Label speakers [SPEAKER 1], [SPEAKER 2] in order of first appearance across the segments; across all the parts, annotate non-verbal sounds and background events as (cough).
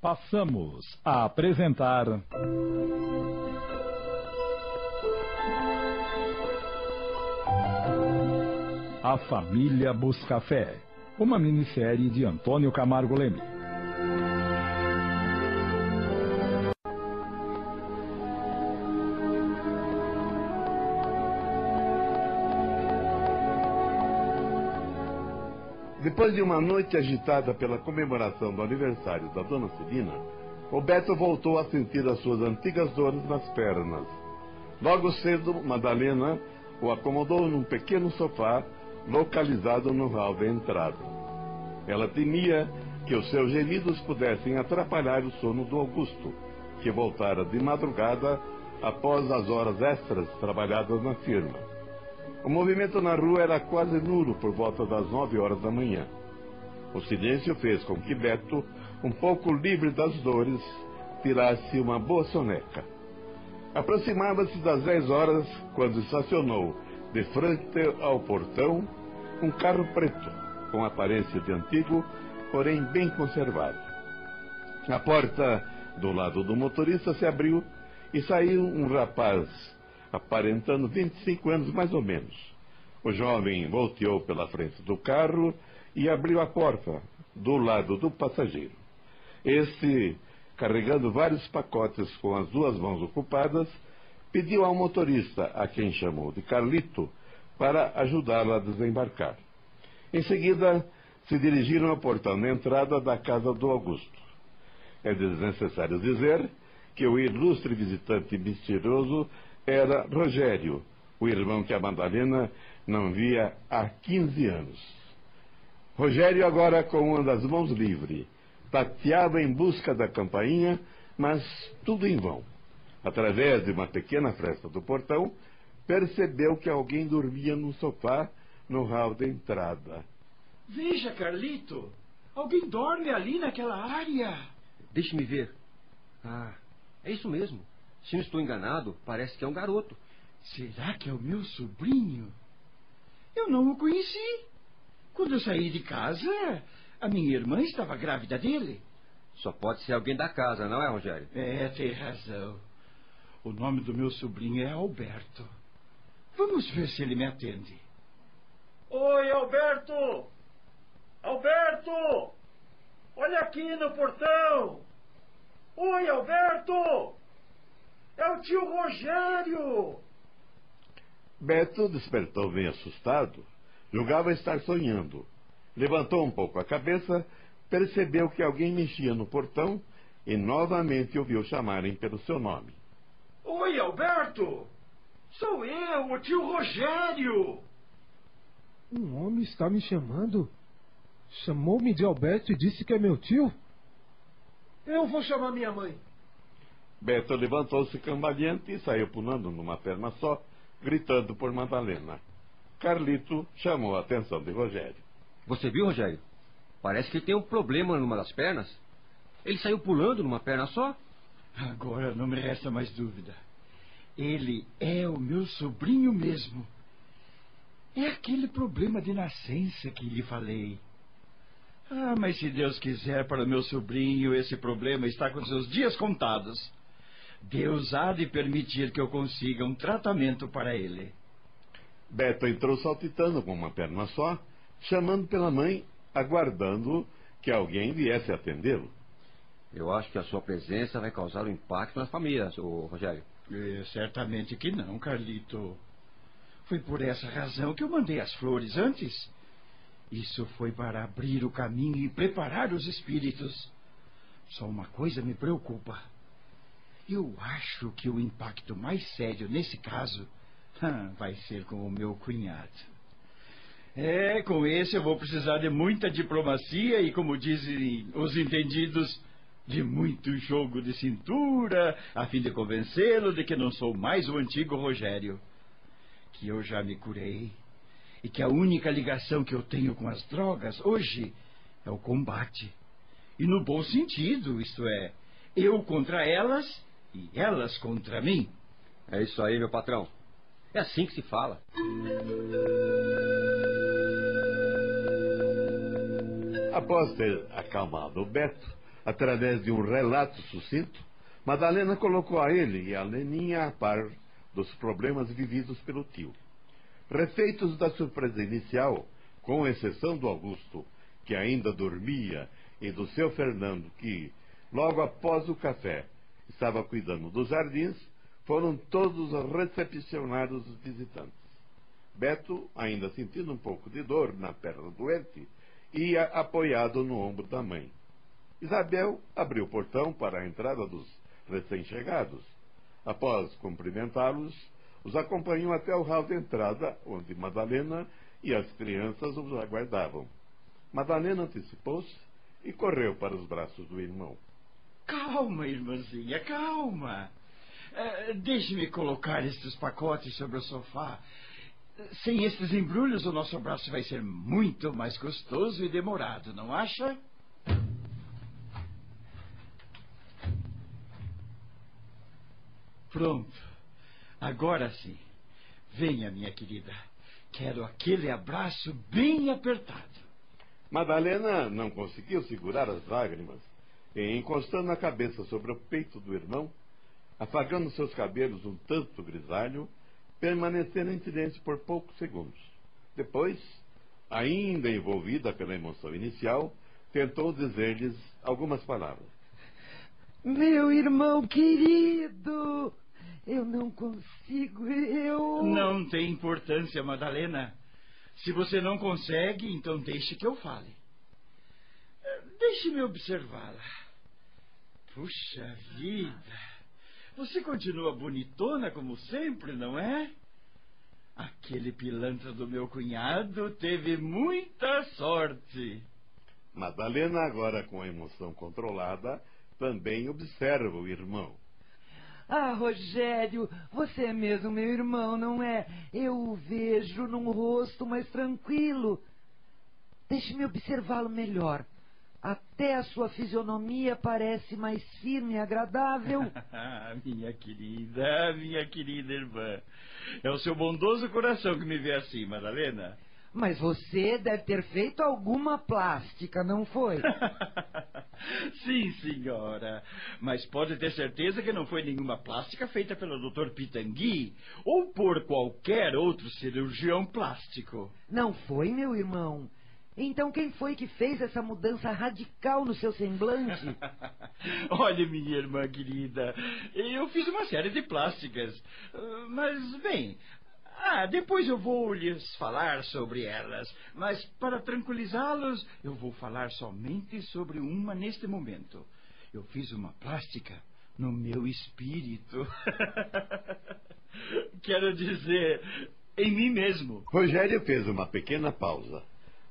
[SPEAKER 1] Passamos a apresentar. A Família Buscafé, uma minissérie de Antônio Camargo Leme.
[SPEAKER 2] Depois de uma noite agitada pela comemoração do aniversário da dona Celina, o Beto voltou a sentir as suas antigas dores nas pernas. Logo cedo, Madalena o acomodou num pequeno sofá localizado no hall da entrada. Ela temia que os seus gemidos pudessem atrapalhar o sono do Augusto, que voltara de madrugada após as horas extras trabalhadas na firma. O movimento na rua era quase nulo por volta das nove horas da manhã. O silêncio fez com que Beto, um pouco livre das dores, tirasse uma boa soneca. Aproximava-se das dez horas quando estacionou, de frente ao portão, um carro preto, com aparência de antigo, porém bem conservado. A porta do lado do motorista se abriu e saiu um rapaz aparentando 25 anos mais ou menos. O jovem volteou pela frente do carro e abriu a porta do lado do passageiro. Este, carregando vários pacotes com as duas mãos ocupadas, pediu ao motorista, a quem chamou de Carlito, para ajudá-lo a desembarcar. Em seguida, se dirigiram ao portão na entrada da casa do Augusto. É desnecessário dizer que o ilustre visitante misterioso era Rogério, o irmão que a Madalena não via há 15 anos. Rogério, agora com uma das mãos livre, tateava em busca da campainha, mas tudo em vão. Através de uma pequena fresta do portão, percebeu que alguém dormia no sofá no hall da entrada.
[SPEAKER 3] Veja, Carlito! Alguém dorme ali naquela área.
[SPEAKER 4] Deixe-me ver. Ah, é isso mesmo. Se não estou enganado, parece que é um garoto.
[SPEAKER 3] Será que é o meu sobrinho? Eu não o conheci. Quando eu saí de casa, a minha irmã estava grávida dele.
[SPEAKER 4] Só pode ser alguém da casa, não é, Rogério?
[SPEAKER 3] É, tem razão. O nome do meu sobrinho é Alberto. Vamos ver se ele me atende.
[SPEAKER 5] Oi, Alberto! Alberto! Olha aqui no portão! Oi, Alberto! É o tio Rogério!
[SPEAKER 2] Beto despertou bem assustado. Julgava estar sonhando. Levantou um pouco a cabeça, percebeu que alguém mexia no portão e novamente ouviu chamarem pelo seu nome.
[SPEAKER 5] Oi, Alberto! Sou eu, o tio Rogério!
[SPEAKER 6] Um homem está me chamando? Chamou-me de Alberto e disse que é meu tio?
[SPEAKER 5] Eu vou chamar minha mãe.
[SPEAKER 2] Beto levantou-se cambaleante e saiu pulando numa perna só, gritando por Madalena. Carlito chamou a atenção de Rogério.
[SPEAKER 4] Você viu, Rogério? Parece que tem um problema numa das pernas. Ele saiu pulando numa perna só?
[SPEAKER 3] Agora não me resta mais dúvida. Ele é o meu sobrinho mesmo. É aquele problema de nascença que lhe falei. Ah, mas se Deus quiser para o meu sobrinho, esse problema está com seus dias contados. Deus há de permitir que eu consiga um tratamento para ele.
[SPEAKER 2] Beto entrou saltitando com uma perna só, chamando pela mãe, aguardando que alguém viesse atendê-lo.
[SPEAKER 4] Eu acho que a sua presença vai causar um impacto nas famílias, ô Rogério.
[SPEAKER 3] É, certamente que não, Carlito. Foi por essa razão que eu mandei as flores antes. Isso foi para abrir o caminho e preparar os espíritos. Só uma coisa me preocupa. Eu acho que o impacto mais sério nesse caso (laughs) vai ser com o meu cunhado. É, com esse eu vou precisar de muita diplomacia e, como dizem os entendidos, de muito jogo de cintura, a fim de convencê-lo de que não sou mais o antigo Rogério. Que eu já me curei e que a única ligação que eu tenho com as drogas hoje é o combate. E no bom sentido, isto é, eu contra elas e elas contra mim.
[SPEAKER 4] É isso aí, meu patrão. É assim que se fala.
[SPEAKER 2] Após ter acalmado o Beto, Através de um relato sucinto, Madalena colocou a ele e a Leninha a par dos problemas vividos pelo tio. Refeitos da surpresa inicial, com exceção do Augusto, que ainda dormia, e do seu Fernando, que, logo após o café, estava cuidando dos jardins, foram todos recepcionados os visitantes. Beto, ainda sentindo um pouco de dor na perna doente, ia apoiado no ombro da mãe. Isabel abriu o portão para a entrada dos recém-chegados. Após cumprimentá-los, os acompanhou até o hall de entrada, onde Madalena e as crianças os aguardavam. Madalena antecipou-se e correu para os braços do irmão.
[SPEAKER 3] Calma, irmãzinha, calma. Uh, Deixe-me colocar estes pacotes sobre o sofá. Sem estes embrulhos, o nosso abraço vai ser muito mais gostoso e demorado, não acha? Pronto. Agora sim. Venha, minha querida. Quero aquele abraço bem apertado.
[SPEAKER 2] Madalena não conseguiu segurar as lágrimas e, encostando a cabeça sobre o peito do irmão, afagando seus cabelos um tanto grisalho, permaneceram em silêncio por poucos segundos. Depois, ainda envolvida pela emoção inicial, tentou dizer-lhes algumas palavras.
[SPEAKER 7] Meu irmão querido, eu não consigo, eu.
[SPEAKER 3] Não tem importância, Madalena. Se você não consegue, então deixe que eu fale. Deixe-me observá-la. Puxa vida. Você continua bonitona como sempre, não é? Aquele pilantra do meu cunhado teve muita sorte.
[SPEAKER 2] Madalena, agora com a emoção controlada, também observa o irmão.
[SPEAKER 7] Ah, Rogério, você é mesmo meu irmão, não é? Eu o vejo num rosto mais tranquilo. Deixe-me observá-lo melhor. Até a sua fisionomia parece mais firme e agradável. (laughs)
[SPEAKER 3] minha querida, minha querida irmã. É o seu bondoso coração que me vê assim, Madalena.
[SPEAKER 7] Mas você deve ter feito alguma plástica, não foi? (laughs)
[SPEAKER 3] Sim, senhora. Mas pode ter certeza que não foi nenhuma plástica feita pelo Dr. Pitangui ou por qualquer outro cirurgião plástico.
[SPEAKER 7] Não foi, meu irmão. Então quem foi que fez essa mudança radical no seu semblante? (laughs)
[SPEAKER 3] Olha, minha irmã querida, eu fiz uma série de plásticas. Mas, bem, ah, depois eu vou lhes falar sobre elas. Mas, para tranquilizá-los, eu vou falar somente sobre uma neste momento. Eu fiz uma plástica no meu espírito. (laughs) Quero dizer, em mim mesmo.
[SPEAKER 2] Rogério fez uma pequena pausa.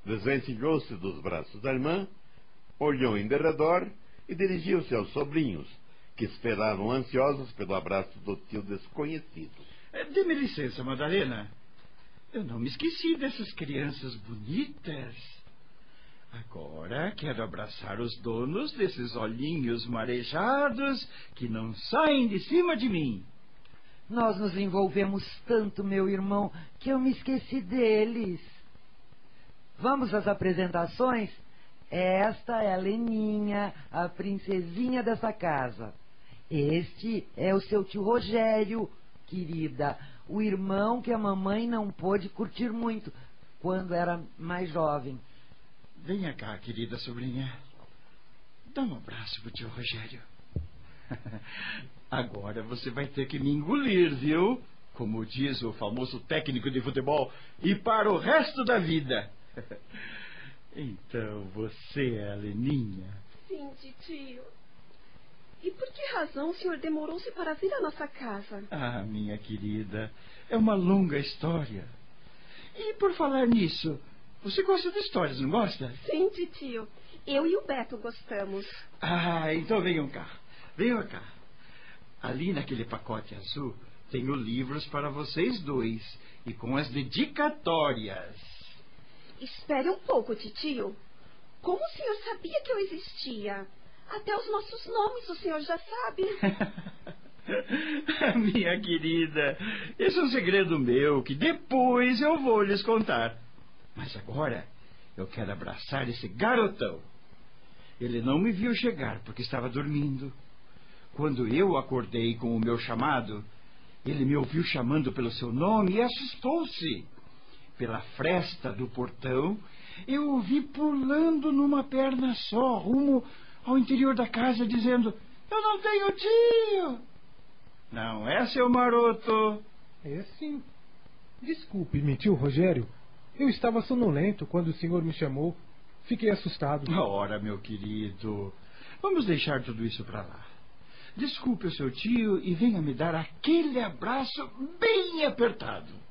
[SPEAKER 2] Desvencilhou-se dos braços da irmã, olhou em derredor e dirigiu-se aos sobrinhos, que esperavam ansiosos pelo abraço do tio desconhecido.
[SPEAKER 3] É, dê-me licença, Madalena. Eu não me esqueci dessas crianças bonitas. Agora quero abraçar os donos desses olhinhos marejados que não saem de cima de mim.
[SPEAKER 7] Nós nos envolvemos tanto, meu irmão, que eu me esqueci deles. Vamos às apresentações? Esta é a Leninha, a princesinha dessa casa. Este é o seu tio Rogério, querida, o irmão que a mamãe não pôde curtir muito quando era mais jovem.
[SPEAKER 3] Venha cá, querida sobrinha. Dá um abraço pro tio Rogério. (laughs) Agora você vai ter que me engolir, viu? Como diz o famoso técnico de futebol, e para o resto da vida. (laughs) Então, você é a Leninha?
[SPEAKER 8] Sim, tio. E por que razão o senhor demorou-se para vir à nossa casa?
[SPEAKER 3] Ah, minha querida, é uma longa história. E por falar nisso, você gosta de histórias, não gosta?
[SPEAKER 8] Sim, tio. Eu e o Beto gostamos.
[SPEAKER 3] Ah, então venham cá. Venham cá. Ali naquele pacote azul tenho livros para vocês dois e com as dedicatórias.
[SPEAKER 8] Espere um pouco, tio. Como o senhor sabia que eu existia? Até os nossos nomes o senhor já sabe. (laughs)
[SPEAKER 3] Minha querida, esse é um segredo meu que depois eu vou lhes contar. Mas agora eu quero abraçar esse garotão. Ele não me viu chegar porque estava dormindo. Quando eu acordei com o meu chamado, ele me ouviu chamando pelo seu nome e assustou-se. Pela fresta do portão, eu o vi pulando numa perna só, rumo ao interior da casa, dizendo: Eu não tenho tio! Não é, seu maroto?
[SPEAKER 6] É sim. Desculpe-me, tio Rogério. Eu estava sonolento quando o senhor me chamou. Fiquei assustado.
[SPEAKER 3] Ora, meu querido, vamos deixar tudo isso para lá. Desculpe o seu tio e venha me dar aquele abraço bem apertado.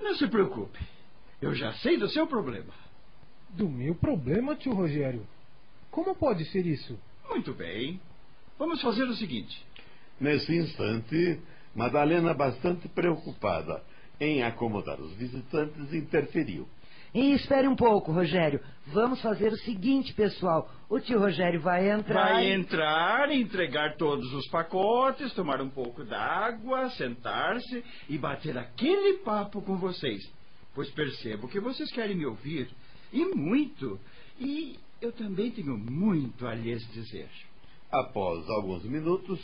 [SPEAKER 3] Não se preocupe, eu já sei do seu problema.
[SPEAKER 6] Do meu problema, tio Rogério? Como pode ser isso?
[SPEAKER 3] Muito bem. Vamos fazer o seguinte.
[SPEAKER 2] Nesse instante, Madalena, bastante preocupada em acomodar os visitantes, interferiu.
[SPEAKER 7] E espere um pouco, Rogério. Vamos fazer o seguinte, pessoal. O tio Rogério vai entrar.
[SPEAKER 3] Vai
[SPEAKER 7] e-
[SPEAKER 3] entrar, entregar todos os pacotes, tomar um pouco d'água, sentar-se e bater aquele papo com vocês. Pois percebo que vocês querem me ouvir. E muito. E eu também tenho muito a lhes dizer.
[SPEAKER 2] Após alguns minutos,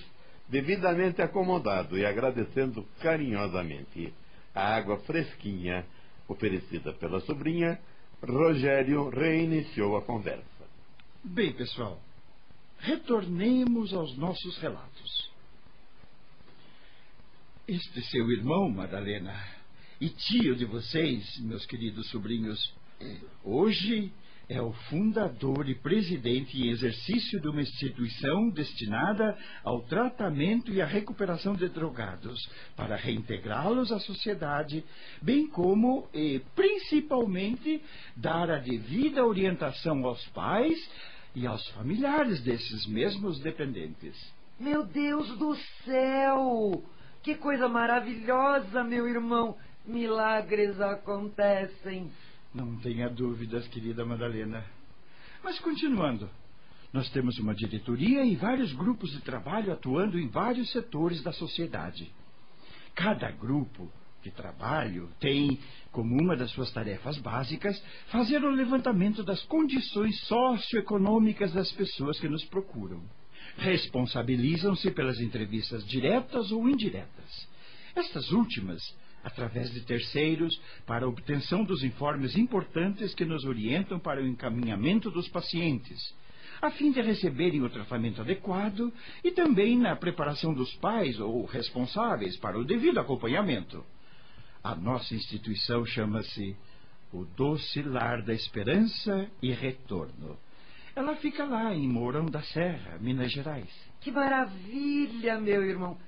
[SPEAKER 2] devidamente acomodado e agradecendo carinhosamente a água fresquinha oferecida pela sobrinha, Rogério reiniciou a conversa.
[SPEAKER 3] Bem, pessoal, retornemos aos nossos relatos. Este seu irmão, Madalena, e tio de vocês, meus queridos sobrinhos, hoje é o fundador e presidente em exercício de uma instituição destinada ao tratamento e à recuperação de drogados, para reintegrá-los à sociedade, bem como e principalmente dar a devida orientação aos pais e aos familiares desses mesmos dependentes.
[SPEAKER 7] Meu Deus do céu! Que coisa maravilhosa, meu irmão! Milagres acontecem.
[SPEAKER 3] Não tenha dúvidas, querida Madalena. Mas continuando, nós temos uma diretoria e vários grupos de trabalho atuando em vários setores da sociedade. Cada grupo de trabalho tem como uma das suas tarefas básicas fazer o levantamento das condições socioeconômicas das pessoas que nos procuram. Responsabilizam-se pelas entrevistas diretas ou indiretas. Estas últimas através de terceiros, para a obtenção dos informes importantes que nos orientam para o encaminhamento dos pacientes, a fim de receberem o tratamento adequado e também na preparação dos pais ou responsáveis para o devido acompanhamento. A nossa instituição chama-se o Doce Lar da Esperança e Retorno. Ela fica lá em Mourão da Serra, Minas Gerais.
[SPEAKER 7] Que maravilha, meu irmão!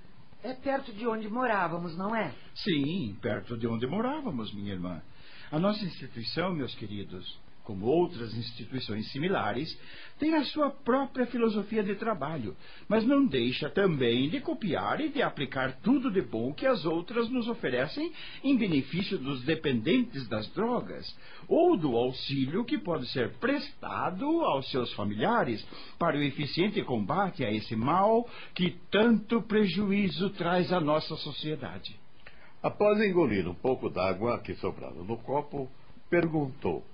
[SPEAKER 7] É perto de onde morávamos, não é?
[SPEAKER 3] Sim, perto de onde morávamos, minha irmã. A nossa instituição, meus queridos, como outras instituições similares, tem a sua própria filosofia de trabalho, mas não deixa também de copiar e de aplicar tudo de bom que as outras nos oferecem em benefício dos dependentes das drogas, ou do auxílio que pode ser prestado aos seus familiares para o eficiente combate a esse mal que tanto prejuízo traz à nossa sociedade.
[SPEAKER 2] Após engolir um pouco d'água que sobrava no copo, perguntou.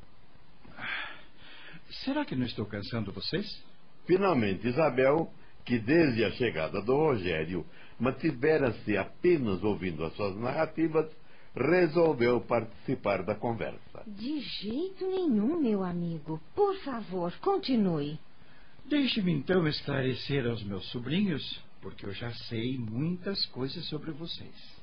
[SPEAKER 3] Será que não estou cansando vocês?
[SPEAKER 2] Finalmente, Isabel, que desde a chegada do Rogério mantivera-se apenas ouvindo as suas narrativas, resolveu participar da conversa.
[SPEAKER 9] De jeito nenhum, meu amigo. Por favor, continue.
[SPEAKER 3] Deixe-me então esclarecer aos meus sobrinhos, porque eu já sei muitas coisas sobre vocês.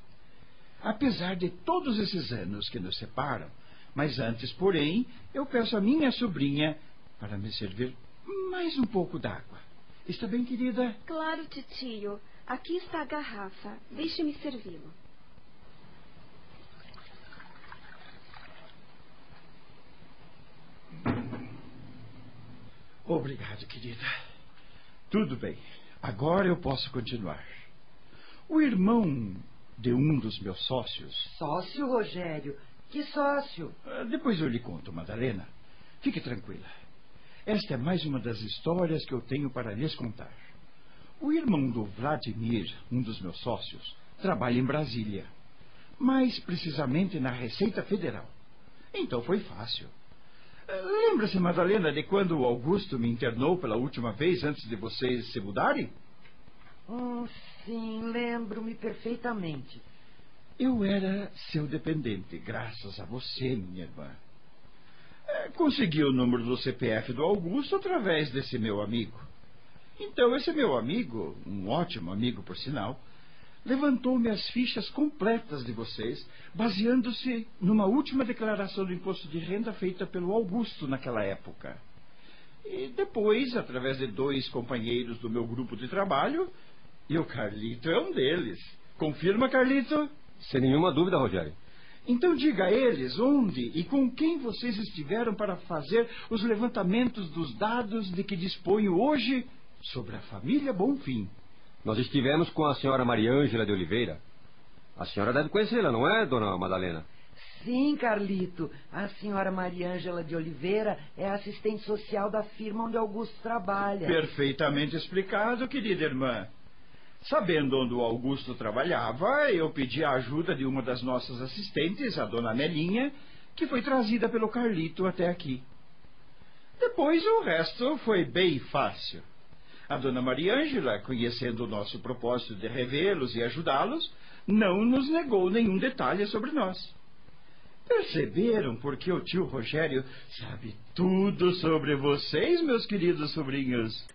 [SPEAKER 3] Apesar de todos esses anos que nos separam, mas antes, porém, eu peço à minha sobrinha para me servir mais um pouco d'água. Está bem, querida?
[SPEAKER 8] Claro, titio. Aqui está a garrafa. Deixe-me servi-lo.
[SPEAKER 3] Obrigado, querida. Tudo bem. Agora eu posso continuar. O irmão de um dos meus sócios.
[SPEAKER 7] Sócio, Rogério? Que sócio?
[SPEAKER 3] Ah, Depois eu lhe conto, Madalena. Fique tranquila. Esta é mais uma das histórias que eu tenho para lhes contar. O irmão do Vladimir, um dos meus sócios, trabalha em Brasília. Mais precisamente na Receita Federal. Então foi fácil. Lembra-se, Madalena, de quando o Augusto me internou pela última vez antes de vocês se mudarem?
[SPEAKER 7] Hum, sim, lembro-me perfeitamente.
[SPEAKER 3] Eu era seu dependente, graças a você, minha irmã. É, consegui o número do CPF do Augusto através desse meu amigo. Então, esse meu amigo, um ótimo amigo por sinal, levantou-me as fichas completas de vocês, baseando-se numa última declaração do imposto de renda feita pelo Augusto naquela época. E depois, através de dois companheiros do meu grupo de trabalho, e o Carlito é um deles. Confirma, Carlito?
[SPEAKER 4] Sem nenhuma dúvida, Rogério.
[SPEAKER 3] Então diga a eles onde e com quem vocês estiveram para fazer os levantamentos dos dados de que disponho hoje sobre a família Bonfim.
[SPEAKER 4] Nós estivemos com a senhora Mariângela de Oliveira. A senhora deve conhecê-la, não é, dona Madalena?
[SPEAKER 7] Sim, Carlito. A senhora Mariângela de Oliveira é assistente social da firma onde Augusto trabalha.
[SPEAKER 3] Perfeitamente explicado, querida irmã. Sabendo onde o Augusto trabalhava, eu pedi a ajuda de uma das nossas assistentes, a dona Melinha, que foi trazida pelo Carlito até aqui. Depois o resto foi bem fácil. A dona Mariângela, conhecendo o nosso propósito de revê-los e ajudá-los, não nos negou nenhum detalhe sobre nós. Perceberam porque o tio Rogério sabe tudo sobre vocês, meus queridos sobrinhos?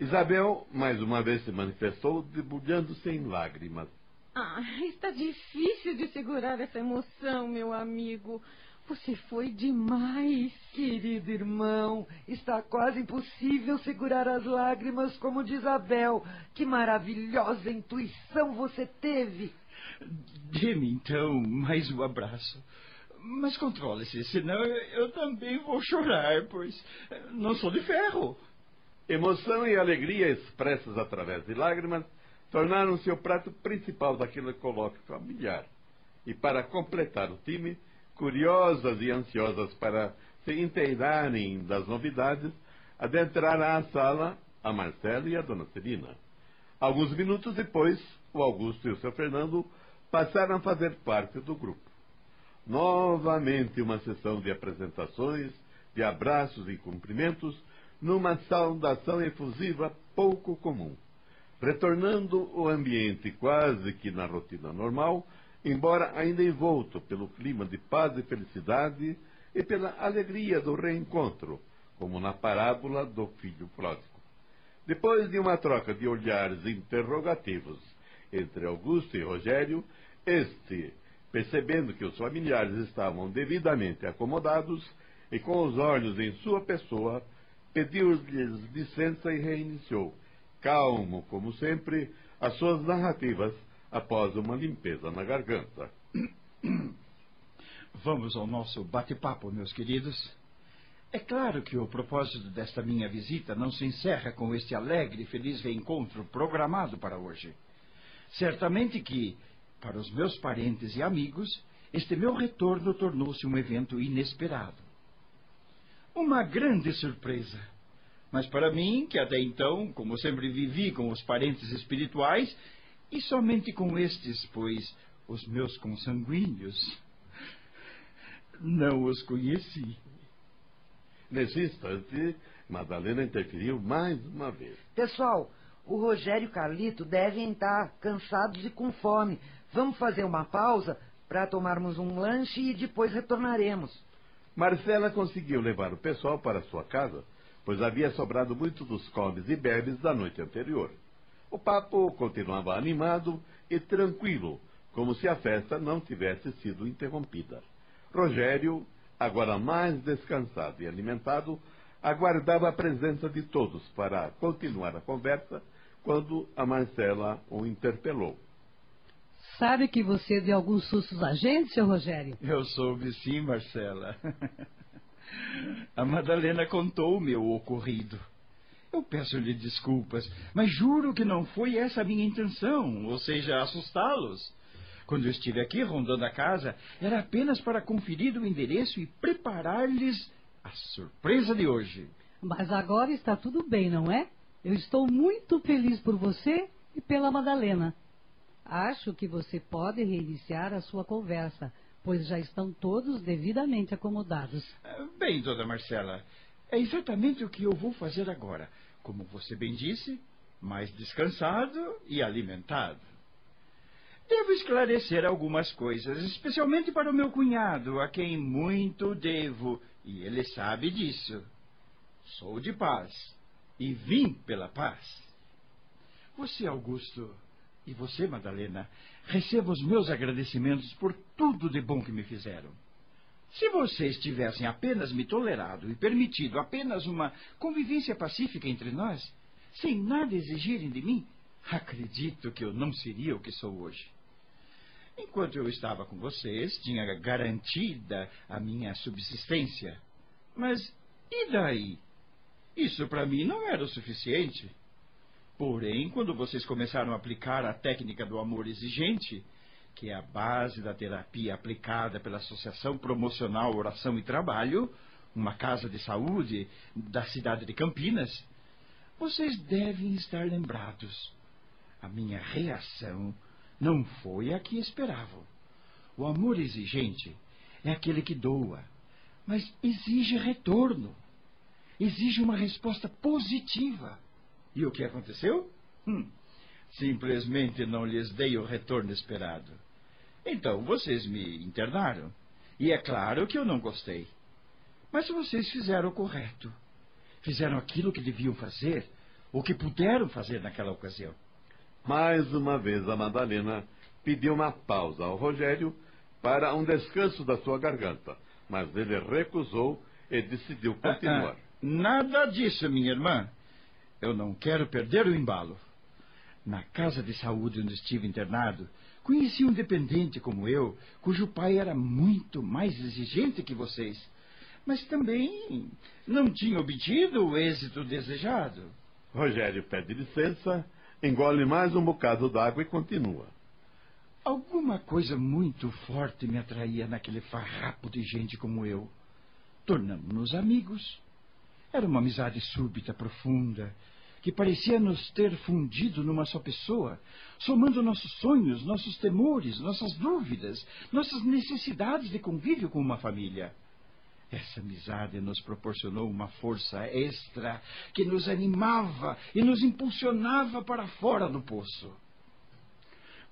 [SPEAKER 2] Isabel mais uma vez se manifestou, debulhando-se em lágrimas.
[SPEAKER 9] Ah, está difícil de segurar essa emoção, meu amigo. Você foi demais.
[SPEAKER 7] Querido irmão, está quase impossível segurar as lágrimas como de Isabel. Que maravilhosa intuição você teve.
[SPEAKER 3] Dê-me então mais um abraço. Mas controle-se, senão eu também vou chorar, pois não sou de ferro.
[SPEAKER 2] Emoção e alegria expressas através de lágrimas tornaram-se o prato principal daquele colóquio familiar. E para completar o time, curiosas e ansiosas para se inteirarem das novidades, adentraram à sala a Marcela e a Dona Celina. Alguns minutos depois, o Augusto e o seu Fernando passaram a fazer parte do grupo. Novamente uma sessão de apresentações, de abraços e cumprimentos, numa saudação efusiva pouco comum, retornando o ambiente quase que na rotina normal, embora ainda envolto pelo clima de paz e felicidade e pela alegria do reencontro, como na parábola do filho pródigo. Depois de uma troca de olhares interrogativos entre Augusto e Rogério, este, percebendo que os familiares estavam devidamente acomodados e com os olhos em sua pessoa, pediu-lhes licença e reiniciou, calmo como sempre, as suas narrativas após uma limpeza na garganta. (clears throat)
[SPEAKER 3] Vamos ao nosso bate-papo, meus queridos. É claro que o propósito desta minha visita não se encerra com este alegre e feliz reencontro programado para hoje. Certamente que, para os meus parentes e amigos, este meu retorno tornou-se um evento inesperado. Uma grande surpresa. Mas para mim, que até então, como sempre vivi com os parentes espirituais, e somente com estes, pois os meus consanguíneos não os conheci.
[SPEAKER 2] Nesse instante, Madalena interferiu mais uma vez.
[SPEAKER 7] Pessoal, o Rogério e o Carlito devem estar cansados e com fome. Vamos fazer uma pausa para tomarmos um lanche e depois retornaremos.
[SPEAKER 2] Marcela conseguiu levar o pessoal para sua casa, pois havia sobrado muito dos comes e bebes da noite anterior. O papo continuava animado e tranquilo, como se a festa não tivesse sido interrompida. Rogério, agora mais descansado e alimentado, aguardava a presença de todos para continuar a conversa quando a Marcela o interpelou.
[SPEAKER 10] Sabe que você deu alguns sustos a gente, seu Rogério?
[SPEAKER 3] Eu soube sim, Marcela. A Madalena contou-me o ocorrido. Eu peço-lhe desculpas, mas juro que não foi essa a minha intenção, ou seja, assustá-los. Quando eu estive aqui rondando a casa, era apenas para conferir o endereço e preparar-lhes a surpresa de hoje.
[SPEAKER 10] Mas agora está tudo bem, não é? Eu estou muito feliz por você e pela Madalena. Acho que você pode reiniciar a sua conversa, pois já estão todos devidamente acomodados.
[SPEAKER 3] Bem, dona Marcela, é exatamente o que eu vou fazer agora. Como você bem disse, mais descansado e alimentado. Devo esclarecer algumas coisas, especialmente para o meu cunhado, a quem muito devo, e ele sabe disso. Sou de paz e vim pela paz. Você, Augusto, e você, Madalena, receba os meus agradecimentos por tudo de bom que me fizeram. Se vocês tivessem apenas me tolerado e permitido apenas uma convivência pacífica entre nós, sem nada exigirem de mim, acredito que eu não seria o que sou hoje. Enquanto eu estava com vocês, tinha garantida a minha subsistência. Mas e daí? Isso para mim não era o suficiente. Porém, quando vocês começaram a aplicar a técnica do amor exigente, que é a base da terapia aplicada pela Associação Promocional Oração e Trabalho, uma casa de saúde da cidade de Campinas, vocês devem estar lembrados. A minha reação não foi a que esperavam. O amor exigente é aquele que doa, mas exige retorno. Exige uma resposta positiva. E o que aconteceu? Hum, simplesmente não lhes dei o retorno esperado. Então vocês me internaram. E é claro que eu não gostei. Mas vocês fizeram o correto. Fizeram aquilo que deviam fazer, o que puderam fazer naquela ocasião.
[SPEAKER 2] Mais uma vez a Madalena pediu uma pausa ao Rogério para um descanso da sua garganta, mas ele recusou e decidiu continuar. Ah, ah,
[SPEAKER 3] nada disso, minha irmã. Eu não quero perder o embalo. Na casa de saúde onde estive internado, conheci um dependente como eu, cujo pai era muito mais exigente que vocês, mas também não tinha obtido o êxito desejado.
[SPEAKER 2] Rogério pede licença engole mais um bocado d'água e continua.
[SPEAKER 3] Alguma coisa muito forte me atraía naquele farrapo de gente como eu. Tornamos-nos amigos. Era uma amizade súbita, profunda, que parecia nos ter fundido numa só pessoa, somando nossos sonhos, nossos temores, nossas dúvidas, nossas necessidades de convívio com uma família. Essa amizade nos proporcionou uma força extra que nos animava e nos impulsionava para fora do poço.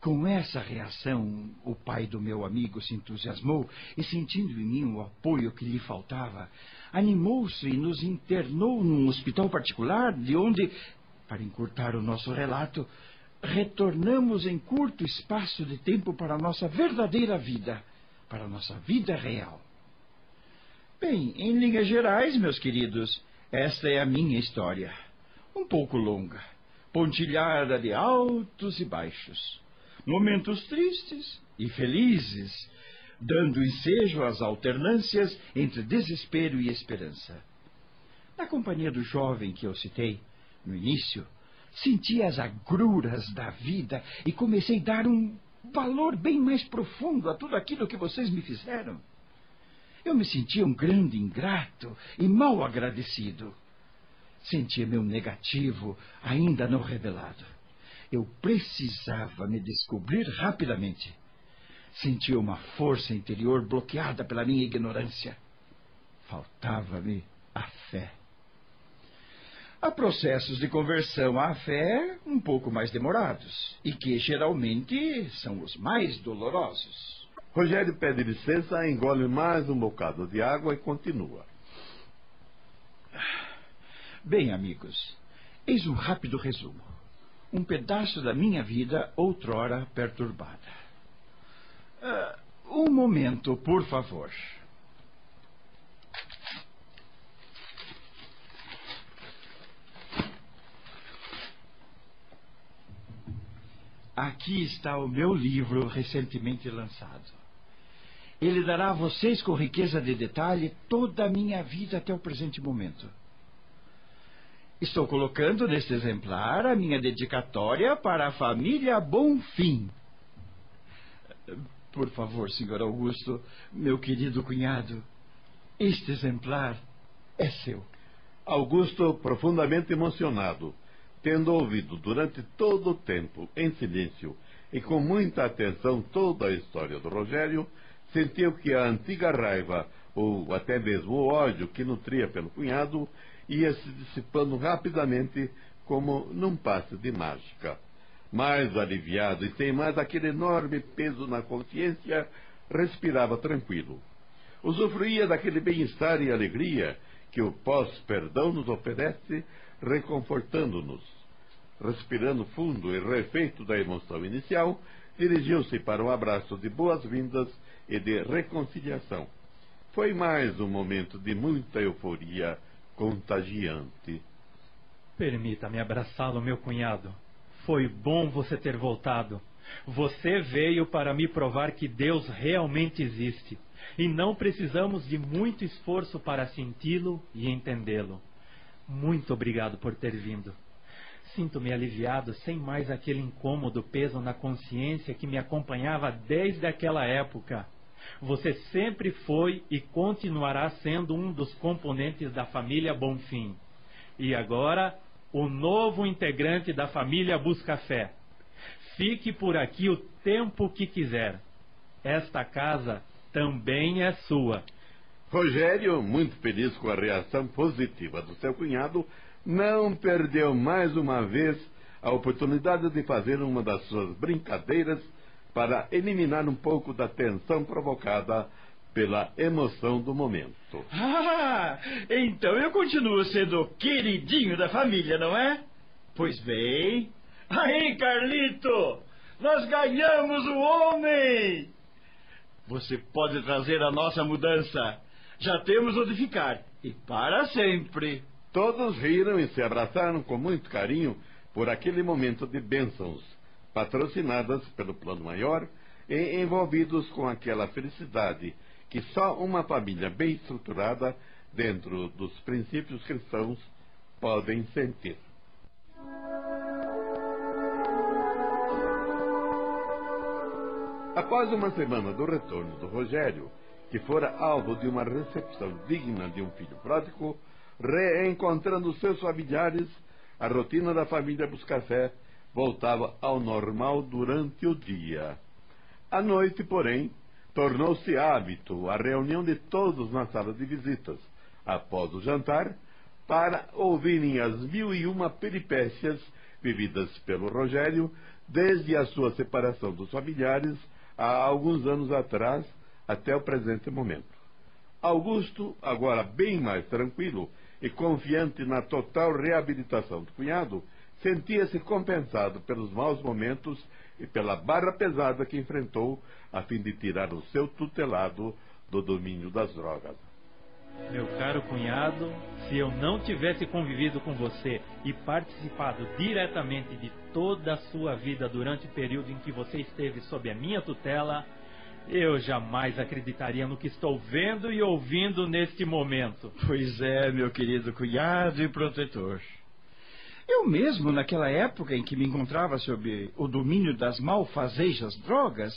[SPEAKER 3] Com essa reação, o pai do meu amigo se entusiasmou e, sentindo em mim o apoio que lhe faltava, animou-se e nos internou num hospital particular, de onde, para encurtar o nosso relato, retornamos em curto espaço de tempo para a nossa verdadeira vida, para a nossa vida real. Bem, em linhas gerais, meus queridos, esta é a minha história. Um pouco longa, pontilhada de altos e baixos, momentos tristes e felizes, dando ensejo às alternâncias entre desespero e esperança. Na companhia do jovem que eu citei, no início, senti as agruras da vida e comecei a dar um valor bem mais profundo a tudo aquilo que vocês me fizeram. Eu me sentia um grande ingrato e mal agradecido. Sentia meu negativo ainda não revelado. Eu precisava me descobrir rapidamente. Sentia uma força interior bloqueada pela minha ignorância. Faltava-me a fé. Há processos de conversão à fé um pouco mais demorados e que geralmente são os mais dolorosos.
[SPEAKER 2] Rogério pede licença, engole mais um bocado de água e continua.
[SPEAKER 3] Bem, amigos, eis um rápido resumo. Um pedaço da minha vida outrora perturbada. Uh, um momento, por favor. Aqui está o meu livro recentemente lançado. Ele dará a vocês com riqueza de detalhe toda a minha vida até o presente momento. Estou colocando neste exemplar a minha dedicatória para a família Bonfim. Por favor, senhor Augusto, meu querido cunhado, este exemplar é seu.
[SPEAKER 2] Augusto, profundamente emocionado, tendo ouvido durante todo o tempo, em silêncio e com muita atenção, toda a história do Rogério, sentiu que a antiga raiva, ou até mesmo o ódio que nutria pelo cunhado, ia se dissipando rapidamente como num passe de mágica. Mais aliviado e sem mais aquele enorme peso na consciência, respirava tranquilo. Usufruía daquele bem-estar e alegria que o pós-perdão nos oferece, reconfortando-nos. Respirando fundo e refeito da emoção inicial, dirigiu-se para um abraço de boas-vindas e de reconciliação. Foi mais um momento de muita euforia contagiante.
[SPEAKER 11] Permita-me abraçá-lo, meu cunhado. Foi bom você ter voltado. Você veio para me provar que Deus realmente existe. E não precisamos de muito esforço para senti-lo e entendê-lo. Muito obrigado por ter vindo. Sinto-me aliviado sem mais aquele incômodo peso na consciência que me acompanhava desde aquela época. Você sempre foi e continuará sendo um dos componentes da família Bonfim. E agora, o novo integrante da família Buscafé. Fique por aqui o tempo que quiser. Esta casa também é sua.
[SPEAKER 2] Rogério, muito feliz com a reação positiva do seu cunhado, não perdeu mais uma vez a oportunidade de fazer uma das suas brincadeiras para eliminar um pouco da tensão provocada pela emoção do momento. (laughs)
[SPEAKER 3] Ah, então eu continuo sendo o queridinho da família, não é? Pois bem. Aí, Carlito! Nós ganhamos o homem! Você pode trazer a nossa mudança. Já temos onde ficar. E para sempre.
[SPEAKER 2] Todos riram e se abraçaram com muito carinho por aquele momento de bênçãos patrocinadas pelo plano maior e envolvidos com aquela felicidade que só uma família bem estruturada, dentro dos princípios cristãos, podem sentir. Após uma semana do retorno do Rogério, que fora alvo de uma recepção digna de um filho pródigo, reencontrando seus familiares, a rotina da família Buscafé voltava ao normal durante o dia. À noite, porém, tornou-se hábito a reunião de todos na sala de visitas, após o jantar, para ouvirem as mil e uma peripécias vividas pelo Rogério desde a sua separação dos familiares há alguns anos atrás até o presente momento. Augusto, agora bem mais tranquilo e confiante na total reabilitação do cunhado, sentia-se compensado pelos maus momentos e pela barra pesada que enfrentou a fim de tirar o seu tutelado do domínio das drogas.
[SPEAKER 11] Meu caro cunhado, se eu não tivesse convivido com você e participado diretamente de toda a sua vida durante o período em que você esteve sob a minha tutela, eu jamais acreditaria no que estou vendo e ouvindo neste momento.
[SPEAKER 3] Pois é, meu querido cunhado e protetor. Eu mesmo, naquela época em que me encontrava sob o domínio das malfazejas drogas,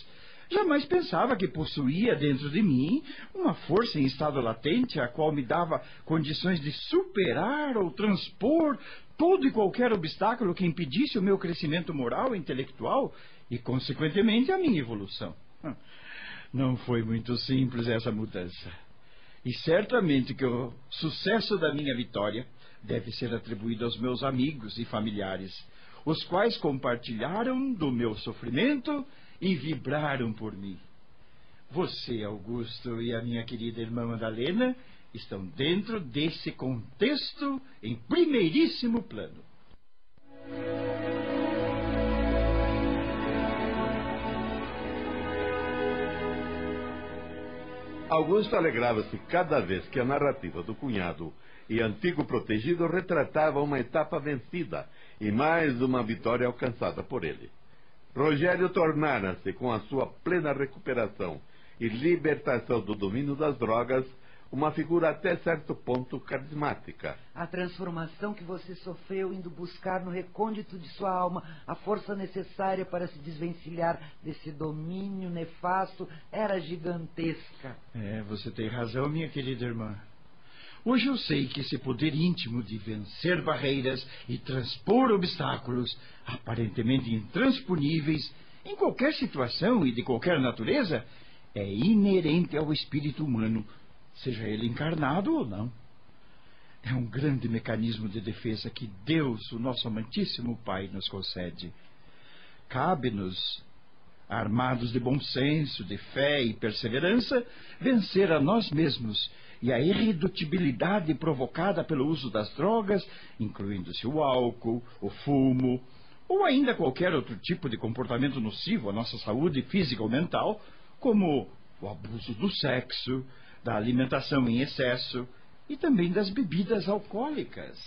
[SPEAKER 3] jamais pensava que possuía dentro de mim uma força em estado latente, a qual me dava condições de superar ou transpor todo e qualquer obstáculo que impedisse o meu crescimento moral e intelectual e, consequentemente, a minha evolução. Hum. Não foi muito simples essa mudança. E certamente que o sucesso da minha vitória deve ser atribuído aos meus amigos e familiares, os quais compartilharam do meu sofrimento e vibraram por mim. Você, Augusto, e a minha querida irmã Madalena estão dentro desse contexto em primeiríssimo plano.
[SPEAKER 2] Augusto alegrava-se cada vez que a narrativa do cunhado e antigo protegido retratava uma etapa vencida e mais uma vitória alcançada por ele. Rogério tornara-se, com a sua plena recuperação e libertação do domínio das drogas, uma figura até certo ponto carismática.
[SPEAKER 7] A transformação que você sofreu indo buscar no recôndito de sua alma a força necessária para se desvencilhar desse domínio nefasto era gigantesca.
[SPEAKER 3] É, você tem razão, minha querida irmã. Hoje eu sei que esse poder íntimo de vencer barreiras e transpor obstáculos aparentemente intransponíveis em qualquer situação e de qualquer natureza é inerente ao espírito humano, seja ele encarnado ou não. É um grande mecanismo de defesa que Deus, o nosso amantíssimo Pai, nos concede. Cabe-nos, armados de bom senso, de fé e perseverança, vencer a nós mesmos e a irredutibilidade provocada pelo uso das drogas, incluindo-se o álcool, o fumo, ou ainda qualquer outro tipo de comportamento nocivo à nossa saúde física ou mental, como o abuso do sexo, da alimentação em excesso e também das bebidas alcoólicas.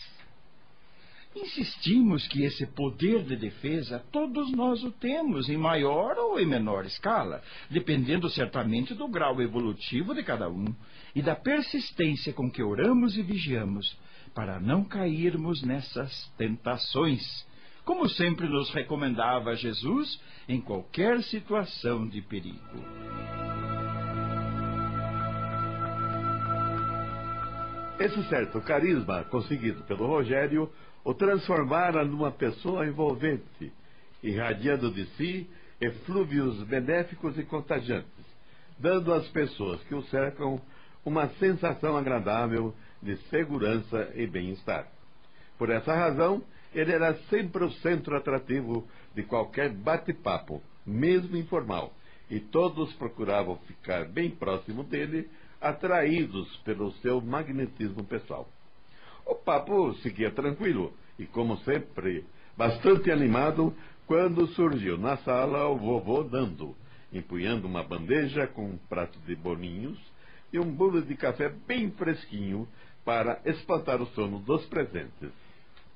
[SPEAKER 3] Insistimos que esse poder de defesa todos nós o temos, em maior ou em menor escala, dependendo certamente do grau evolutivo de cada um e da persistência com que oramos e vigiamos, para não cairmos nessas tentações, como sempre nos recomendava Jesus em qualquer situação de perigo.
[SPEAKER 2] Esse certo carisma conseguido pelo Rogério o transformara numa pessoa envolvente, irradiando de si eflúvios benéficos e contagiantes, dando às pessoas que o cercam uma sensação agradável de segurança e bem-estar. Por essa razão, ele era sempre o centro atrativo de qualquer bate-papo, mesmo informal, e todos procuravam ficar bem próximo dele, atraídos pelo seu magnetismo pessoal. O papo seguia tranquilo e, como sempre, bastante animado quando surgiu na sala o vovô Dando, empunhando uma bandeja com um prato de bolinhos e um bolo de café bem fresquinho para espantar o sono dos presentes.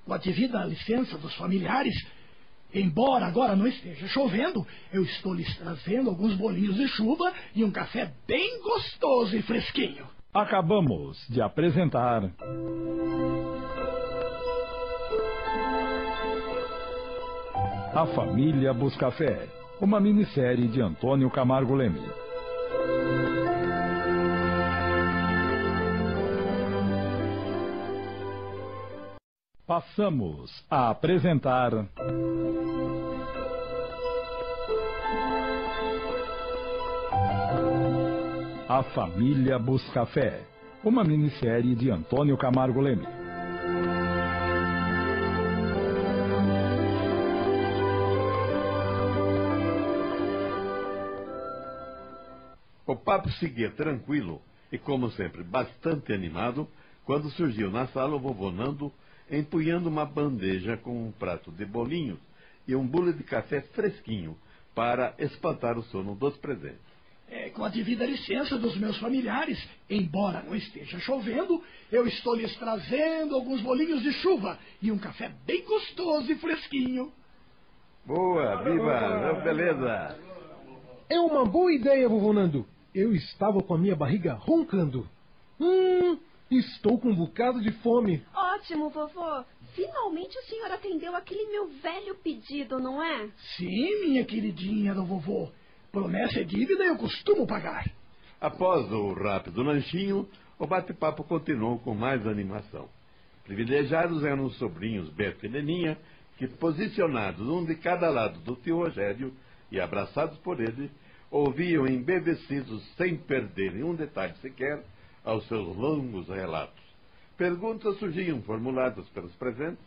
[SPEAKER 12] Com a devida licença dos familiares, embora agora não esteja chovendo, eu estou lhes trazendo alguns bolinhos de chuva e um café bem gostoso e fresquinho.
[SPEAKER 1] Acabamos de apresentar. A Família Buscafé, uma minissérie de Antônio Camargo Leme. Passamos a apresentar. A Família Buscafé, uma minissérie de Antônio Camargo Leme.
[SPEAKER 2] O papo seguia tranquilo e, como sempre, bastante animado quando surgiu na sala o vovô Nando empunhando uma bandeja com um prato de bolinhos e um bule de café fresquinho para espantar o sono dos presentes.
[SPEAKER 12] É, com a devida licença dos meus familiares, embora não esteja chovendo, eu estou lhes trazendo alguns bolinhos de chuva e um café bem gostoso e fresquinho.
[SPEAKER 2] Boa, viva, beleza.
[SPEAKER 6] É uma boa ideia, vovô Nando. Eu estava com a minha barriga roncando. Hum, estou com um bocado de fome.
[SPEAKER 8] Ótimo, vovô. Finalmente o senhor atendeu aquele meu velho pedido, não é?
[SPEAKER 12] Sim, minha queridinha do vovô. Promessa é dívida e eu costumo pagar.
[SPEAKER 2] Após o rápido lanchinho, o bate-papo continuou com mais animação. Privilegiados eram os sobrinhos Beto e Leninha, que, posicionados um de cada lado do tio Rogério e abraçados por ele, ouviam embevecidos, sem perderem um detalhe sequer, aos seus longos relatos. Perguntas surgiam formuladas pelos presentes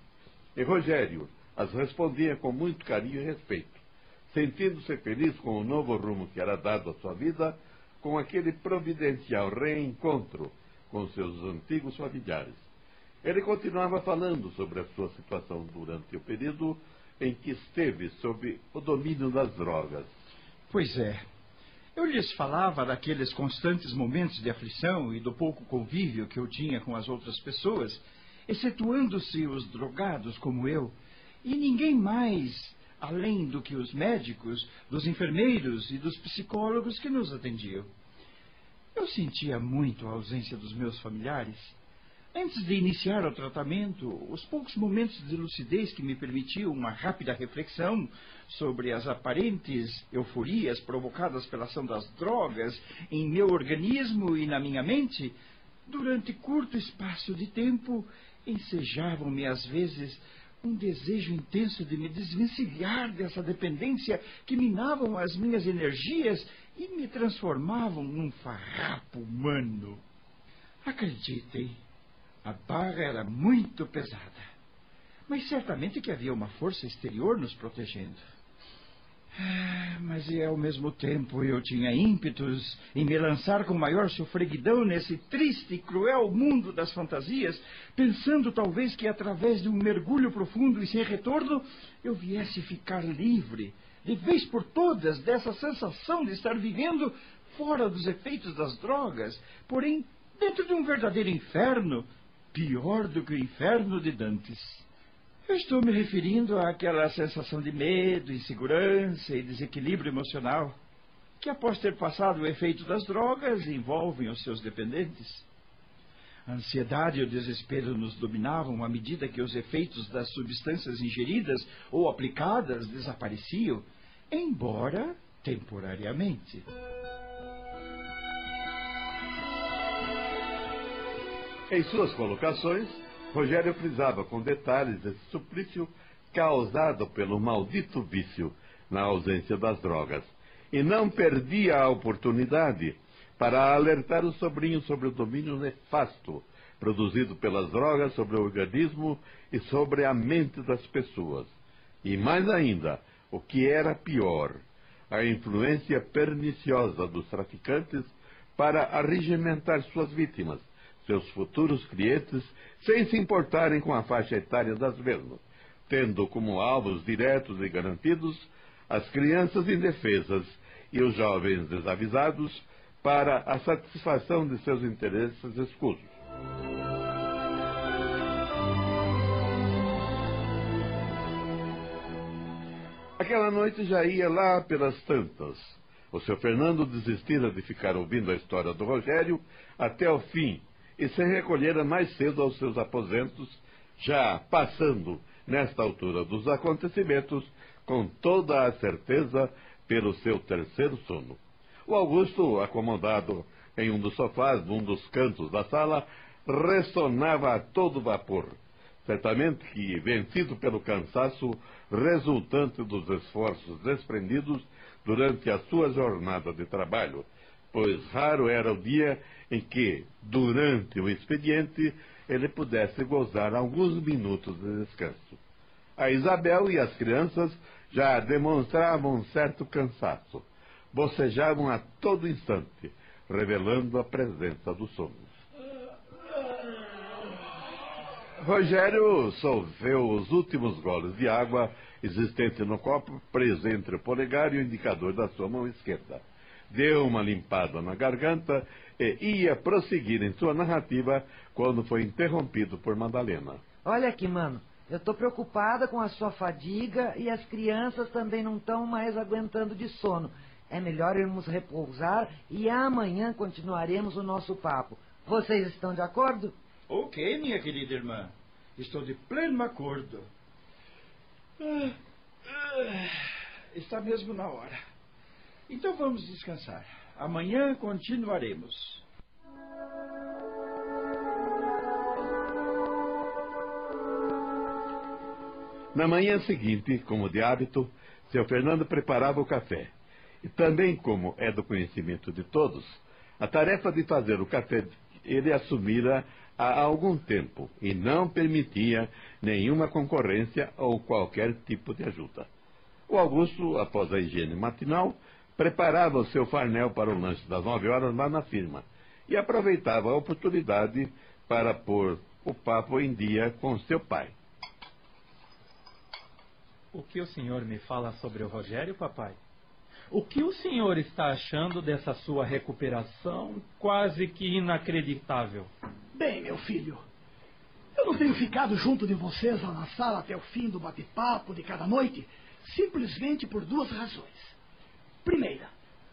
[SPEAKER 2] e Rogério as respondia com muito carinho e respeito, sentindo-se feliz com o novo rumo que era dado à sua vida, com aquele providencial reencontro com seus antigos familiares. Ele continuava falando sobre a sua situação durante o período em que esteve sob o domínio das drogas.
[SPEAKER 3] Pois é. Eu lhes falava daqueles constantes momentos de aflição e do pouco convívio que eu tinha com as outras pessoas, excetuando-se os drogados como eu, e ninguém mais além do que os médicos, dos enfermeiros e dos psicólogos que nos atendiam. Eu sentia muito a ausência dos meus familiares. Antes de iniciar o tratamento, os poucos momentos de lucidez que me permitiam uma rápida reflexão sobre as aparentes euforias provocadas pela ação das drogas em meu organismo e na minha mente, durante curto espaço de tempo, ensejavam-me às vezes um desejo intenso de me desvencilhar dessa dependência que minavam as minhas energias e me transformavam num farrapo humano. Acreditem, a barra era muito pesada, mas certamente que havia uma força exterior nos protegendo. Ah, mas e ao mesmo tempo eu tinha ímpetos em me lançar com maior sofreguidão nesse triste e cruel mundo das fantasias, pensando talvez que através de um mergulho profundo e sem retorno eu viesse ficar livre, de vez por todas, dessa sensação de estar vivendo fora dos efeitos das drogas, porém dentro de um verdadeiro inferno, pior do que o inferno de Dantes. Eu estou me referindo àquela sensação de medo, insegurança e desequilíbrio emocional que, após ter passado o efeito das drogas, envolvem os seus dependentes. A ansiedade e o desespero nos dominavam à medida que os efeitos das substâncias ingeridas ou aplicadas desapareciam, embora temporariamente.
[SPEAKER 2] Em suas colocações, Rogério frisava com detalhes esse suplício causado pelo maldito vício na ausência das drogas, e não perdia a oportunidade para alertar o sobrinho sobre o domínio nefasto produzido pelas drogas sobre o organismo e sobre a mente das pessoas. E mais ainda, o que era pior, a influência perniciosa dos traficantes para arregimentar suas vítimas, seus futuros clientes, sem se importarem com a faixa etária das mesmas, tendo como alvos diretos e garantidos as crianças indefesas e os jovens desavisados para a satisfação de seus interesses escusos. Aquela noite já ia lá pelas tantas. O seu Fernando desistira de ficar ouvindo a história do Rogério até o fim e se recolhera mais cedo aos seus aposentos, já passando, nesta altura dos acontecimentos, com toda a certeza pelo seu terceiro sono. O Augusto, acomodado em um dos sofás, num dos cantos da sala, ressonava a todo vapor. Certamente que, vencido pelo cansaço resultante dos esforços desprendidos durante a sua jornada de trabalho, pois raro era o dia em que, durante o expediente, ele pudesse gozar alguns minutos de descanso. A Isabel e as crianças já demonstravam um certo cansaço. Bocejavam a todo instante, revelando a presença do sono. Rogério solveu os últimos goles de água existente no copo, preso entre o polegar e o indicador da sua mão esquerda deu uma limpada na garganta e ia prosseguir em sua narrativa quando foi interrompido por Madalena.
[SPEAKER 7] Olha aqui, mano. Eu tô preocupada com a sua fadiga e as crianças também não estão mais aguentando de sono. É melhor irmos repousar e amanhã continuaremos o nosso papo. Vocês estão de acordo?
[SPEAKER 3] Ok, minha querida irmã. Estou de pleno acordo. Ah, ah, está mesmo na hora. Então vamos descansar. Amanhã continuaremos.
[SPEAKER 2] Na manhã seguinte, como de hábito, seu Fernando preparava o café. E também, como é do conhecimento de todos, a tarefa de fazer o café ele assumira há algum tempo e não permitia nenhuma concorrência ou qualquer tipo de ajuda. O Augusto, após a higiene matinal, preparava o seu farnel para o lanche das nove horas lá na firma e aproveitava a oportunidade para pôr o papo em dia com seu pai.
[SPEAKER 11] O que o senhor me fala sobre o Rogério, papai? O que o senhor está achando dessa sua recuperação quase que inacreditável?
[SPEAKER 12] Bem, meu filho, eu não tenho ficado junto de vocês lá na sala até o fim do bate-papo de cada noite, simplesmente por duas razões. Primeira,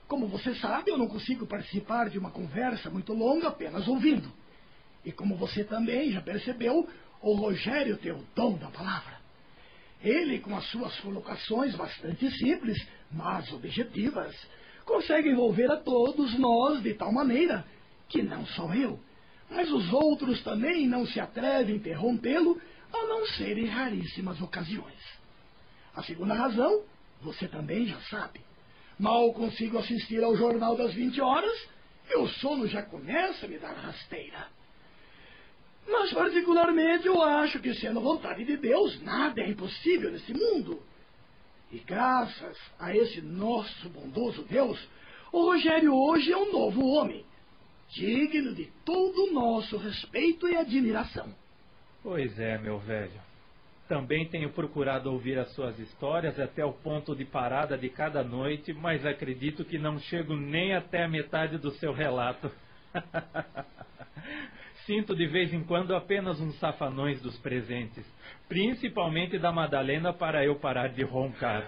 [SPEAKER 12] como você sabe, eu não consigo participar de uma conversa muito longa apenas ouvindo. E como você também já percebeu, o Rogério tem o dom da palavra. Ele, com as suas colocações bastante simples, mas objetivas, consegue envolver a todos nós de tal maneira que não só eu, mas os outros também não se atrevem a interrompê-lo a não ser em raríssimas ocasiões. A segunda razão, você também já sabe. Mal consigo assistir ao Jornal das 20 Horas e o sono já começa a me dar rasteira. Mas, particularmente, eu acho que, sendo vontade de Deus, nada é impossível nesse mundo. E graças a esse nosso bondoso Deus, o Rogério hoje é um novo homem, digno de todo o nosso respeito e admiração.
[SPEAKER 11] Pois é, meu velho. Também tenho procurado ouvir as suas histórias até o ponto de parada de cada noite, mas acredito que não chego nem até a metade do seu relato. (laughs) Sinto de vez em quando apenas uns safanões dos presentes, principalmente da Madalena para eu parar de roncar.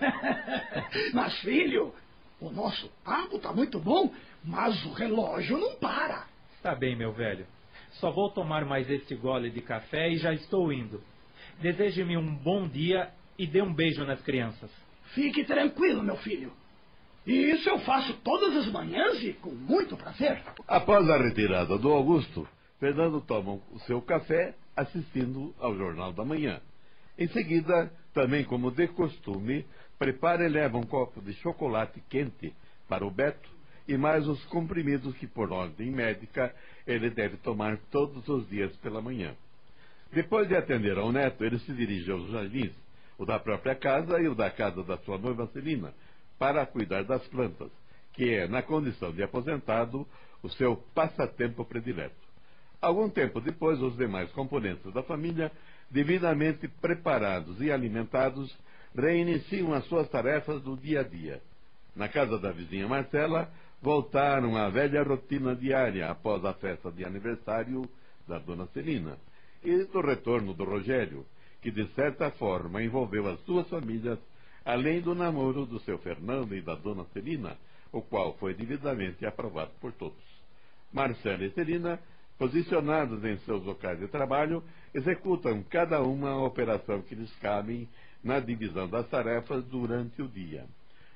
[SPEAKER 11] (laughs)
[SPEAKER 12] mas, filho, o nosso papo está muito bom, mas o relógio não para.
[SPEAKER 11] Está bem, meu velho. Só vou tomar mais esse gole de café e já estou indo. Deseje-me um bom dia e dê um beijo nas crianças.
[SPEAKER 12] Fique tranquilo, meu filho. E isso eu faço todas as manhãs e com muito prazer.
[SPEAKER 2] Após a retirada do Augusto, Fernando toma o seu café assistindo ao Jornal da Manhã. Em seguida, também como de costume, prepara e leva um copo de chocolate quente para o Beto e mais os comprimidos que, por ordem médica, ele deve tomar todos os dias pela manhã. Depois de atender ao neto, ele se dirige aos jardins, o da própria casa e o da casa da sua noiva Celina, para cuidar das plantas, que é, na condição de aposentado, o seu passatempo predileto. Algum tempo depois, os demais componentes da família, devidamente preparados e alimentados, reiniciam as suas tarefas do dia a dia. Na casa da vizinha Marcela, voltaram à velha rotina diária após a festa de aniversário da dona Celina e do retorno do Rogério, que de certa forma envolveu as duas famílias, além do namoro do seu Fernando e da dona Celina, o qual foi devidamente aprovado por todos. Marcela e Celina, posicionados em seus locais de trabalho, executam cada uma a operação que lhes cabe na divisão das tarefas durante o dia.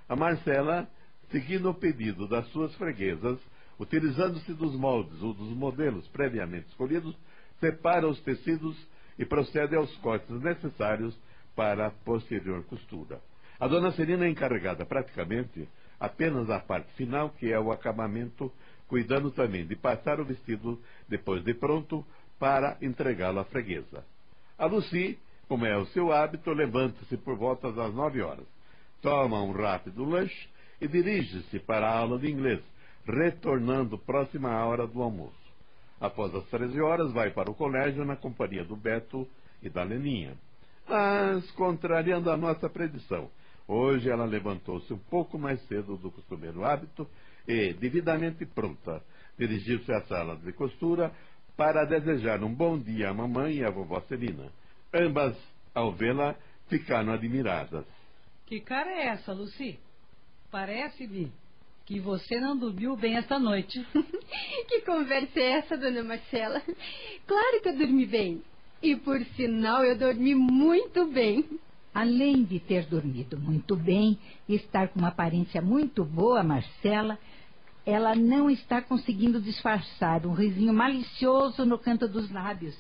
[SPEAKER 2] A Marcela, seguindo o pedido das suas freguesas, utilizando-se dos moldes ou dos modelos previamente escolhidos, separa os tecidos e procede aos cortes necessários para a posterior costura. A dona Serina é encarregada praticamente apenas da parte final, que é o acabamento, cuidando também de passar o vestido depois de pronto para entregá-lo à freguesa. A Lucy, como é o seu hábito, levanta-se por volta das nove horas, toma um rápido lanche e dirige-se para a aula de inglês, retornando próxima à hora do almoço. Após as 13 horas, vai para o colégio na companhia do Beto e da Leninha. Mas, contrariando a nossa predição, hoje ela levantou-se um pouco mais cedo do costumeiro hábito e, devidamente pronta, dirigiu-se à sala de costura para desejar um bom dia à mamãe e à vovó Celina. Ambas, ao vê-la, ficaram admiradas.
[SPEAKER 10] Que cara é essa, Lucy? Parece-me que você não dormiu bem esta noite. (laughs)
[SPEAKER 8] que conversa é essa, dona Marcela? Claro que eu dormi bem. E por sinal, eu dormi muito bem.
[SPEAKER 13] Além de ter dormido muito bem e estar com uma aparência muito boa, Marcela, ela não está conseguindo disfarçar um risinho malicioso no canto dos lábios.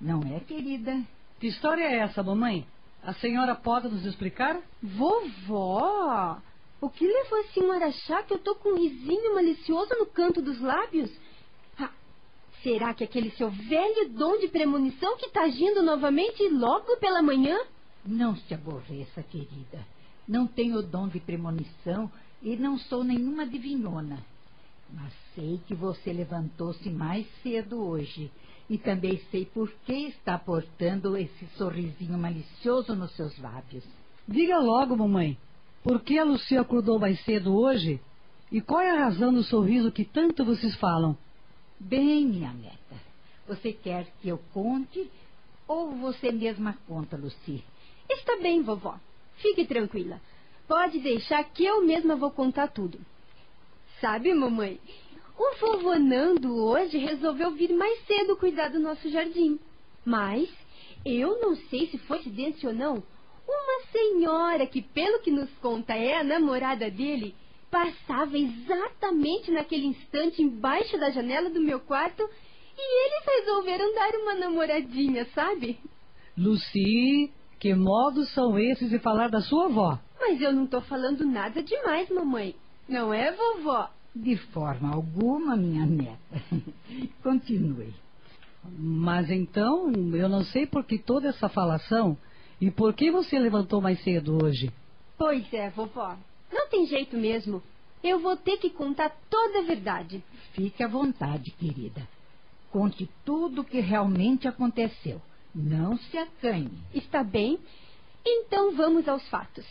[SPEAKER 13] Não é, querida?
[SPEAKER 10] Que história é essa, mamãe? A senhora pode nos explicar?
[SPEAKER 8] Vovó! O que levou a senhora a achar que eu tô com um risinho malicioso no canto dos lábios? Ah, será que aquele seu velho dom de premonição que tá agindo novamente logo pela manhã?
[SPEAKER 13] Não se aborreça, querida. Não tenho dom de premonição e não sou nenhuma divinona. Mas sei que você levantou-se mais cedo hoje. E também sei por que está portando esse sorrisinho malicioso nos seus lábios.
[SPEAKER 10] Diga logo, mamãe. Por que a Lucia acordou mais cedo hoje? E qual é a razão do sorriso que tanto vocês falam?
[SPEAKER 13] Bem, minha neta, você quer que eu conte ou você mesma conta, Lucy?
[SPEAKER 8] Está bem, vovó. Fique tranquila. Pode deixar que eu mesma vou contar tudo. Sabe, mamãe, o vovô Nando hoje resolveu vir mais cedo cuidar do nosso jardim. Mas eu não sei se foi coincidência ou não, uma senhora que, pelo que nos conta, é a namorada dele, passava exatamente naquele instante embaixo da janela do meu quarto e eles resolveram dar uma namoradinha, sabe?
[SPEAKER 10] Lucy, que modos são esses de falar da sua avó?
[SPEAKER 8] Mas eu não estou falando nada demais, mamãe. Não é, vovó?
[SPEAKER 13] De forma alguma, minha neta. (laughs) Continue.
[SPEAKER 10] Mas então, eu não sei por que toda essa falação e por que você levantou mais cedo hoje.
[SPEAKER 8] Pois é, vovó. Não tem jeito mesmo. Eu vou ter que contar toda a verdade.
[SPEAKER 13] Fique à vontade, querida. Conte tudo o que realmente aconteceu. Não se acanhe.
[SPEAKER 8] Está bem? Então vamos aos fatos.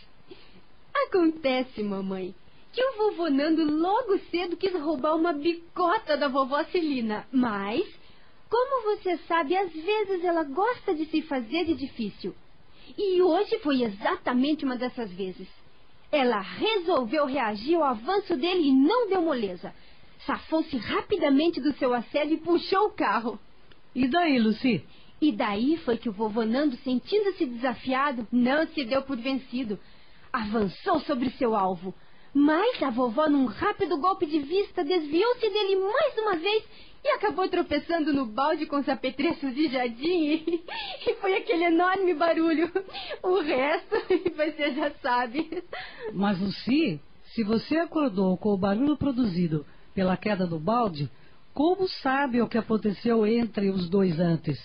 [SPEAKER 8] Acontece, mamãe, que o vovô Nando logo cedo quis roubar uma bicota da vovó Celina. Mas, como você sabe, às vezes ela gosta de se fazer de difícil. E hoje foi exatamente uma dessas vezes. Ela resolveu reagir ao avanço dele e não deu moleza. Safou-se rapidamente do seu assédio e puxou o carro.
[SPEAKER 10] E daí, Lucy?
[SPEAKER 8] E daí foi que o vovô Nando, sentindo-se desafiado, não se deu por vencido. Avançou sobre seu alvo. Mas a vovó, num rápido golpe de vista, desviou-se dele mais uma vez e acabou tropeçando no balde com os apetrechos de jardim. E, e foi aquele enorme barulho. O resto (laughs) você já sabe.
[SPEAKER 10] Mas, Lucy, se você acordou com o barulho produzido pela queda do balde, como sabe o que aconteceu entre os dois antes?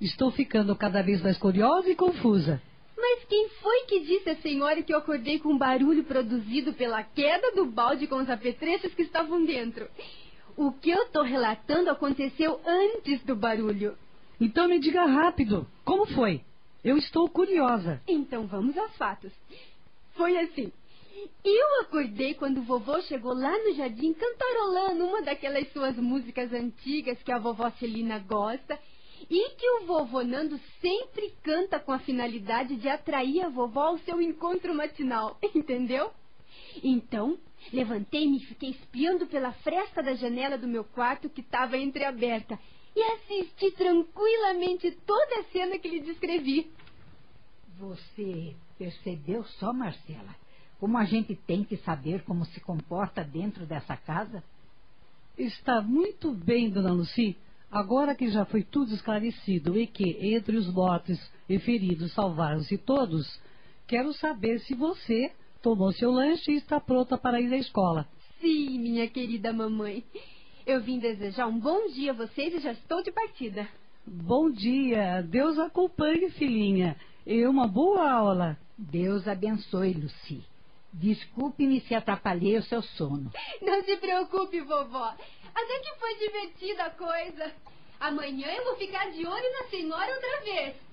[SPEAKER 10] Estou ficando cada vez mais curiosa e confusa.
[SPEAKER 8] Mas quem foi que disse à senhora que eu acordei com um barulho produzido pela queda do balde com os apetrechos que estavam dentro? O que eu estou relatando aconteceu antes do barulho.
[SPEAKER 10] Então me diga rápido, como foi? Eu estou curiosa.
[SPEAKER 8] Então vamos aos fatos. Foi assim. Eu acordei quando o vovô chegou lá no jardim cantarolando uma daquelas suas músicas antigas que a vovó Celina gosta e que o vovô Nando sempre canta com a finalidade de atrair a vovó ao seu encontro matinal, (laughs) entendeu? Então, levantei-me e fiquei espiando pela fresta da janela do meu quarto que estava entreaberta e assisti tranquilamente toda a cena que lhe descrevi.
[SPEAKER 13] Você percebeu só, Marcela, como a gente tem que saber como se comporta dentro dessa casa?
[SPEAKER 10] Está muito bem, dona Lucy. Agora que já foi tudo esclarecido e que, entre os mortos e feridos, salvaram-se todos, quero saber se você tomou seu lanche e está pronta para ir à escola.
[SPEAKER 8] Sim, minha querida mamãe. Eu vim desejar um bom dia a vocês e já estou de partida.
[SPEAKER 10] Bom dia. Deus acompanhe, filhinha. E uma boa aula.
[SPEAKER 13] Deus abençoe, Lucy. Desculpe-me se atrapalhei o seu sono.
[SPEAKER 8] Não se preocupe, vovó. Até que foi divertida a coisa. Amanhã eu vou ficar de olho na senhora outra vez.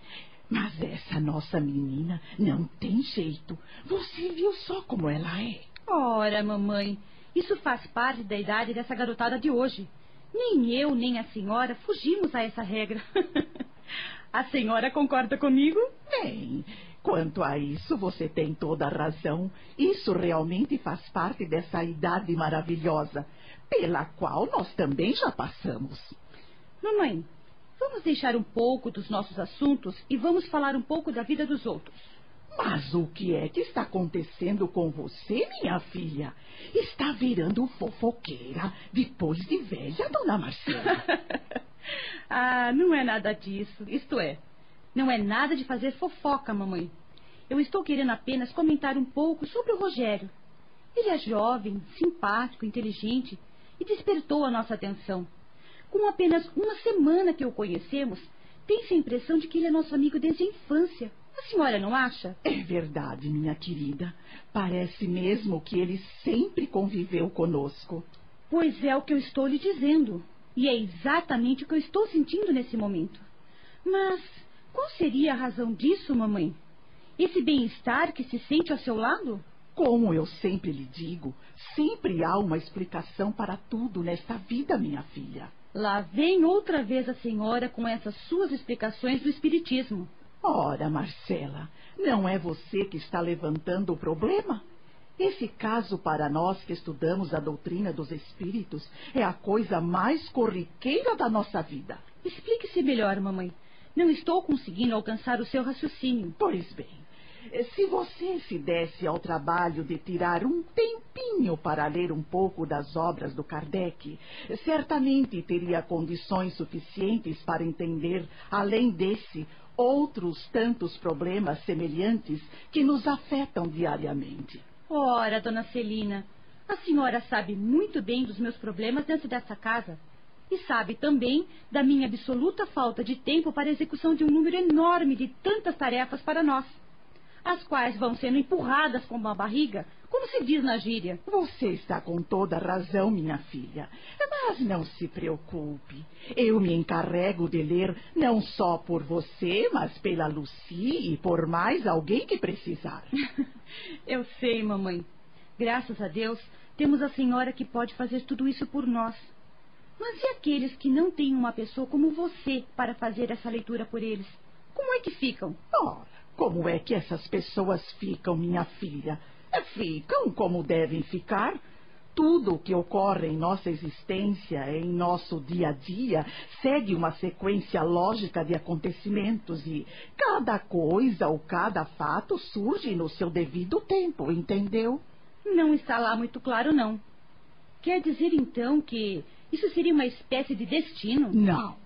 [SPEAKER 14] Mas essa nossa menina não tem jeito. Você viu só como ela é.
[SPEAKER 15] Ora, mamãe, isso faz parte da idade dessa garotada de hoje. Nem eu, nem a senhora fugimos a essa regra. (laughs) a senhora concorda comigo?
[SPEAKER 14] Bem, quanto a isso, você tem toda a razão. Isso realmente faz parte dessa idade maravilhosa pela qual nós também já passamos.
[SPEAKER 15] Mamãe, vamos deixar um pouco dos nossos assuntos e vamos falar um pouco da vida dos outros.
[SPEAKER 14] Mas o que é que está acontecendo com você, minha filha? Está virando fofoqueira depois de velha, dona Marcela. (laughs)
[SPEAKER 15] ah, não é nada disso. Isto é, não é nada de fazer fofoca, mamãe. Eu estou querendo apenas comentar um pouco sobre o Rogério. Ele é jovem, simpático, inteligente e despertou a nossa atenção. Com apenas uma semana que o conhecemos, tem-se a impressão de que ele é nosso amigo desde a infância. A senhora não acha?
[SPEAKER 14] É verdade, minha querida. Parece mesmo que ele sempre conviveu conosco.
[SPEAKER 15] Pois é o que eu estou lhe dizendo. E é exatamente o que eu estou sentindo nesse momento. Mas qual seria a razão disso, mamãe? Esse bem-estar que se sente ao seu lado?
[SPEAKER 14] Como eu sempre lhe digo, sempre há uma explicação para tudo nesta vida, minha filha.
[SPEAKER 15] Lá vem outra vez a senhora com essas suas explicações do Espiritismo.
[SPEAKER 14] Ora, Marcela, não é você que está levantando o problema? Esse caso, para nós que estudamos a doutrina dos espíritos, é a coisa mais corriqueira da nossa vida.
[SPEAKER 15] Explique-se melhor, mamãe. Não estou conseguindo alcançar o seu raciocínio.
[SPEAKER 14] Pois bem, Se você se desse ao trabalho de tirar um tempinho para ler um pouco das obras do Kardec, certamente teria condições suficientes para entender, além desse, outros tantos problemas semelhantes que nos afetam diariamente.
[SPEAKER 15] Ora, dona Celina, a senhora sabe muito bem dos meus problemas dentro dessa casa. E sabe também da minha absoluta falta de tempo para a execução de um número enorme de tantas tarefas para nós, as quais vão sendo empurradas com uma barriga, como se diz na gíria.
[SPEAKER 14] Você está com toda razão, minha filha. Mas não se preocupe. Eu me encarrego de ler não só por você, mas pela Lucy e por mais alguém que precisar. (laughs)
[SPEAKER 15] Eu sei, mamãe. Graças a Deus, temos a senhora que pode fazer tudo isso por nós. Mas e aqueles que não têm uma pessoa como você para fazer essa leitura por eles? Como é que ficam?
[SPEAKER 14] Ora, como é que essas pessoas ficam, minha filha? É, ficam como devem ficar. Tudo o que ocorre em nossa existência, em nosso dia a dia, segue uma sequência lógica de acontecimentos e cada coisa ou cada fato surge no seu devido tempo, entendeu?
[SPEAKER 15] Não está lá muito claro, não. Quer dizer então que isso seria uma espécie de destino?
[SPEAKER 14] Não.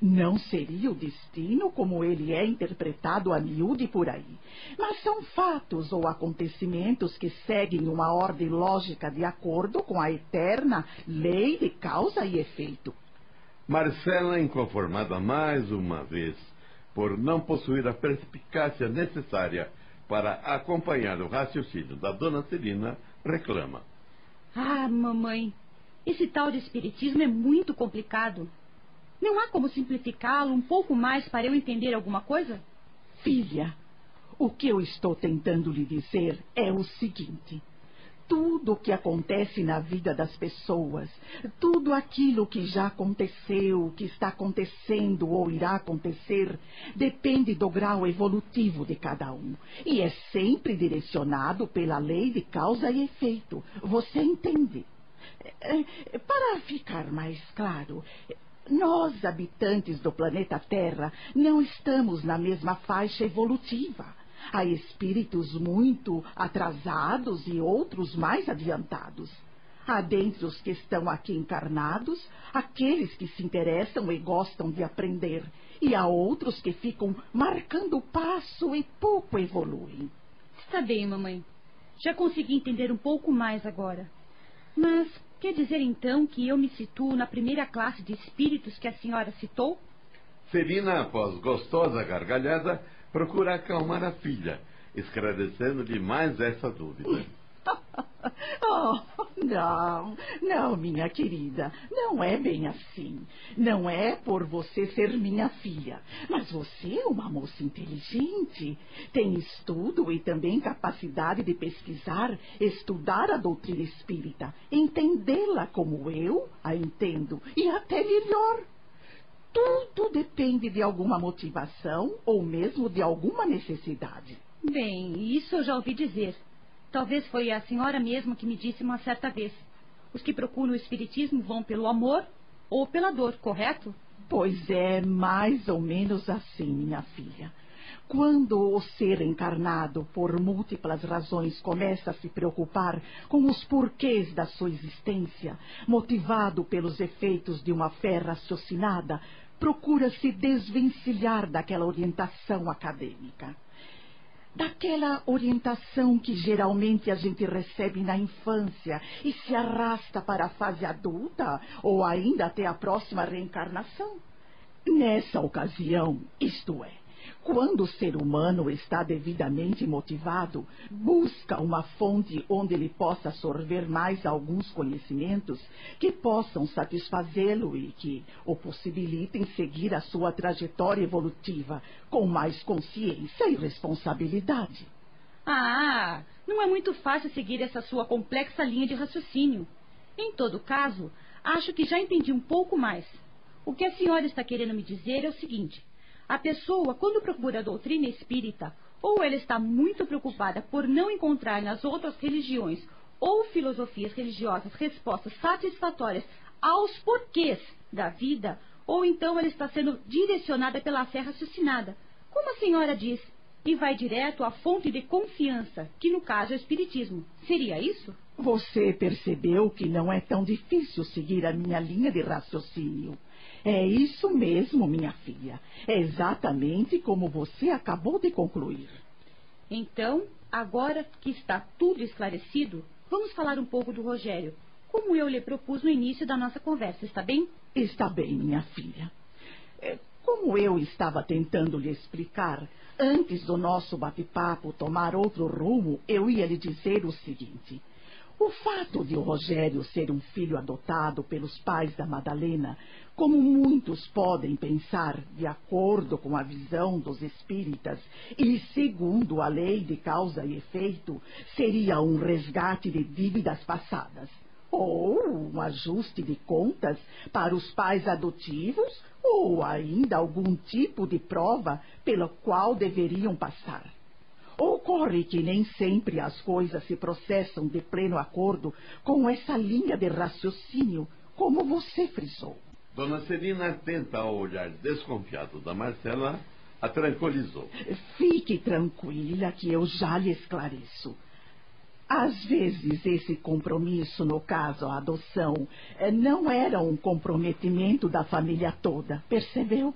[SPEAKER 14] Não seria o destino como ele é interpretado a miúde por aí. Mas são fatos ou acontecimentos que seguem uma ordem lógica de acordo com a eterna lei de causa e efeito.
[SPEAKER 2] Marcela, inconformada mais uma vez por não possuir a perspicácia necessária para acompanhar o raciocínio da dona Celina, reclama.
[SPEAKER 15] Ah, mamãe, esse tal de espiritismo é muito complicado. Não há como simplificá-lo um pouco mais para eu entender alguma coisa?
[SPEAKER 14] Filha, o que eu estou tentando lhe dizer é o seguinte: tudo o que acontece na vida das pessoas, tudo aquilo que já aconteceu, que está acontecendo ou irá acontecer, depende do grau evolutivo de cada um e é sempre direcionado pela lei de causa e efeito. Você entende? É, para ficar mais claro, nós, habitantes do planeta Terra, não estamos na mesma faixa evolutiva. Há espíritos muito atrasados e outros mais adiantados. Há dentre os que estão aqui encarnados aqueles que se interessam e gostam de aprender, e há outros que ficam marcando o passo e pouco evoluem.
[SPEAKER 15] Está bem, mamãe. Já consegui entender um pouco mais agora. Mas quer dizer então que eu me situo na primeira classe de espíritos que a senhora citou?
[SPEAKER 2] Celina, após gostosa gargalhada, procura acalmar a filha, esclarecendo-lhe mais essa dúvida. (laughs)
[SPEAKER 14] Oh, não, não, minha querida, não é bem assim. Não é por você ser minha filha, mas você é uma moça inteligente, tem estudo e também capacidade de pesquisar, estudar a doutrina espírita, entendê-la como eu a entendo e até melhor. Tudo depende de alguma motivação ou mesmo de alguma necessidade.
[SPEAKER 15] Bem, isso eu já ouvi dizer. Talvez foi a senhora mesma que me disse uma certa vez. Os que procuram o espiritismo vão pelo amor ou pela dor, correto?
[SPEAKER 14] Pois é, mais ou menos assim, minha filha. Quando o ser encarnado, por múltiplas razões, começa a se preocupar com os porquês da sua existência, motivado pelos efeitos de uma fé raciocinada, procura se desvencilhar daquela orientação acadêmica daquela orientação que geralmente a gente recebe na infância e se arrasta para a fase adulta ou ainda até a próxima reencarnação. Nessa ocasião, isto é, quando o ser humano está devidamente motivado, busca uma fonte onde ele possa sorver mais alguns conhecimentos que possam satisfazê-lo e que o possibilitem seguir a sua trajetória evolutiva com mais consciência e responsabilidade.
[SPEAKER 15] Ah, não é muito fácil seguir essa sua complexa linha de raciocínio. Em todo caso, acho que já entendi um pouco mais. O que a senhora está querendo me dizer é o seguinte. A pessoa, quando procura a doutrina espírita, ou ela está muito preocupada por não encontrar nas outras religiões ou filosofias religiosas respostas satisfatórias aos porquês da vida, ou então ela está sendo direcionada pela fé raciocinada. Como a senhora diz, e vai direto à fonte de confiança, que no caso é o Espiritismo. Seria isso?
[SPEAKER 14] Você percebeu que não é tão difícil seguir a minha linha de raciocínio. É isso mesmo, minha filha. É exatamente como você acabou de concluir.
[SPEAKER 15] Então, agora que está tudo esclarecido, vamos falar um pouco do Rogério, como eu lhe propus no início da nossa conversa, está bem?
[SPEAKER 14] Está bem, minha filha. É, como eu estava tentando lhe explicar, antes do nosso bate-papo tomar outro rumo, eu ia lhe dizer o seguinte. O fato de o Rogério ser um filho adotado pelos pais da Madalena, como muitos podem pensar, de acordo com a visão dos espíritas e segundo a lei de causa e efeito, seria um resgate de dívidas passadas ou um ajuste de contas para os pais adotivos, ou ainda algum tipo de prova pela qual deveriam passar. Ocorre que nem sempre as coisas se processam de pleno acordo com essa linha de raciocínio, como você frisou.
[SPEAKER 2] Dona Celina, atenta ao olhar desconfiado da Marcela, a tranquilizou.
[SPEAKER 14] Fique tranquila que eu já lhe esclareço. Às vezes, esse compromisso, no caso a adoção, eh, não era um comprometimento da família toda, percebeu?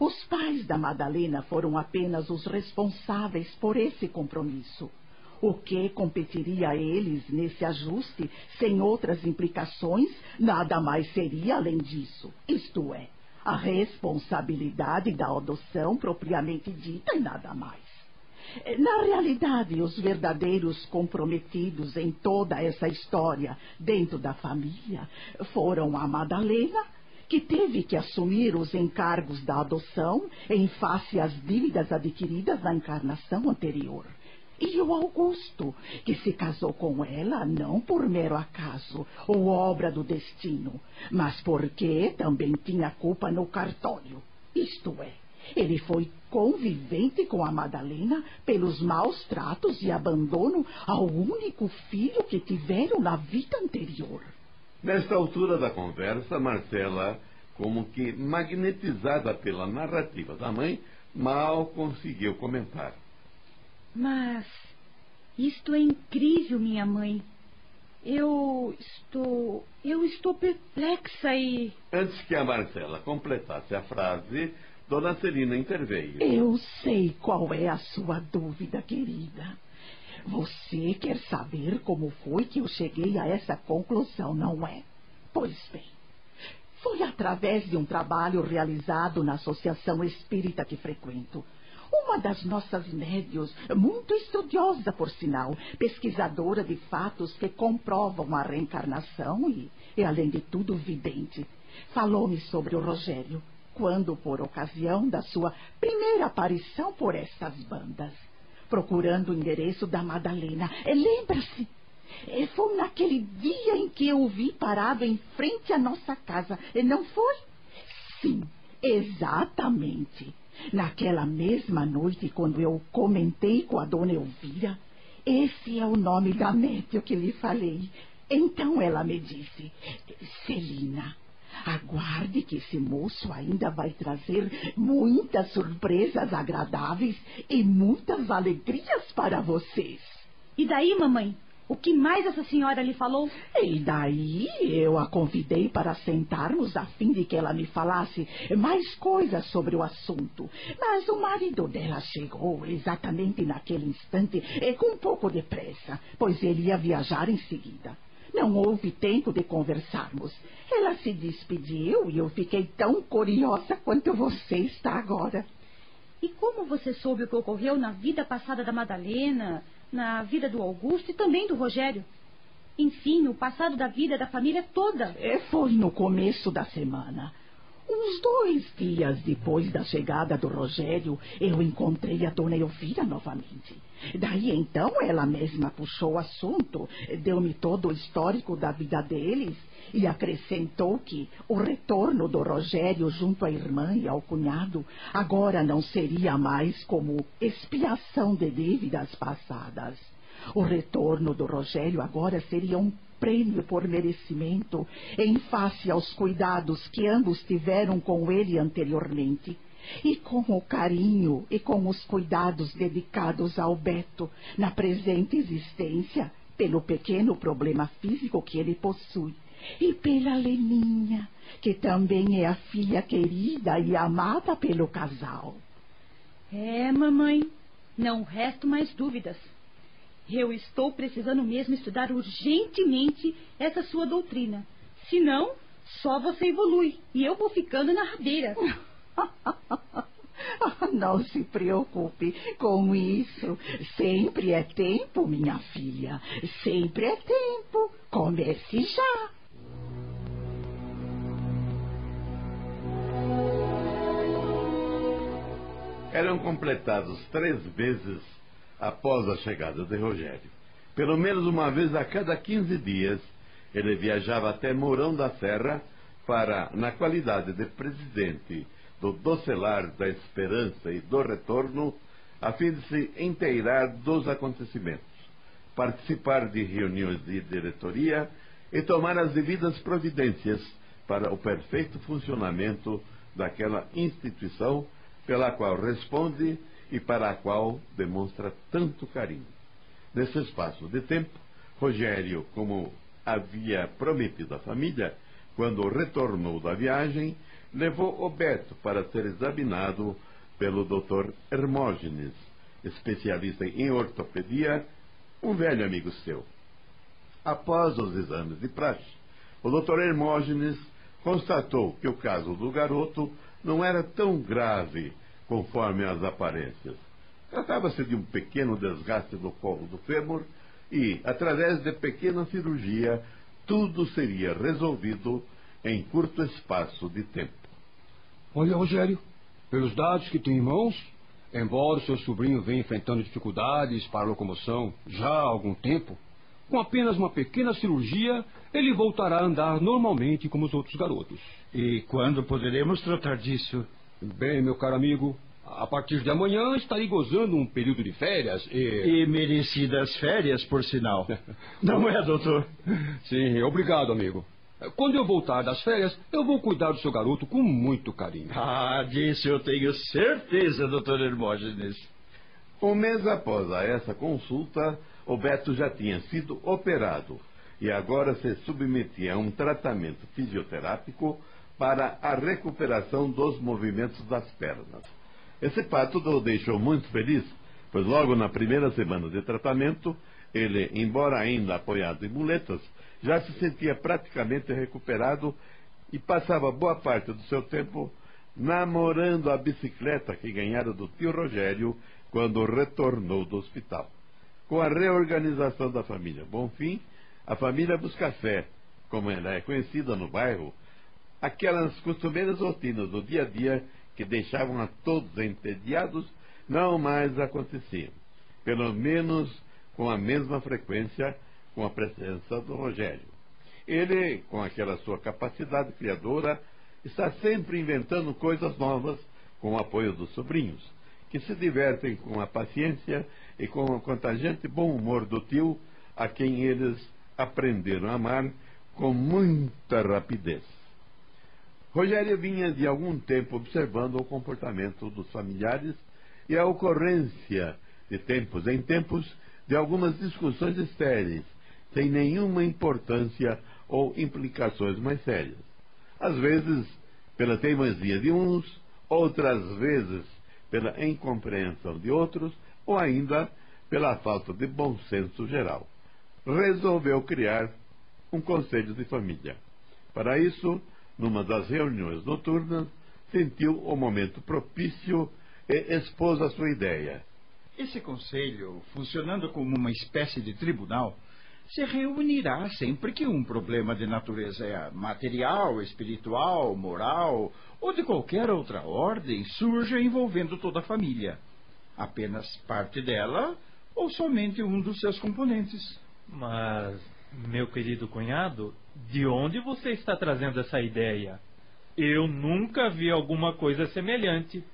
[SPEAKER 14] Os pais da Madalena foram apenas os responsáveis por esse compromisso. O que competiria a eles nesse ajuste, sem outras implicações, nada mais seria além disso. Isto é, a responsabilidade da adoção propriamente dita e nada mais. Na realidade, os verdadeiros comprometidos em toda essa história dentro da família foram a Madalena, que teve que assumir os encargos da adoção em face às dívidas adquiridas na encarnação anterior. E o Augusto, que se casou com ela não por mero acaso ou obra do destino, mas porque também tinha culpa no cartório. Isto é, ele foi convivente com a Madalena pelos maus tratos e abandono ao único filho que tiveram na vida anterior.
[SPEAKER 2] Nesta altura da conversa, Marcela, como que magnetizada pela narrativa da mãe, mal conseguiu comentar.
[SPEAKER 15] Mas isto é incrível, minha mãe. Eu estou. Eu estou perplexa e.
[SPEAKER 2] Antes que a Marcela completasse a frase, Dona Celina interveio.
[SPEAKER 14] Eu sei qual é a sua dúvida, querida. Você quer saber como foi que eu cheguei a essa conclusão, não é? Pois bem, foi através de um trabalho realizado na associação espírita que frequento. Uma das nossas médios, muito estudiosa, por sinal, pesquisadora de fatos que comprovam a reencarnação e, e além de tudo, vidente, falou-me sobre o Rogério quando, por ocasião da sua primeira aparição por estas bandas, procurando o endereço da Madalena. Lembra-se? Foi naquele dia em que eu o vi parado em frente à nossa casa, não foi? Sim, exatamente. Naquela mesma noite, quando eu comentei com a dona Elvira, esse é o nome da médium que lhe falei. Então ela me disse, Celina, Aguarde que esse moço ainda vai trazer muitas surpresas agradáveis e muitas alegrias para vocês.
[SPEAKER 15] E daí, mamãe? O que mais essa senhora lhe falou?
[SPEAKER 14] E daí eu a convidei para sentarmos a fim de que ela me falasse mais coisas sobre o assunto. Mas o marido dela chegou exatamente naquele instante com um pouco de pressa, pois ele ia viajar em seguida. Não houve tempo de conversarmos. Ela se despediu e eu fiquei tão curiosa quanto você está agora.
[SPEAKER 15] E como você soube o que ocorreu na vida passada da Madalena, na vida do Augusto e também do Rogério? Enfim, o passado da vida da família toda.
[SPEAKER 14] É, foi no começo da semana. Uns dois dias depois da chegada do Rogério, eu encontrei a dona Elvira novamente. Daí então ela mesma puxou o assunto, deu-me todo o histórico da vida deles e acrescentou que o retorno do Rogério junto à irmã e ao cunhado agora não seria mais como expiação de dívidas passadas. O retorno do Rogério agora seria um prêmio por merecimento em face aos cuidados que ambos tiveram com ele anteriormente. E com o carinho e com os cuidados dedicados ao Beto na presente existência, pelo pequeno problema físico que ele possui, e pela Leninha, que também é a filha querida e amada pelo casal.
[SPEAKER 15] É, mamãe, não restam mais dúvidas. Eu estou precisando mesmo estudar urgentemente essa sua doutrina. Senão, só você evolui e eu vou ficando na rabeira. (laughs)
[SPEAKER 14] Não se preocupe com isso. Sempre é tempo, minha filha. Sempre é tempo. Comece já.
[SPEAKER 2] Eram completados três meses após a chegada de Rogério. Pelo menos uma vez a cada 15 dias, ele viajava até Mourão da Serra para, na qualidade de presidente do Docelar da Esperança e do Retorno, a fim de se inteirar dos acontecimentos, participar de reuniões de diretoria e tomar as devidas providências para o perfeito funcionamento daquela instituição pela qual responde e para a qual demonstra tanto carinho. Nesse espaço de tempo, Rogério, como havia prometido à família, quando retornou da viagem, levou o Beto para ser examinado pelo Dr. Hermógenes, especialista em ortopedia, um velho amigo seu. Após os exames de praxe, o Dr. Hermógenes constatou que o caso do garoto não era tão grave conforme as aparências. Tratava-se de um pequeno desgaste do colo do fêmur e, através de pequena cirurgia, tudo seria resolvido em curto espaço de tempo.
[SPEAKER 4] Olha, Rogério, pelos dados que tenho em mãos, embora o seu sobrinho venha enfrentando dificuldades para a locomoção já há algum tempo, com apenas uma pequena cirurgia, ele voltará a andar normalmente como os outros garotos.
[SPEAKER 3] E quando poderemos tratar disso?
[SPEAKER 4] Bem, meu caro amigo, a partir de amanhã estarei gozando um período de férias e.
[SPEAKER 3] E merecidas férias, por sinal. (laughs) Não é, doutor?
[SPEAKER 4] Sim, obrigado, amigo. Quando eu voltar das férias, eu vou cuidar do seu garoto com muito carinho. (laughs)
[SPEAKER 3] Ah, disso eu tenho certeza, doutor Hermógenes.
[SPEAKER 2] Um mês após essa consulta, o Beto já tinha sido operado e agora se submetia a um tratamento fisioterápico para a recuperação dos movimentos das pernas. Esse fato o deixou muito feliz, pois logo na primeira semana de tratamento, ele, embora ainda apoiado em muletas, já se sentia praticamente recuperado e passava boa parte do seu tempo namorando a bicicleta que ganhara do tio Rogério quando retornou do hospital. Com a reorganização da família Bonfim, a família Buscafé, como ela é conhecida no bairro, aquelas costumeiras rotinas do dia a dia que deixavam a todos entediados não mais aconteciam. Pelo menos com a mesma frequência com a presença do Rogério. Ele, com aquela sua capacidade criadora, está sempre inventando coisas novas com o apoio dos sobrinhos, que se divertem com a paciência e com o contagiante bom humor do tio, a quem eles aprenderam a amar com muita rapidez. Rogério vinha de algum tempo observando o comportamento dos familiares e a ocorrência, de tempos em tempos, de algumas discussões estéreis, sem nenhuma importância ou implicações mais sérias. Às vezes, pela teimosia de uns, outras vezes pela incompreensão de outros, ou ainda pela falta de bom senso geral. Resolveu criar um conselho de família. Para isso, numa das reuniões noturnas, sentiu o momento propício e expôs a sua ideia.
[SPEAKER 3] Esse conselho, funcionando como uma espécie de tribunal, se reunirá sempre que um problema de natureza material, espiritual, moral ou de qualquer outra ordem surja envolvendo toda a família. Apenas parte dela ou somente um dos seus componentes.
[SPEAKER 11] Mas, meu querido cunhado, de onde você está trazendo essa ideia? Eu nunca vi alguma coisa semelhante.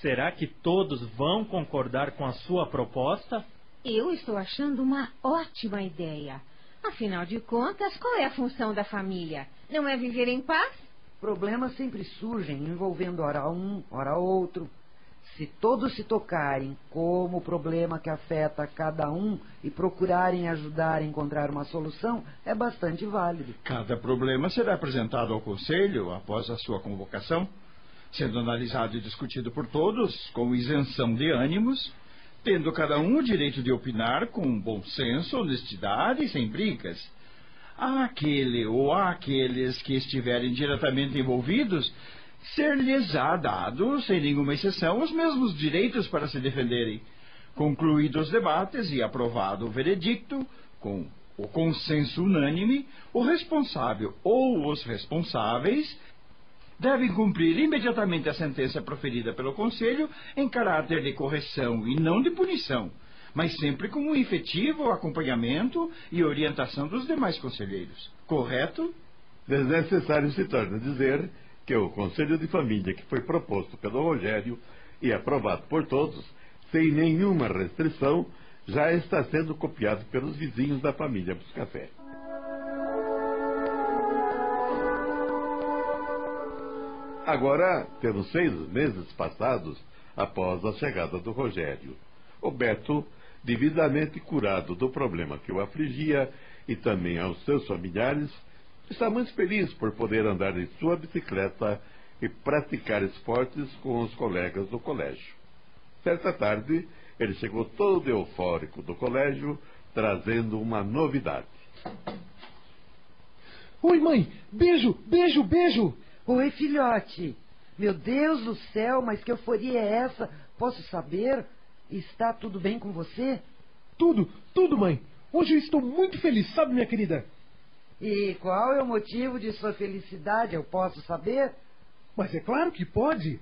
[SPEAKER 11] Será que todos vão concordar com a sua proposta?
[SPEAKER 9] Eu estou achando uma ótima ideia. Afinal de contas, qual é a função da família? Não é viver em paz?
[SPEAKER 7] problemas sempre surgem envolvendo ora um, ora outro. Se todos se tocarem como o problema que afeta cada um e procurarem ajudar a encontrar uma solução, é bastante válido.
[SPEAKER 3] Cada problema será apresentado ao Conselho após a sua convocação, sendo analisado e discutido por todos, com isenção de ânimos, tendo cada um o direito de opinar com bom senso, honestidade e sem brigas. Aquele ou aqueles que estiverem diretamente envolvidos ser-lhes-á dado, sem nenhuma exceção, os mesmos direitos para se defenderem. Concluídos os debates e aprovado o veredicto, com o consenso unânime, o responsável ou os responsáveis devem cumprir imediatamente a sentença proferida pelo Conselho em caráter de correção e não de punição, mas sempre com um efetivo acompanhamento e orientação dos demais conselheiros. Correto?
[SPEAKER 2] Desnecessário se torna dizer que o Conselho de Família que foi proposto pelo Rogério e aprovado por todos, sem nenhuma restrição, já está sendo copiado pelos vizinhos da família Buscafé. Agora temos seis meses passados após a chegada do Rogério. O Beto, devidamente curado do problema que o afligia e também aos seus familiares, está muito feliz por poder andar em sua bicicleta e praticar esportes com os colegas do colégio. Certa tarde, ele chegou todo eufórico do colégio, trazendo uma novidade.
[SPEAKER 6] Oi, mãe! Beijo, beijo, beijo!
[SPEAKER 7] Oi, filhote! Meu Deus do céu, mas que euforia é essa? Posso saber? Está tudo bem com você?
[SPEAKER 6] Tudo, tudo, mãe! Hoje eu estou muito feliz, sabe, minha querida?
[SPEAKER 7] E qual é o motivo de sua felicidade? Eu posso saber?
[SPEAKER 6] Mas é claro que pode.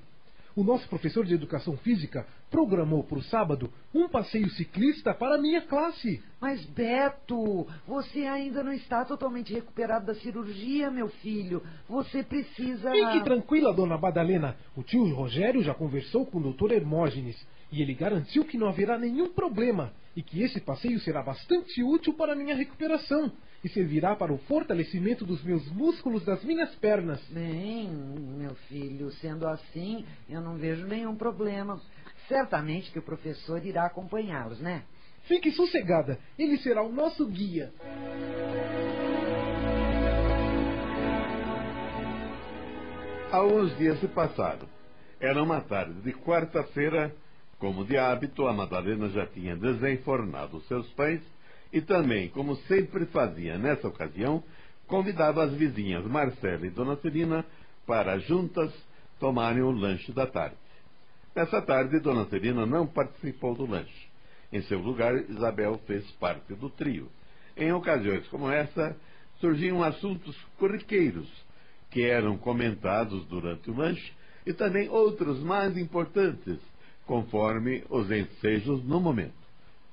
[SPEAKER 6] O nosso professor de educação física programou para o sábado um passeio ciclista para a minha classe.
[SPEAKER 7] Mas, Beto, você ainda não está totalmente recuperado da cirurgia, meu filho. Você precisa.
[SPEAKER 6] Fique tranquila, dona Badalena. O tio Rogério já conversou com o doutor Hermógenes e ele garantiu que não haverá nenhum problema e que esse passeio será bastante útil para a minha recuperação e servirá para o fortalecimento dos meus músculos das minhas pernas.
[SPEAKER 7] Bem, meu filho, sendo assim, eu não vejo nenhum problema. Certamente que o professor irá acompanhá-los, né?
[SPEAKER 6] Fique sossegada, ele será o nosso guia.
[SPEAKER 2] Alguns dias se passaram. Era uma tarde de quarta-feira. Como de hábito, a Madalena já tinha desenfornado seus pães e também, como sempre fazia nessa ocasião, convidava as vizinhas Marcela e Dona Celina para juntas tomarem o lanche da tarde. Nessa tarde, Dona Celina não participou do lanche. Em seu lugar, Isabel fez parte do trio. Em ocasiões como essa, surgiam assuntos corriqueiros que eram comentados durante o lanche e também outros mais importantes, conforme os ensejos no momento.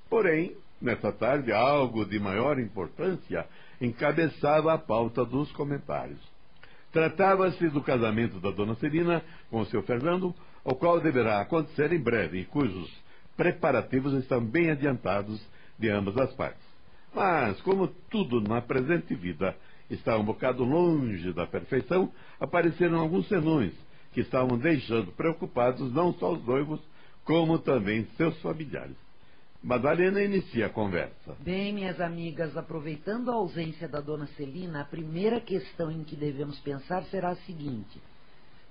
[SPEAKER 2] Porém, Nessa tarde, algo de maior importância encabeçava a pauta dos comentários. Tratava-se do casamento da dona Celina com o seu Fernando, o qual deverá acontecer em breve e cujos preparativos estão bem adiantados de ambas as partes. Mas, como tudo na presente vida está um bocado longe da perfeição, apareceram alguns senões que estavam deixando preocupados não só os noivos, como também seus familiares. Madalena inicia a conversa.
[SPEAKER 7] Bem, minhas amigas, aproveitando a ausência da dona Celina, a primeira questão em que devemos pensar será a seguinte: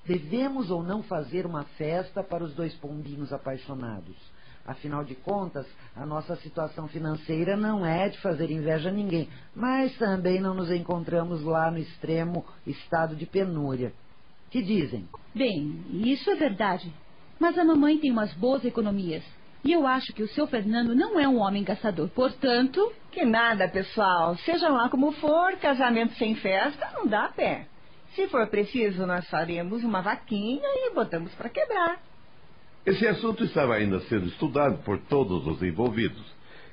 [SPEAKER 7] devemos ou não fazer uma festa para os dois pombinhos apaixonados? Afinal de contas, a nossa situação financeira não é de fazer inveja a ninguém, mas também não nos encontramos lá no extremo estado de penúria. Que dizem?
[SPEAKER 15] Bem, isso é verdade. Mas a mamãe tem umas boas economias. E eu acho que o seu Fernando não é um homem gastador. Portanto.
[SPEAKER 16] Que nada, pessoal. Seja lá como for, casamento sem festa não dá pé. Se for preciso, nós faremos uma vaquinha e botamos para quebrar.
[SPEAKER 2] Esse assunto estava ainda sendo estudado por todos os envolvidos.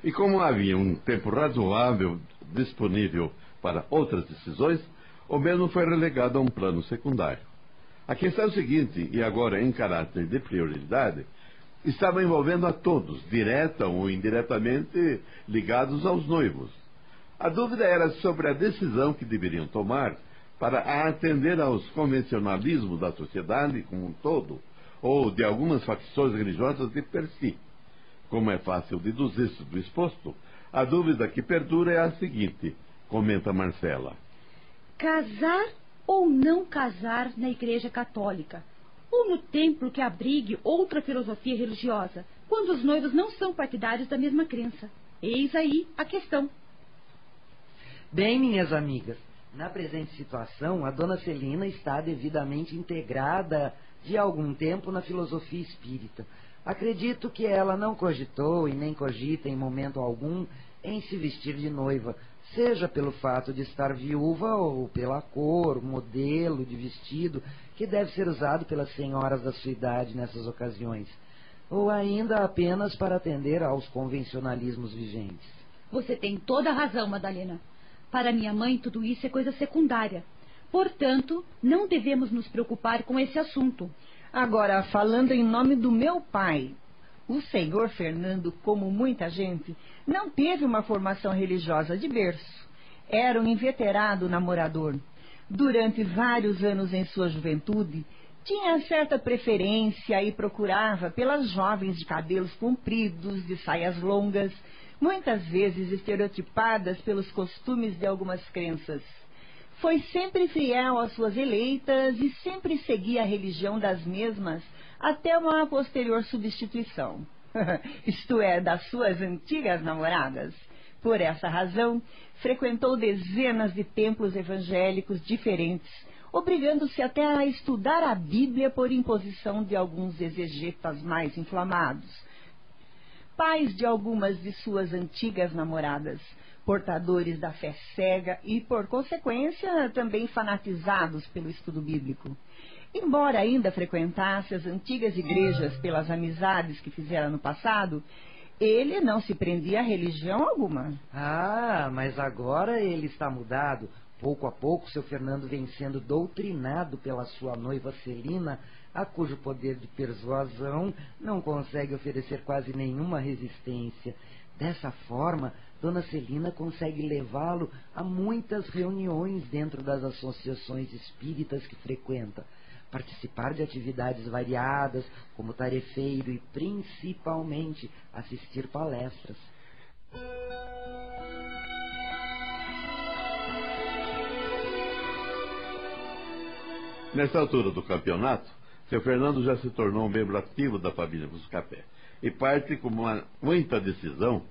[SPEAKER 2] E como havia um tempo razoável disponível para outras decisões, o mesmo foi relegado a um plano secundário. A questão é seguinte, e agora em caráter de prioridade, estava envolvendo a todos, direta ou indiretamente ligados aos noivos. A dúvida era sobre a decisão que deveriam tomar para atender aos convencionalismos da sociedade como um todo, ou de algumas facções religiosas de per si. Como é fácil deduzir-se do exposto, a dúvida que perdura é a seguinte, comenta Marcela.
[SPEAKER 15] Casar ou não casar na Igreja Católica? Ou no templo que abrigue outra filosofia religiosa, quando os noivos não são partidários da mesma crença? Eis aí a questão.
[SPEAKER 7] Bem, minhas amigas, na presente situação, a dona Celina está devidamente integrada de algum tempo na filosofia espírita. Acredito que ela não cogitou e nem cogita em momento algum em se vestir de noiva, seja pelo fato de estar viúva ou pela cor, modelo de vestido que deve ser usado pelas senhoras da sua idade nessas ocasiões, ou ainda apenas para atender aos convencionalismos vigentes.
[SPEAKER 15] Você tem toda a razão, Madalena. Para minha mãe, tudo isso é coisa secundária. Portanto, não devemos nos preocupar com esse assunto.
[SPEAKER 16] Agora, falando em nome do meu pai, o senhor Fernando, como muita gente, não teve uma formação religiosa de berço. Era um inveterado namorador. Durante vários anos em sua juventude, tinha certa preferência e procurava pelas jovens de cabelos compridos, de saias longas, muitas vezes estereotipadas pelos costumes de algumas crenças. Foi sempre fiel às suas eleitas e sempre seguia a religião das mesmas até uma posterior substituição. (laughs) Isto é, das suas antigas namoradas. Por essa razão, frequentou dezenas de templos evangélicos diferentes, obrigando-se até a estudar a Bíblia por imposição de alguns exegetas mais inflamados, pais de algumas de suas antigas namoradas, portadores da fé cega e, por consequência, também fanatizados pelo estudo bíblico. Embora ainda frequentasse as antigas igrejas pelas amizades que fizera no passado, ele não se prendia a religião alguma.
[SPEAKER 7] Ah, mas agora ele está mudado. Pouco a pouco, seu Fernando vem sendo doutrinado pela sua noiva Celina a cujo poder de persuasão não consegue oferecer quase nenhuma resistência. Dessa forma, Dona Celina consegue levá-lo a muitas reuniões dentro das associações espíritas que frequenta, participar de atividades variadas, como tarefeiro e principalmente assistir palestras.
[SPEAKER 2] Nessa altura do campeonato, seu Fernando já se tornou um membro ativo da família Buscapé e parte com uma, muita decisão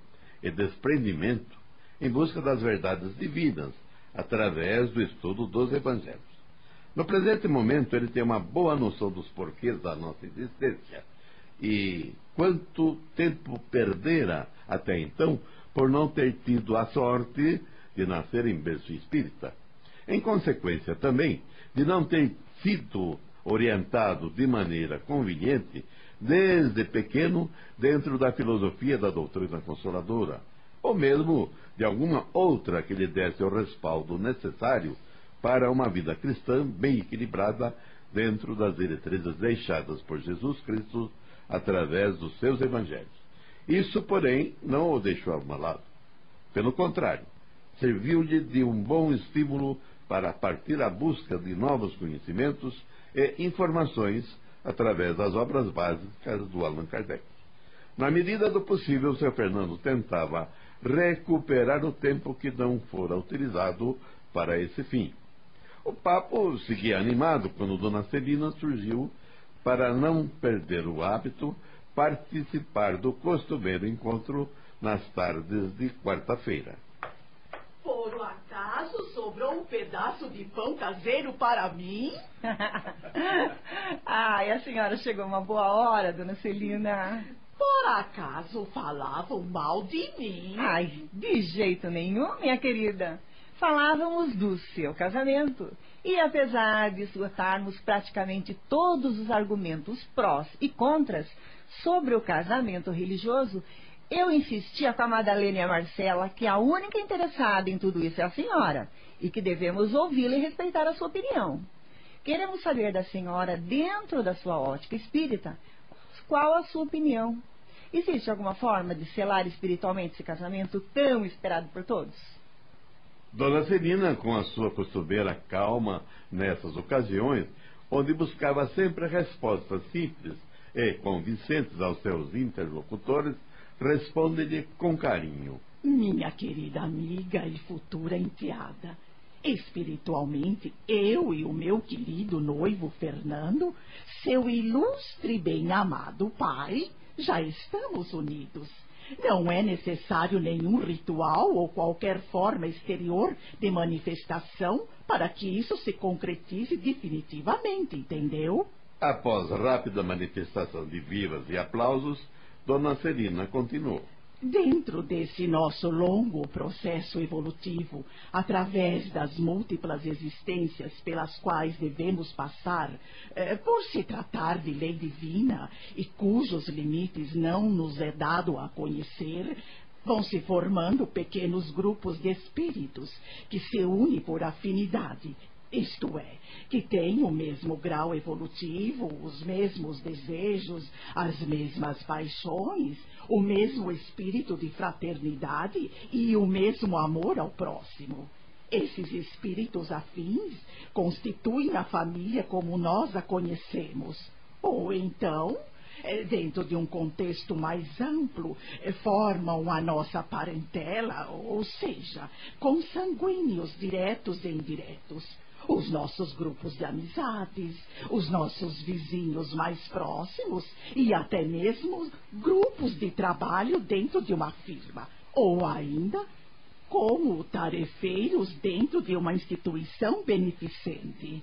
[SPEAKER 2] e desprendimento em busca das verdades divinas através do estudo dos evangelhos. No presente momento, ele tem uma boa noção dos porquês da nossa existência e quanto tempo perdera até então por não ter tido a sorte de nascer em berço espírita. Em consequência também de não ter sido orientado de maneira conveniente desde pequeno dentro da filosofia da doutrina consoladora, ou mesmo de alguma outra que lhe desse o respaldo necessário para uma vida cristã bem equilibrada dentro das diretrizes deixadas por Jesus Cristo através dos seus evangelhos. Isso, porém, não o deixou abalado. Pelo contrário, serviu-lhe de um bom estímulo para partir à busca de novos conhecimentos e informações através das obras básicas do Allan Kardec. Na medida do possível, Sr. Fernando tentava recuperar o tempo que não fora utilizado para esse fim. O papo seguia animado quando Dona Celina surgiu para não perder o hábito participar do costumeiro encontro nas tardes de quarta-feira.
[SPEAKER 14] Por acaso sobrou um pedaço de pão caseiro para mim? (laughs)
[SPEAKER 16] Ai, a senhora chegou uma boa hora, dona Celina.
[SPEAKER 14] Por acaso falavam mal de mim?
[SPEAKER 16] Ai, de jeito nenhum, minha querida. Falávamos do seu casamento. E apesar de esgotarmos praticamente todos os argumentos prós e contras sobre o casamento religioso, eu insistia com a Madalena e a Marcela que a única interessada em tudo isso é a senhora e que devemos ouvi-la e respeitar a sua opinião. Queremos saber da senhora, dentro da sua ótica espírita, qual a sua opinião. Existe alguma forma de selar espiritualmente esse casamento tão esperado por todos?
[SPEAKER 2] Dona Celina, com a sua costumeira calma nessas ocasiões, onde buscava sempre respostas simples e convincentes aos seus interlocutores, responde-lhe com carinho.
[SPEAKER 14] Minha querida amiga e futura enteada, espiritualmente, eu e o meu querido noivo Fernando, seu ilustre e bem-amado pai, já estamos unidos. Não é necessário nenhum ritual ou qualquer forma exterior de manifestação para que isso se concretize definitivamente, entendeu?
[SPEAKER 2] Após rápida manifestação de vivas e aplausos, Dona Celina continuou.
[SPEAKER 14] Dentro desse nosso longo processo evolutivo, através das múltiplas existências pelas quais devemos passar, eh, por se tratar de lei divina e cujos limites não nos é dado a conhecer, vão se formando pequenos grupos de espíritos que se unem por afinidade isto é, que têm o mesmo grau evolutivo, os mesmos desejos, as mesmas paixões, o mesmo espírito de fraternidade e o mesmo amor ao próximo. Esses espíritos afins constituem a família como nós a conhecemos. Ou então, eh, dentro de um contexto mais amplo, eh, formam a nossa parentela, ou seja, consanguíneos diretos e indiretos os nossos grupos de amizades, os nossos vizinhos mais próximos e até mesmo grupos de trabalho dentro de uma firma. Ou ainda, como tarefeiros dentro de uma instituição beneficente.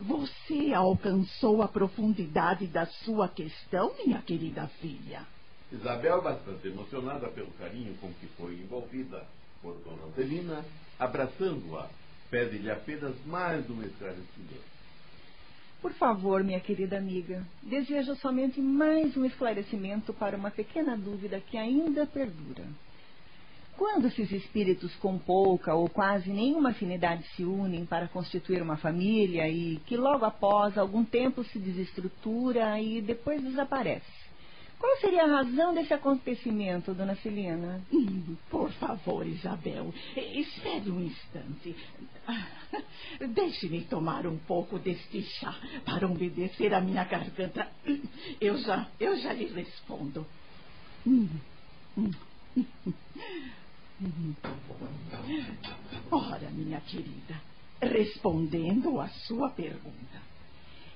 [SPEAKER 14] Você alcançou a profundidade da sua questão, minha querida filha?
[SPEAKER 2] Isabel, bastante emocionada pelo carinho com que foi envolvida por Dona Antelina, abraçando-a pede-lhe apenas mais um esclarecimento.
[SPEAKER 16] Por favor, minha querida amiga, desejo somente mais um esclarecimento para uma pequena dúvida que ainda perdura. Quando esses espíritos com pouca ou quase nenhuma afinidade se unem para constituir uma família e que logo após algum tempo se desestrutura e depois desaparece? Qual seria a razão desse acontecimento, dona Celina?
[SPEAKER 14] Hum, por favor, Isabel, espere um instante. (laughs) Deixe-me tomar um pouco deste chá para umedecer a minha garganta. (clears throat) Eu já, eu já lhe respondo. Ora, minha querida, respondendo à sua pergunta.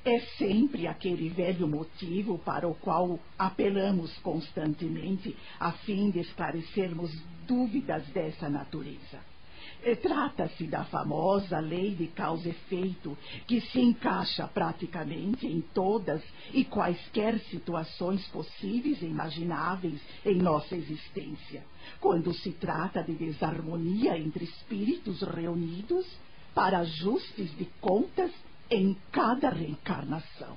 [SPEAKER 14] É sempre aquele velho motivo para o qual apelamos constantemente a fim de esclarecermos dúvidas dessa natureza. Trata-se da famosa lei de causa e efeito, que se encaixa praticamente em todas e quaisquer situações possíveis e imagináveis em nossa existência, quando se trata de desarmonia entre espíritos reunidos para ajustes de contas em cada reencarnação.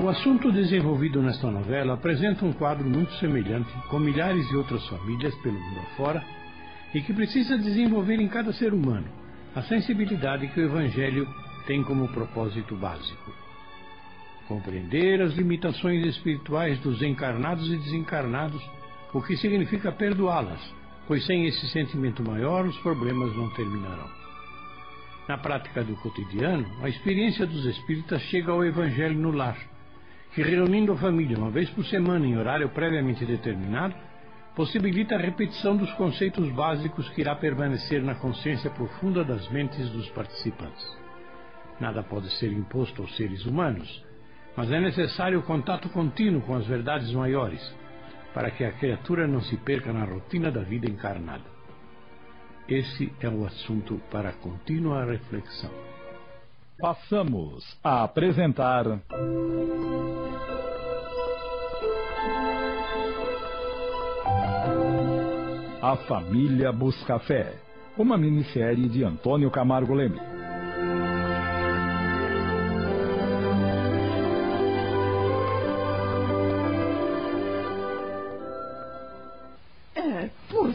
[SPEAKER 17] O assunto desenvolvido nesta novela apresenta um quadro muito semelhante com milhares de outras famílias pelo mundo afora e que precisa desenvolver em cada ser humano a sensibilidade que o Evangelho tem como propósito básico. Compreender as limitações espirituais dos encarnados e desencarnados o que significa perdoá-las, pois sem esse sentimento maior os problemas não terminarão. Na prática do cotidiano, a experiência dos espíritas chega ao Evangelho no lar, que reunindo a família uma vez por semana em horário previamente determinado, possibilita a repetição dos conceitos básicos que irá permanecer na consciência profunda das mentes dos participantes. Nada pode ser imposto aos seres humanos, mas é necessário o contato contínuo com as verdades maiores para que a criatura não se perca na rotina da vida encarnada. Esse é o assunto para contínua reflexão.
[SPEAKER 1] Passamos a apresentar. A Família Buscafé, uma minissérie de Antônio Camargo Leme.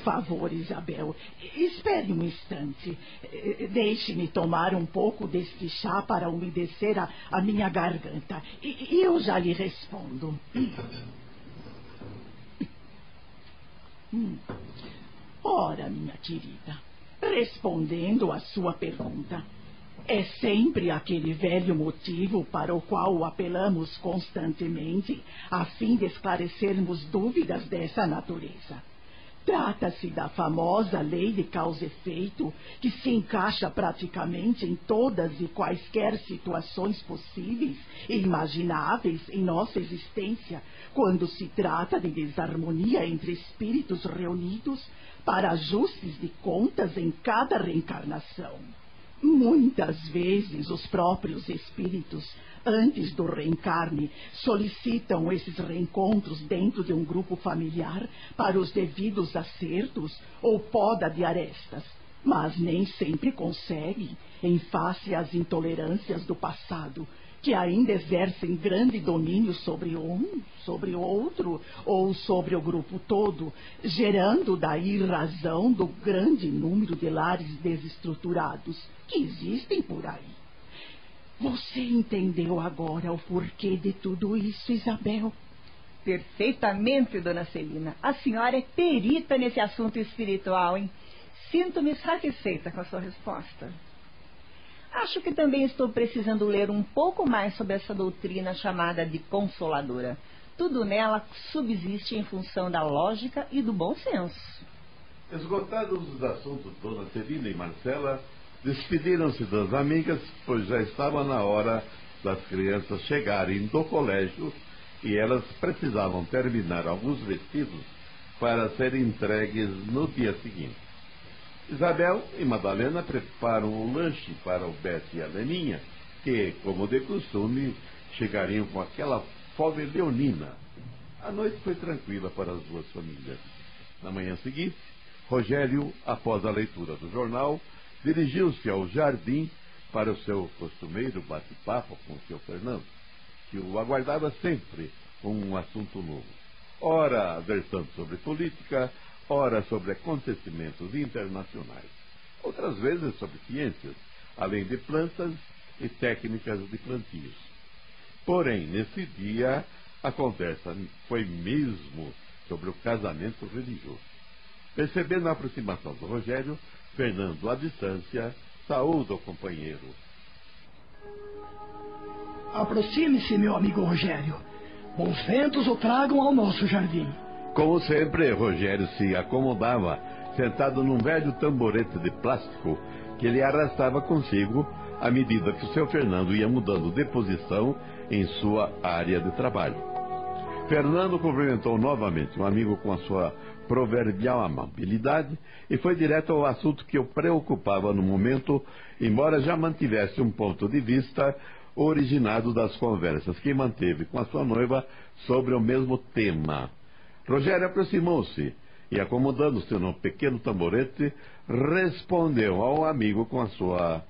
[SPEAKER 14] Favor, Isabel, espere um instante. Deixe-me tomar um pouco deste chá para umedecer a, a minha garganta. E eu já lhe respondo. Hum. Ora, minha querida, respondendo à sua pergunta, é sempre aquele velho motivo para o qual apelamos constantemente, a fim de esclarecermos dúvidas dessa natureza. Trata-se da famosa lei de causa e efeito, que se encaixa praticamente em todas e quaisquer situações possíveis e imagináveis em nossa existência, quando se trata de desarmonia entre espíritos reunidos para ajustes de contas em cada reencarnação. Muitas vezes os próprios espíritos, antes do reencarne, solicitam esses reencontros dentro de um grupo familiar para os devidos acertos ou poda de arestas, mas nem sempre conseguem, em face às intolerâncias do passado, que ainda exercem grande domínio sobre um, sobre outro ou sobre o grupo todo, gerando daí razão do grande número de lares desestruturados que existem por aí. Você entendeu agora o porquê de tudo isso, Isabel?
[SPEAKER 16] Perfeitamente, dona Celina. A senhora é perita nesse assunto espiritual, hein? Sinto-me satisfeita com a sua resposta. Acho que também estou precisando ler um pouco mais sobre essa doutrina chamada de consoladora. Tudo nela subsiste em função da lógica e do bom senso.
[SPEAKER 2] Esgotados os assuntos, Dona Celina e Marcela despediram-se das amigas, pois já estava na hora das crianças chegarem do colégio e elas precisavam terminar alguns vestidos para serem entregues no dia seguinte. Isabel e Madalena preparam o lanche para o Beto e a Leninha, que, como de costume, chegariam com aquela fome leonina. A noite foi tranquila para as duas famílias. Na manhã seguinte, Rogério, após a leitura do jornal, dirigiu-se ao jardim para o seu costumeiro bate-papo com o seu Fernando, que o aguardava sempre com um assunto novo. Ora, versando sobre política, ora sobre acontecimentos internacionais, outras vezes sobre ciências, além de plantas e técnicas de plantios. Porém, nesse dia, a conversa foi mesmo sobre o casamento religioso. Percebendo a aproximação do Rogério, Fernando, à distância, saúda o companheiro.
[SPEAKER 12] Aproxime-se, meu amigo Rogério. Bons ventos o tragam ao nosso jardim.
[SPEAKER 2] Como sempre, Rogério se acomodava, sentado num velho tamborete de plástico que ele arrastava consigo à medida que o seu Fernando ia mudando de posição em sua área de trabalho. Fernando cumprimentou novamente um amigo com a sua proverbial amabilidade e foi direto ao assunto que o preocupava no momento, embora já mantivesse um ponto de vista originado das conversas que manteve com a sua noiva sobre o mesmo tema. Rogério aproximou-se e, acomodando-se no pequeno tamborete, respondeu ao amigo com a sua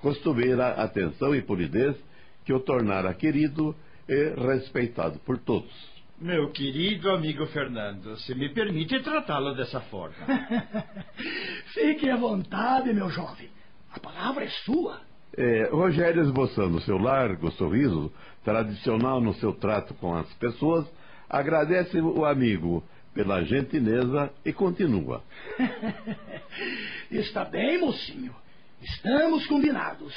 [SPEAKER 2] costumeira atenção e polidez que o tornara querido e respeitado por todos.
[SPEAKER 3] Meu querido amigo Fernando, se me permite tratá-lo dessa forma. (laughs)
[SPEAKER 12] Fique à vontade, meu jovem. A palavra é sua.
[SPEAKER 2] É, Rogério, esboçando seu largo sorriso, tradicional no seu trato com as pessoas, agradece o amigo pela gentileza e continua. (laughs)
[SPEAKER 12] Está bem, mocinho. Estamos combinados.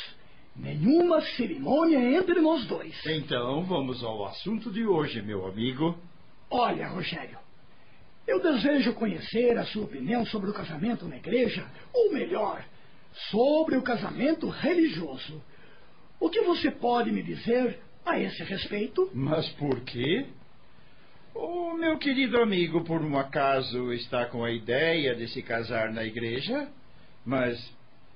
[SPEAKER 12] Nenhuma cerimônia entre nós dois.
[SPEAKER 3] Então, vamos ao assunto de hoje, meu amigo.
[SPEAKER 12] Olha, Rogério, eu desejo conhecer a sua opinião sobre o casamento na igreja, ou melhor, sobre o casamento religioso. O que você pode me dizer a esse respeito?
[SPEAKER 3] Mas por quê? O meu querido amigo, por um acaso, está com a ideia de se casar na igreja? Mas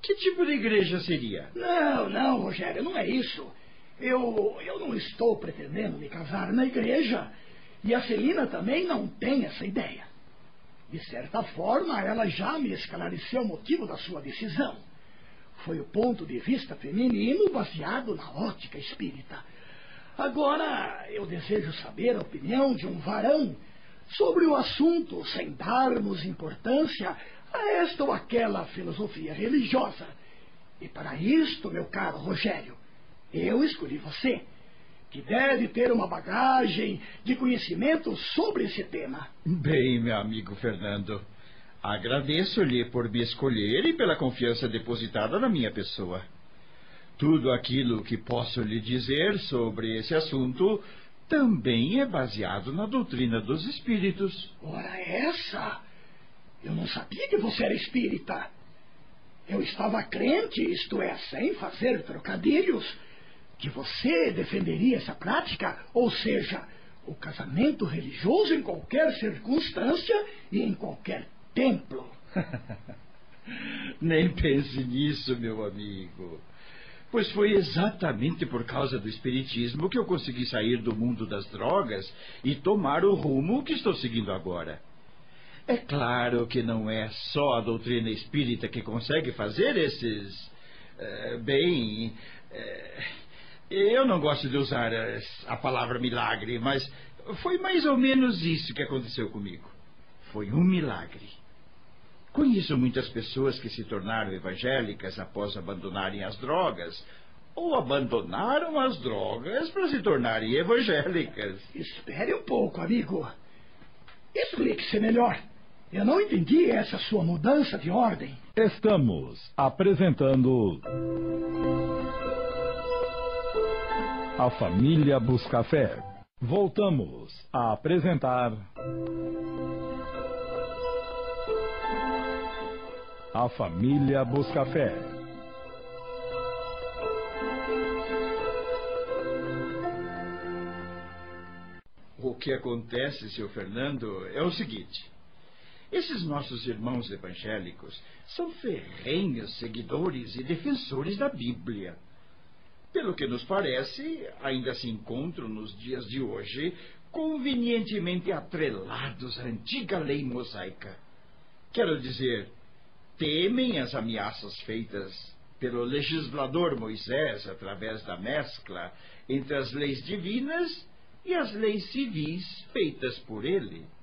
[SPEAKER 3] que tipo de igreja seria?
[SPEAKER 12] Não, não, Rogério, não é isso. Eu, eu não estou pretendendo me casar na igreja. E a Celina também não tem essa ideia. De certa forma, ela já me esclareceu o motivo da sua decisão. Foi o ponto de vista feminino baseado na ótica espírita. Agora, eu desejo saber a opinião de um varão sobre o assunto sem darmos importância a esta ou aquela filosofia religiosa. E para isto, meu caro Rogério, eu escolhi você, que deve ter uma bagagem de conhecimento sobre esse tema.
[SPEAKER 3] Bem, meu amigo Fernando, agradeço-lhe por me escolher e pela confiança depositada na minha pessoa. Tudo aquilo que posso lhe dizer sobre esse assunto também é baseado na doutrina dos espíritos.
[SPEAKER 12] Ora, essa! Eu não sabia que você era espírita. Eu estava crente, isto é, sem fazer trocadilhos, que você defenderia essa prática, ou seja, o casamento religioso em qualquer circunstância e em qualquer templo. (laughs)
[SPEAKER 3] Nem pense nisso, meu amigo. Pois foi exatamente por causa do Espiritismo que eu consegui sair do mundo das drogas e tomar o rumo que estou seguindo agora. É claro que não é só a doutrina espírita que consegue fazer esses. Uh, bem. Uh, eu não gosto de usar a palavra milagre, mas foi mais ou menos isso que aconteceu comigo. Foi um milagre. Conheço muitas pessoas que se tornaram evangélicas após abandonarem as drogas, ou abandonaram as drogas para se tornarem evangélicas.
[SPEAKER 12] Espere um pouco, amigo. Explique-se melhor. Eu não entendi essa sua mudança de ordem.
[SPEAKER 1] Estamos apresentando. A Família Buscafé. Voltamos a apresentar. A Família Buscafé.
[SPEAKER 3] O que acontece, seu Fernando, é o seguinte. Esses nossos irmãos evangélicos são ferrenhos seguidores e defensores da Bíblia. Pelo que nos parece, ainda se encontram nos dias de hoje convenientemente atrelados à antiga lei mosaica. Quero dizer, temem as ameaças feitas pelo legislador Moisés através da mescla entre as leis divinas e as leis civis feitas por ele.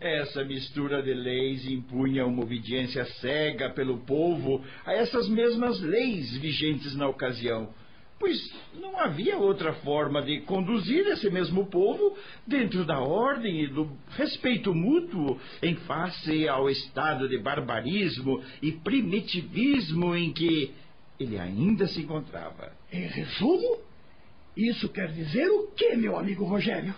[SPEAKER 3] Essa mistura de leis impunha uma obediência cega pelo povo a essas mesmas leis vigentes na ocasião, pois não havia outra forma de conduzir esse mesmo povo dentro da ordem e do respeito mútuo em face ao estado de barbarismo e primitivismo em que ele ainda se encontrava.
[SPEAKER 12] Em resumo, isso quer dizer o que, meu amigo Rogério?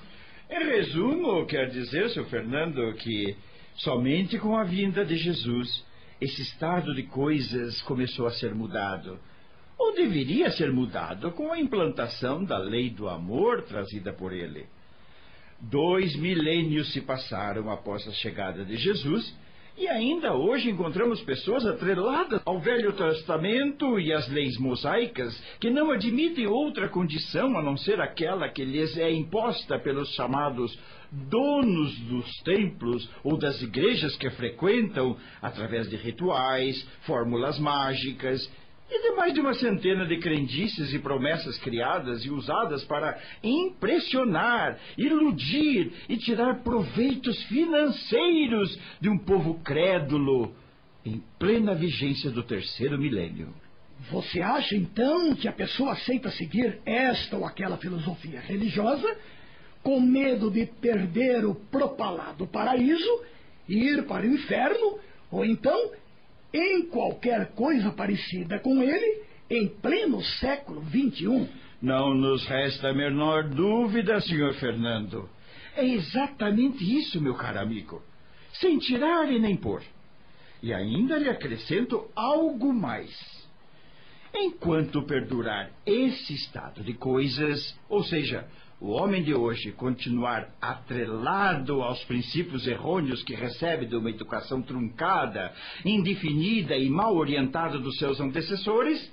[SPEAKER 3] Em resumo, quer dizer, seu Fernando, que somente com a vinda de Jesus esse estado de coisas começou a ser mudado. Ou deveria ser mudado com a implantação da lei do amor trazida por ele. Dois milênios se passaram após a chegada de Jesus e ainda hoje encontramos pessoas atreladas ao Velho Testamento e às leis mosaicas que não admitem outra condição a não ser aquela que lhes é imposta pelos chamados donos dos templos ou das igrejas que frequentam através de rituais, fórmulas mágicas e de mais de uma centena de crendices e promessas criadas e usadas para impressionar, iludir e tirar proveitos financeiros de um povo crédulo em plena vigência do terceiro milênio.
[SPEAKER 12] Você acha então que a pessoa aceita seguir esta ou aquela filosofia religiosa com medo de perder o propalado paraíso, ir para o inferno, ou então em qualquer coisa parecida com ele em pleno século XXI.
[SPEAKER 3] Não nos resta a menor dúvida, senhor Fernando. É exatamente isso, meu caro amigo. Sem tirar e nem pôr. E ainda lhe acrescento algo mais. Enquanto perdurar esse estado de coisas, ou seja, o homem de hoje continuar atrelado aos princípios errôneos que recebe de uma educação truncada, indefinida e mal orientada dos seus antecessores,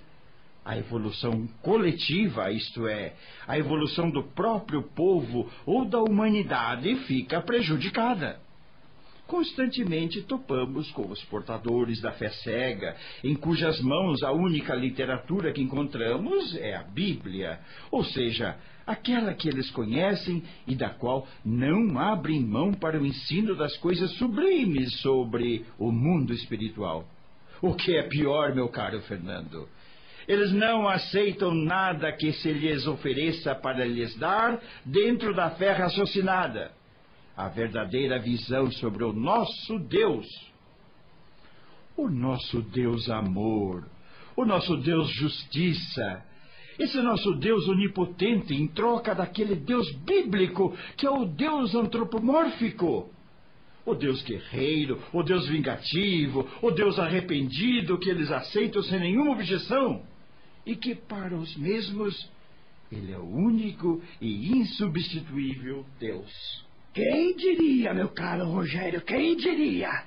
[SPEAKER 3] a evolução coletiva, isto é, a evolução do próprio povo ou da humanidade, fica prejudicada. constantemente topamos com os portadores da fé cega, em cujas mãos a única literatura que encontramos é a Bíblia, ou seja, aquela que eles conhecem e da qual não abrem mão para o ensino das coisas sublimes sobre o mundo espiritual. O que é pior, meu caro Fernando, eles não aceitam nada que se lhes ofereça para lhes dar dentro da fé raciocinada. A verdadeira visão sobre o nosso Deus. O nosso Deus amor. O nosso Deus justiça. Esse nosso Deus onipotente em troca daquele Deus bíblico que é o Deus antropomórfico o Deus guerreiro, o Deus vingativo, o Deus arrependido que eles aceitam sem nenhuma objeção e que para os mesmos ele é o único e insubstituível Deus.
[SPEAKER 12] Quem diria, meu caro Rogério, quem diria?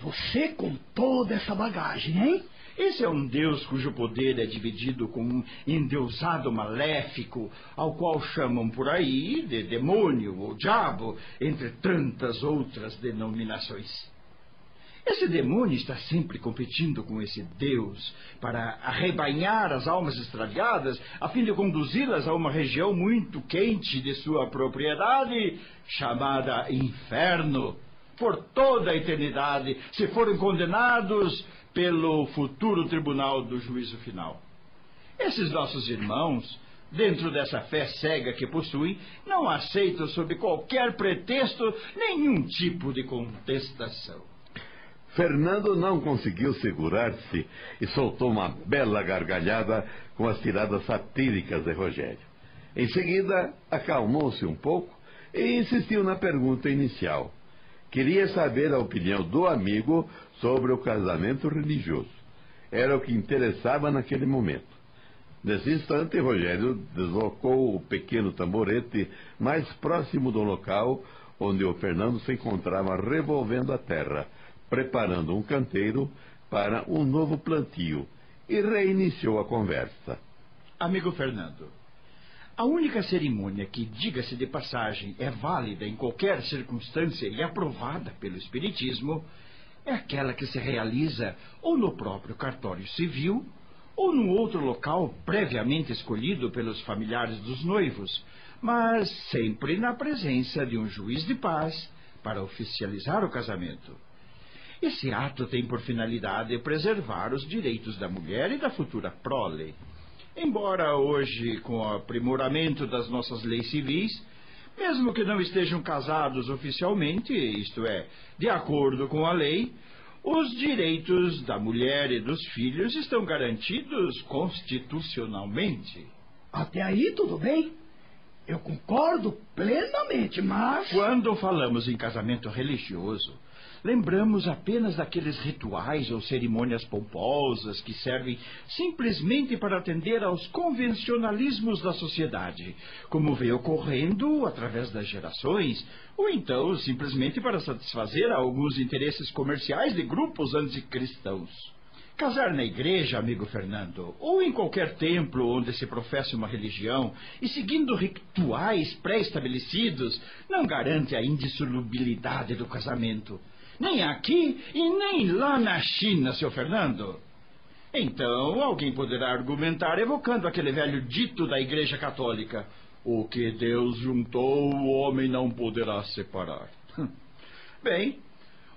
[SPEAKER 12] Você com toda essa bagagem, hein?
[SPEAKER 3] Esse é um Deus cujo poder é dividido com um endeusado maléfico, ao qual chamam por aí de demônio ou diabo, entre tantas outras denominações. Esse demônio está sempre competindo com esse Deus para arrebanhar as almas extraviadas, a fim de conduzi-las a uma região muito quente de sua propriedade, chamada inferno, por toda a eternidade, se forem condenados pelo futuro tribunal do juízo final. Esses nossos irmãos, dentro dessa fé cega que possuem, não aceitam sob qualquer pretexto nenhum tipo de contestação.
[SPEAKER 2] Fernando não conseguiu segurar-se e soltou uma bela gargalhada com as tiradas satíricas de Rogério. Em seguida, acalmou-se um pouco e insistiu na pergunta inicial. Queria saber a opinião do amigo sobre o casamento religioso. Era o que interessava naquele momento. Nesse instante, Rogério deslocou o pequeno tamborete mais próximo do local onde o Fernando se encontrava revolvendo a terra preparando um canteiro para um novo plantio e reiniciou a conversa.
[SPEAKER 3] Amigo Fernando, a única cerimônia que, diga-se de passagem, é válida em qualquer circunstância e aprovada pelo Espiritismo é aquela que se realiza ou no próprio cartório civil ou num outro local previamente escolhido pelos familiares dos noivos, mas sempre na presença de um juiz de paz para oficializar o casamento. Esse ato tem por finalidade preservar os direitos da mulher e da futura prole. Embora hoje, com o aprimoramento das nossas leis civis, mesmo que não estejam casados oficialmente, isto é, de acordo com a lei, os direitos da mulher e dos filhos estão garantidos constitucionalmente.
[SPEAKER 12] Até aí tudo bem. Eu concordo plenamente, mas.
[SPEAKER 3] Quando falamos em casamento religioso, lembramos apenas daqueles rituais ou cerimônias pomposas que servem simplesmente para atender aos convencionalismos da sociedade, como vem ocorrendo através das gerações, ou então simplesmente para satisfazer alguns interesses comerciais de grupos anticristãos. Casar na igreja, amigo Fernando, ou em qualquer templo onde se professa uma religião e seguindo rituais pré-estabelecidos, não garante a indissolubilidade do casamento nem aqui e nem lá na China, seu Fernando. Então, alguém poderá argumentar evocando aquele velho dito da Igreja Católica: O que Deus juntou, o homem não poderá separar. Bem,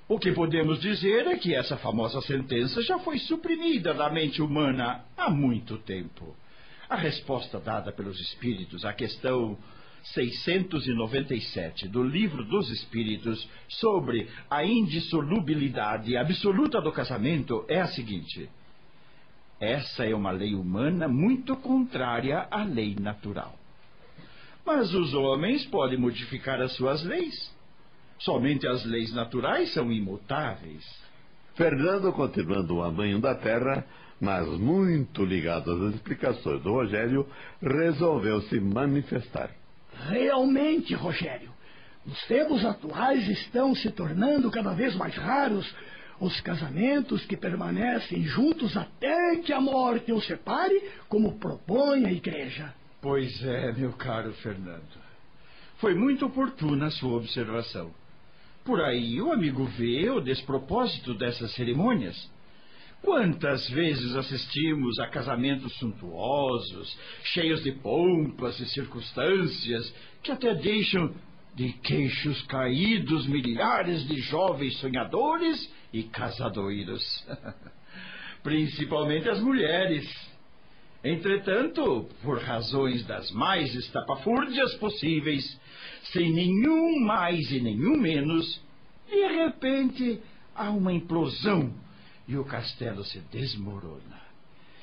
[SPEAKER 3] o que podemos dizer é que essa famosa sentença já foi suprimida da mente humana há muito tempo. A resposta dada pelos espíritos à questão 697 do Livro dos Espíritos sobre a indissolubilidade absoluta do casamento é a seguinte: essa é uma lei humana muito contrária à lei natural. Mas os homens podem modificar as suas leis. Somente as leis naturais são imutáveis.
[SPEAKER 2] Fernando, continuando o amanho da terra, mas muito ligado às explicações do Rogério, resolveu se manifestar.
[SPEAKER 12] Realmente, Rogério, nos tempos atuais estão se tornando cada vez mais raros os casamentos que permanecem juntos até que a morte os separe, como propõe a igreja.
[SPEAKER 3] Pois é, meu caro Fernando. Foi muito oportuna a sua observação. Por aí o amigo vê o despropósito dessas cerimônias. Quantas vezes assistimos a casamentos suntuosos, cheios de pompas e circunstâncias, que até deixam de queixos caídos milhares de jovens sonhadores e casadoiros. (laughs) Principalmente as mulheres. Entretanto, por razões das mais estapafúrdias possíveis, sem nenhum mais e nenhum menos, de repente há uma implosão e o castelo se desmorona.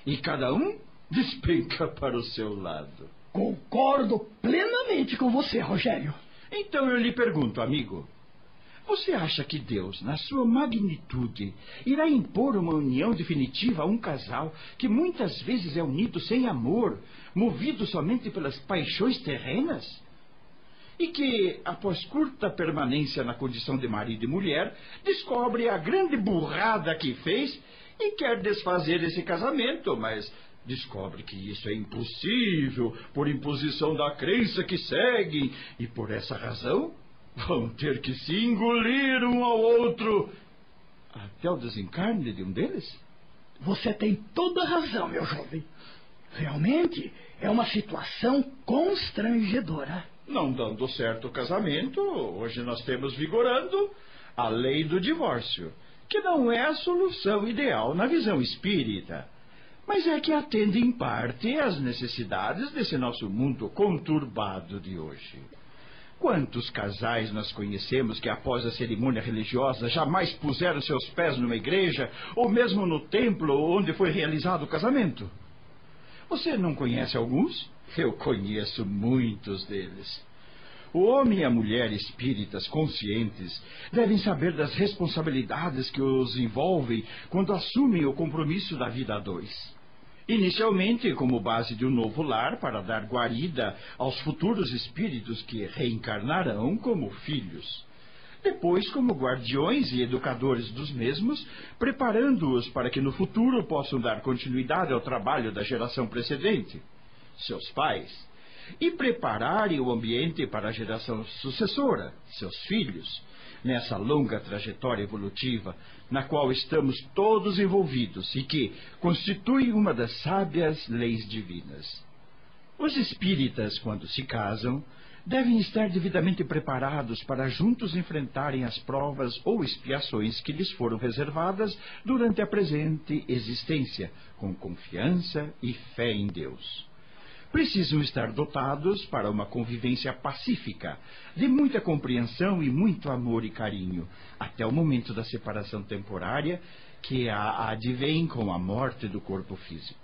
[SPEAKER 3] E cada um (laughs) despenca para o seu lado.
[SPEAKER 12] Concordo plenamente com você, Rogério.
[SPEAKER 3] Então eu lhe pergunto, amigo. Você acha que Deus, na sua magnitude, irá impor uma união definitiva a um casal que muitas vezes é unido sem amor, movido somente pelas paixões terrenas? E que, após curta permanência na condição de marido e mulher, descobre a grande burrada que fez e quer desfazer esse casamento, mas descobre que isso é impossível por imposição da crença que seguem e por essa razão vão ter que se engolir um ao outro até o desencarne de um deles?
[SPEAKER 12] Você tem toda a razão, meu jovem. Realmente é uma situação constrangedora.
[SPEAKER 3] Não dando certo o casamento, hoje nós temos vigorando a lei do divórcio, que não é a solução ideal na visão espírita, mas é que atende em parte às necessidades desse nosso mundo conturbado de hoje. Quantos casais nós conhecemos que, após a cerimônia religiosa, jamais puseram seus pés numa igreja ou mesmo no templo onde foi realizado o casamento? Você não conhece alguns? Eu conheço muitos deles. O homem e a mulher espíritas conscientes devem saber das responsabilidades que os envolvem quando assumem o compromisso da vida a dois. Inicialmente, como base de um novo lar para dar guarida aos futuros espíritos que reencarnarão como filhos. Depois, como guardiões e educadores dos mesmos, preparando-os para que no futuro possam dar continuidade ao trabalho da geração precedente, seus pais, e prepararem o ambiente para a geração sucessora, seus filhos, nessa longa trajetória evolutiva na qual estamos todos envolvidos e que constitui uma das sábias leis divinas. Os espíritas, quando se casam, devem estar devidamente preparados para juntos enfrentarem as provas ou expiações que lhes foram reservadas durante a presente existência, com confiança e fé em Deus precisam estar dotados para uma convivência pacífica, de muita compreensão e muito amor e carinho, até o momento da separação temporária que a advém com a morte do corpo físico.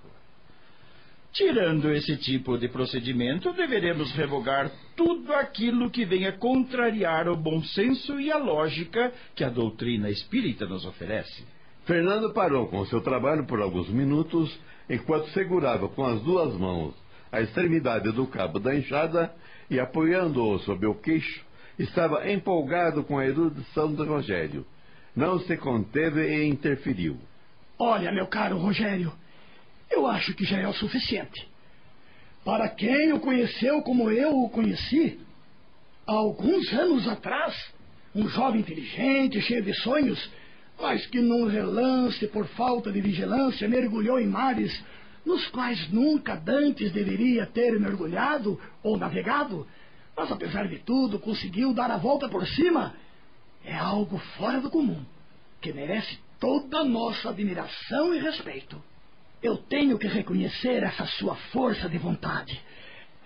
[SPEAKER 3] Tirando esse tipo de procedimento, deveremos revogar tudo aquilo que venha contrariar o bom senso e a lógica que a doutrina espírita nos oferece.
[SPEAKER 2] Fernando parou com seu trabalho por alguns minutos, enquanto segurava com as duas mãos a extremidade do cabo da enxada e, apoiando-o sob o queixo, estava empolgado com a erudição de Rogério. Não se conteve e interferiu.
[SPEAKER 12] Olha, meu caro Rogério, eu acho que já é o suficiente. Para quem o conheceu como eu o conheci, há alguns anos atrás, um jovem inteligente, cheio de sonhos, mas que num relance, por falta de vigilância, mergulhou em mares nos quais nunca dantes deveria ter mergulhado ou navegado, mas apesar de tudo conseguiu dar a volta por cima, é algo fora do comum, que merece toda a nossa admiração e respeito. Eu tenho que reconhecer essa sua força de vontade,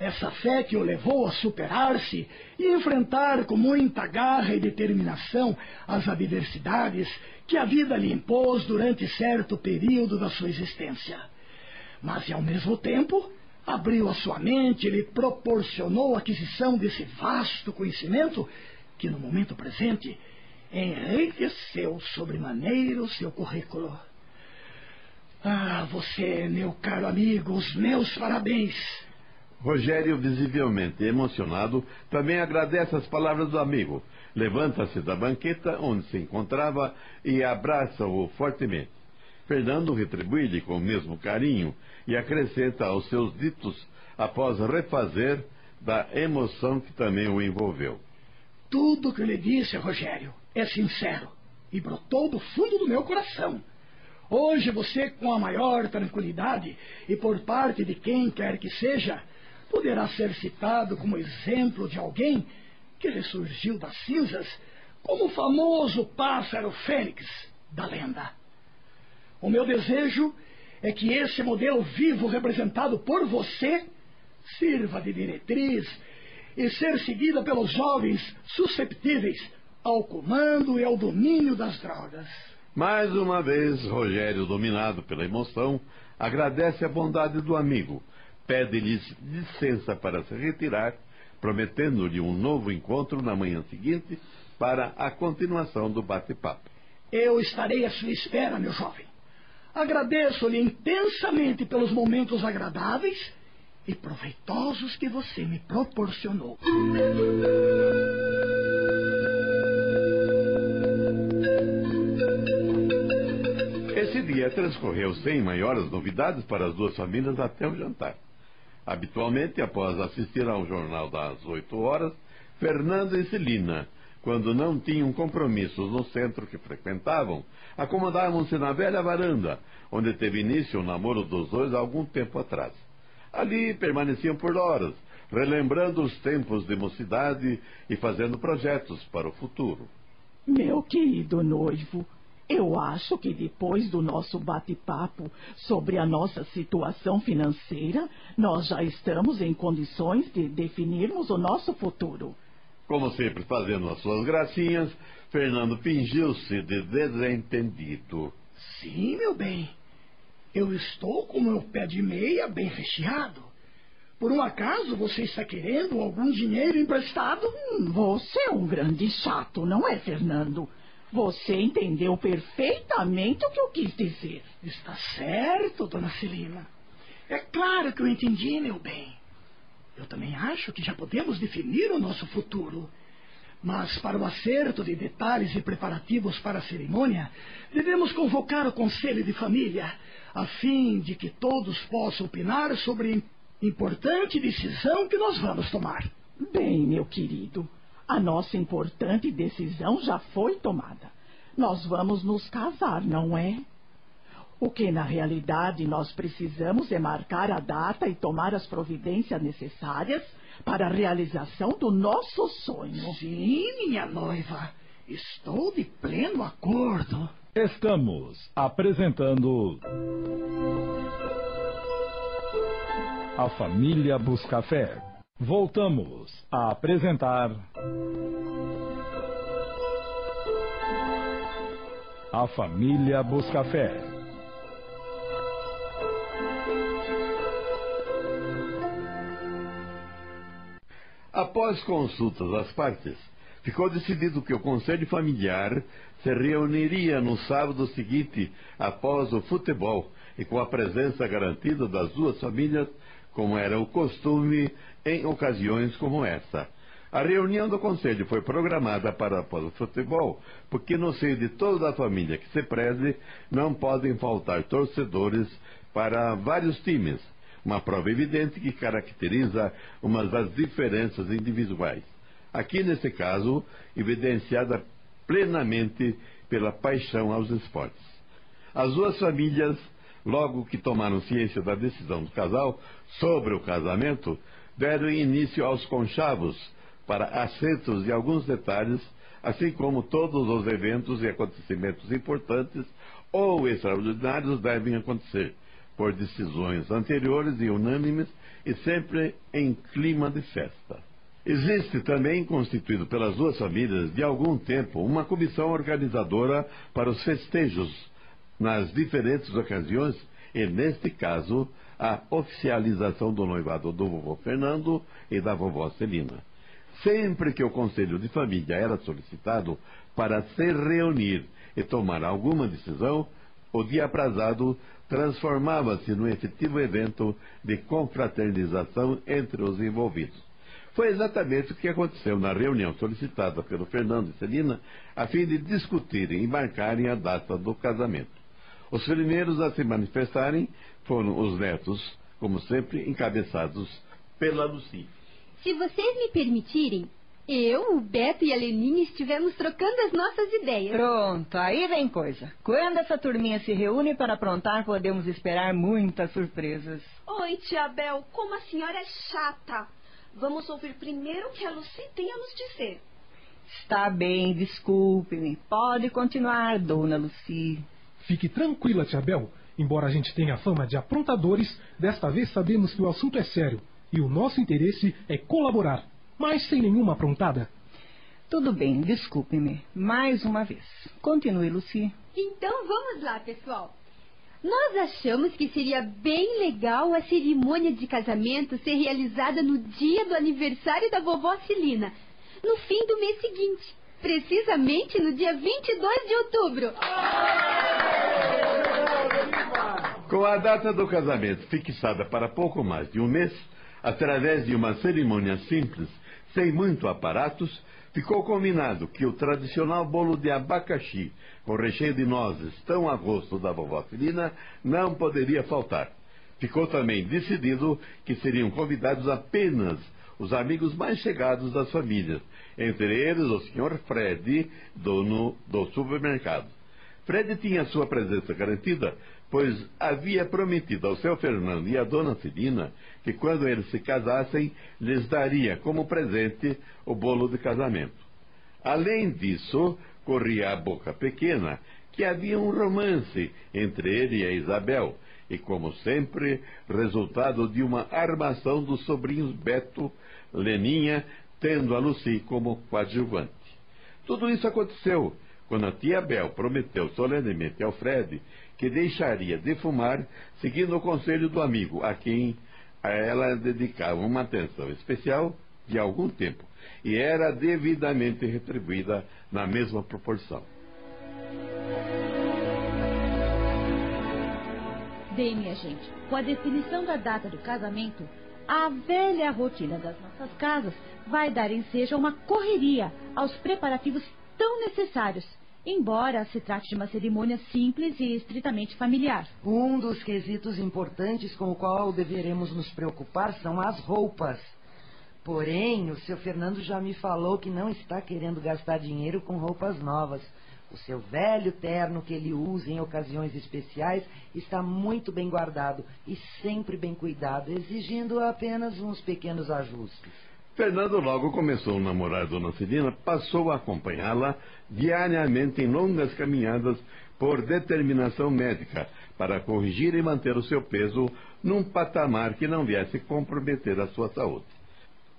[SPEAKER 12] essa fé que o levou a superar-se e enfrentar com muita garra e determinação as adversidades que a vida lhe impôs durante certo período da sua existência mas ao mesmo tempo abriu a sua mente e lhe proporcionou a aquisição desse vasto conhecimento que no momento presente enriqueceu sobremaneira o seu currículo. Ah, você, meu caro amigo, os meus parabéns.
[SPEAKER 2] Rogério, visivelmente emocionado, também agradece as palavras do amigo. Levanta-se da banqueta onde se encontrava e abraça-o fortemente. Fernando retribui-lhe com o mesmo carinho e acrescenta aos seus ditos após refazer da emoção que também o envolveu.
[SPEAKER 12] Tudo o que lhe disse, Rogério, é sincero e brotou do fundo do meu coração. Hoje você, com a maior tranquilidade e por parte de quem quer que seja, poderá ser citado como exemplo de alguém que ressurgiu das cinzas como o famoso pássaro fênix da lenda. O meu desejo é que esse modelo vivo representado por você sirva de diretriz e ser seguida pelos jovens susceptíveis ao comando e ao domínio das drogas.
[SPEAKER 2] Mais uma vez, Rogério, dominado pela emoção, agradece a bondade do amigo, pede-lhes licença para se retirar, prometendo-lhe um novo encontro na manhã seguinte para a continuação do bate-papo.
[SPEAKER 12] Eu estarei à sua espera, meu jovem. Agradeço-lhe intensamente pelos momentos agradáveis e proveitosos que você me proporcionou.
[SPEAKER 2] Esse dia transcorreu sem maiores novidades para as duas famílias até o jantar. Habitualmente, após assistir ao jornal das oito horas, Fernando e Celina, quando não tinham compromissos no centro que frequentavam, acomodavam-se na velha varanda, onde teve início o namoro dos dois há algum tempo atrás. Ali permaneciam por horas, relembrando os tempos de mocidade e fazendo projetos para o futuro.
[SPEAKER 14] Meu querido noivo, eu acho que depois do nosso bate-papo sobre a nossa situação financeira, nós já estamos em condições de definirmos o nosso futuro.
[SPEAKER 2] Como sempre, fazendo as suas gracinhas, Fernando fingiu-se de desentendido.
[SPEAKER 12] Sim, meu bem. Eu estou com meu pé de meia bem recheado. Por um acaso você está querendo algum dinheiro emprestado?
[SPEAKER 14] Hum, você é um grande chato, não é, Fernando? Você entendeu perfeitamente o que eu quis dizer.
[SPEAKER 12] Está certo, dona Celina. É claro que eu entendi, meu bem. Eu também acho que já podemos definir o nosso futuro. Mas para o acerto de detalhes e preparativos para a cerimônia, devemos convocar o conselho de família, a fim de que todos possam opinar sobre importante decisão que nós vamos tomar.
[SPEAKER 14] Bem, meu querido, a nossa importante decisão já foi tomada. Nós vamos nos casar, não é? O que na realidade nós precisamos é marcar a data e tomar as providências necessárias para a realização do nosso sonho.
[SPEAKER 12] Sim, minha noiva. Estou de pleno acordo.
[SPEAKER 1] Estamos apresentando. A Família Buscafé. Voltamos a apresentar. A Família Buscafé.
[SPEAKER 2] Após consultas às partes, ficou decidido que o Conselho Familiar se reuniria no sábado seguinte, após o futebol, e com a presença garantida das duas famílias, como era o costume em ocasiões como essa. A reunião do conselho foi programada para após o futebol, porque no seio de toda a família que se preze, não podem faltar torcedores para vários times, uma prova evidente que caracteriza uma das diferenças individuais. Aqui, nesse caso, evidenciada plenamente pela paixão aos esportes. As duas famílias, logo que tomaram ciência da decisão do casal sobre o casamento, deram início aos conchavos para acertos de alguns detalhes, assim como todos os eventos e acontecimentos importantes ou extraordinários devem acontecer por decisões anteriores e unânimes e sempre em clima de festa. Existe também, constituído pelas duas famílias de algum tempo, uma comissão organizadora para os festejos nas diferentes ocasiões e, neste caso, a oficialização do noivado do vovô Fernando e da vovó Celina. Sempre que o Conselho de Família era solicitado para se reunir e tomar alguma decisão, o dia aprazado transformava-se num efetivo evento de confraternização entre os envolvidos. Foi exatamente o que aconteceu na reunião solicitada pelo Fernando e Celina, a fim de discutirem e marcarem a data do casamento. Os primeiros a se manifestarem foram os netos, como sempre, encabeçados pela Lucy.
[SPEAKER 8] Se vocês me permitirem, Eu, o Beto e a Leninha estivemos trocando as nossas ideias.
[SPEAKER 16] Pronto, aí vem coisa. Quando essa turminha se reúne para aprontar, podemos esperar muitas surpresas.
[SPEAKER 18] Oi, tia Bel, como a senhora é chata. Vamos ouvir primeiro o que a Lucy tem a nos dizer.
[SPEAKER 16] Está bem, desculpe-me. Pode continuar, dona Lucy.
[SPEAKER 6] Fique tranquila, tia Bel. Embora a gente tenha fama de aprontadores, desta vez sabemos que o assunto é sério e o nosso interesse é colaborar, mas sem nenhuma aprontada.
[SPEAKER 16] Tudo bem, desculpe-me. Mais uma vez. Continue, Lucy.
[SPEAKER 8] Então vamos lá, pessoal. Nós achamos que seria bem legal a cerimônia de casamento ser realizada no dia do aniversário da vovó Celina, no fim do mês seguinte, precisamente no dia 22 de outubro.
[SPEAKER 2] Com a data do casamento fixada para pouco mais de um mês, através de uma cerimônia simples, sem muito aparatos, ficou combinado que o tradicional bolo de abacaxi com recheio de nozes tão a gosto da vovó Celina não poderia faltar. Ficou também decidido que seriam convidados apenas os amigos mais chegados das famílias, entre eles o Sr. Fred, dono do supermercado. Fred tinha sua presença garantida, pois havia prometido ao seu Fernando e à dona Celina que quando eles se casassem, lhes daria como presente o bolo de casamento. Além disso, corria a boca pequena que havia um romance entre ele e a Isabel, e como sempre, resultado de uma armação dos sobrinhos Beto, Leninha, tendo a Lucy como coadjuvante. Tudo isso aconteceu quando a tia Bel prometeu solenemente ao Fred que deixaria de fumar, seguindo o conselho do amigo, a quem ela dedicava uma atenção especial de algum tempo, e era devidamente retribuída na mesma proporção.
[SPEAKER 15] Bem, minha gente, com a definição da data do casamento, a velha rotina das nossas casas vai dar ensejo a uma correria aos preparativos tão necessários embora se trate de uma cerimônia simples e estritamente familiar.
[SPEAKER 7] Um dos quesitos importantes com o qual deveremos nos preocupar são as roupas. Porém, o seu Fernando já me falou que não está querendo gastar dinheiro com roupas novas. O seu velho terno que ele usa em ocasiões especiais está muito bem guardado e sempre bem cuidado, exigindo apenas uns pequenos ajustes.
[SPEAKER 2] Fernando logo começou a namorar Dona Celina, passou a acompanhá-la diariamente em longas caminhadas por determinação médica, para corrigir e manter o seu peso num patamar que não viesse comprometer a sua saúde.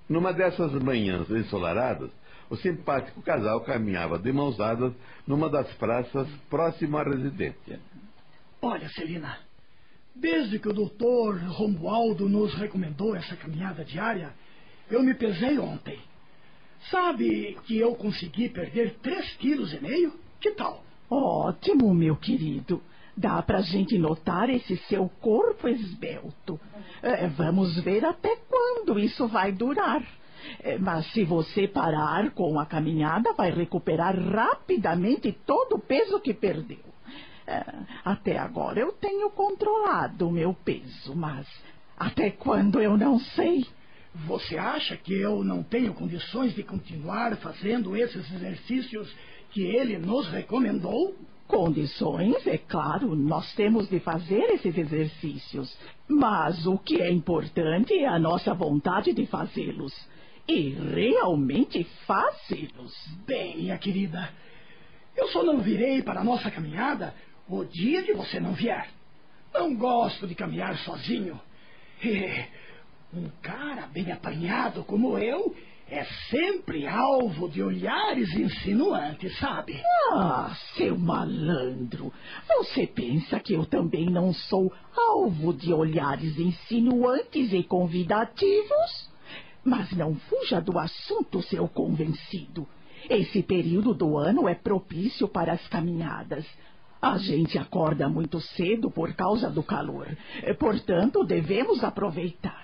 [SPEAKER 2] Numa dessas manhãs ensolaradas, o simpático casal caminhava de mãos dadas numa das praças próximo à residência.
[SPEAKER 12] Olha, Celina, desde que o doutor Romualdo nos recomendou essa caminhada diária, eu me pesei ontem. Sabe que eu consegui perder três quilos e meio? Que tal?
[SPEAKER 14] Ótimo, meu querido. Dá pra gente notar esse seu corpo esbelto. É, vamos ver até quando isso vai durar. É, mas se você parar com a caminhada, vai recuperar rapidamente todo o peso que perdeu. É, até agora eu tenho controlado o meu peso, mas até quando eu não sei.
[SPEAKER 12] Você acha que eu não tenho condições de continuar fazendo esses exercícios que ele nos recomendou?
[SPEAKER 14] Condições, é claro, nós temos de fazer esses exercícios. Mas o que é importante é a nossa vontade de fazê-los. E realmente fazê-los.
[SPEAKER 12] Bem, minha querida, eu só não virei para a nossa caminhada o dia que você não vier. Não gosto de caminhar sozinho. Um cara bem apanhado como eu é sempre alvo de olhares insinuantes, sabe?
[SPEAKER 14] Ah, seu malandro. Você pensa que eu também não sou alvo de olhares insinuantes e convidativos? Mas não fuja do assunto, seu convencido. Esse período do ano é propício para as caminhadas. A gente acorda muito cedo por causa do calor. Portanto, devemos aproveitar.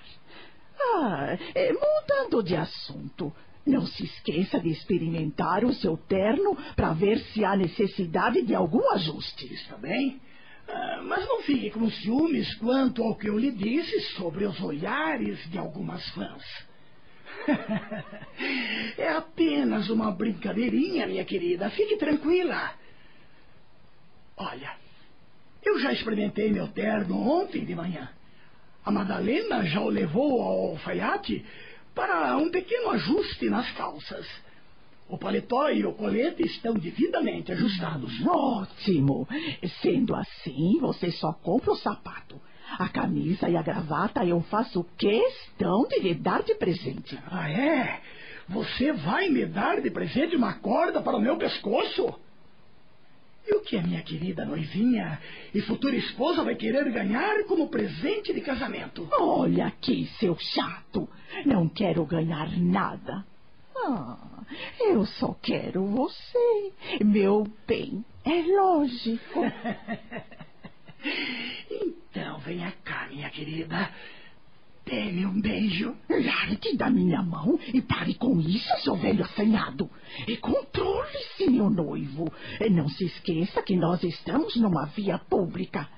[SPEAKER 14] Ah, é, mudando de assunto. Não se esqueça de experimentar o seu terno para ver se há necessidade de algum ajuste.
[SPEAKER 12] Está bem? Ah, mas não fique com ciúmes quanto ao que eu lhe disse sobre os olhares de algumas fãs. (laughs) É apenas uma brincadeirinha, minha querida. Fique tranquila. Olha, eu já experimentei meu terno ontem de manhã. A Madalena já o levou ao alfaiate para um pequeno ajuste nas calças. O paletó e o colete estão devidamente ajustados.
[SPEAKER 14] Ótimo! Sendo assim, você só compra o sapato. A camisa e a gravata eu faço questão de lhe dar de presente.
[SPEAKER 12] Ah, é? Você vai me dar de presente uma corda para o meu pescoço? E o que a minha querida noivinha e futura esposa vai querer ganhar como presente de casamento?
[SPEAKER 14] Olha aqui, seu chato. Não quero ganhar nada. Ah, eu só quero você, meu bem. É lógico. (laughs)
[SPEAKER 12] então, venha cá, minha querida. Dê-me um beijo.
[SPEAKER 14] Largue da minha mão e pare com isso, seu velho assanhado. E controle-se, meu noivo. Não se esqueça que nós estamos numa via pública.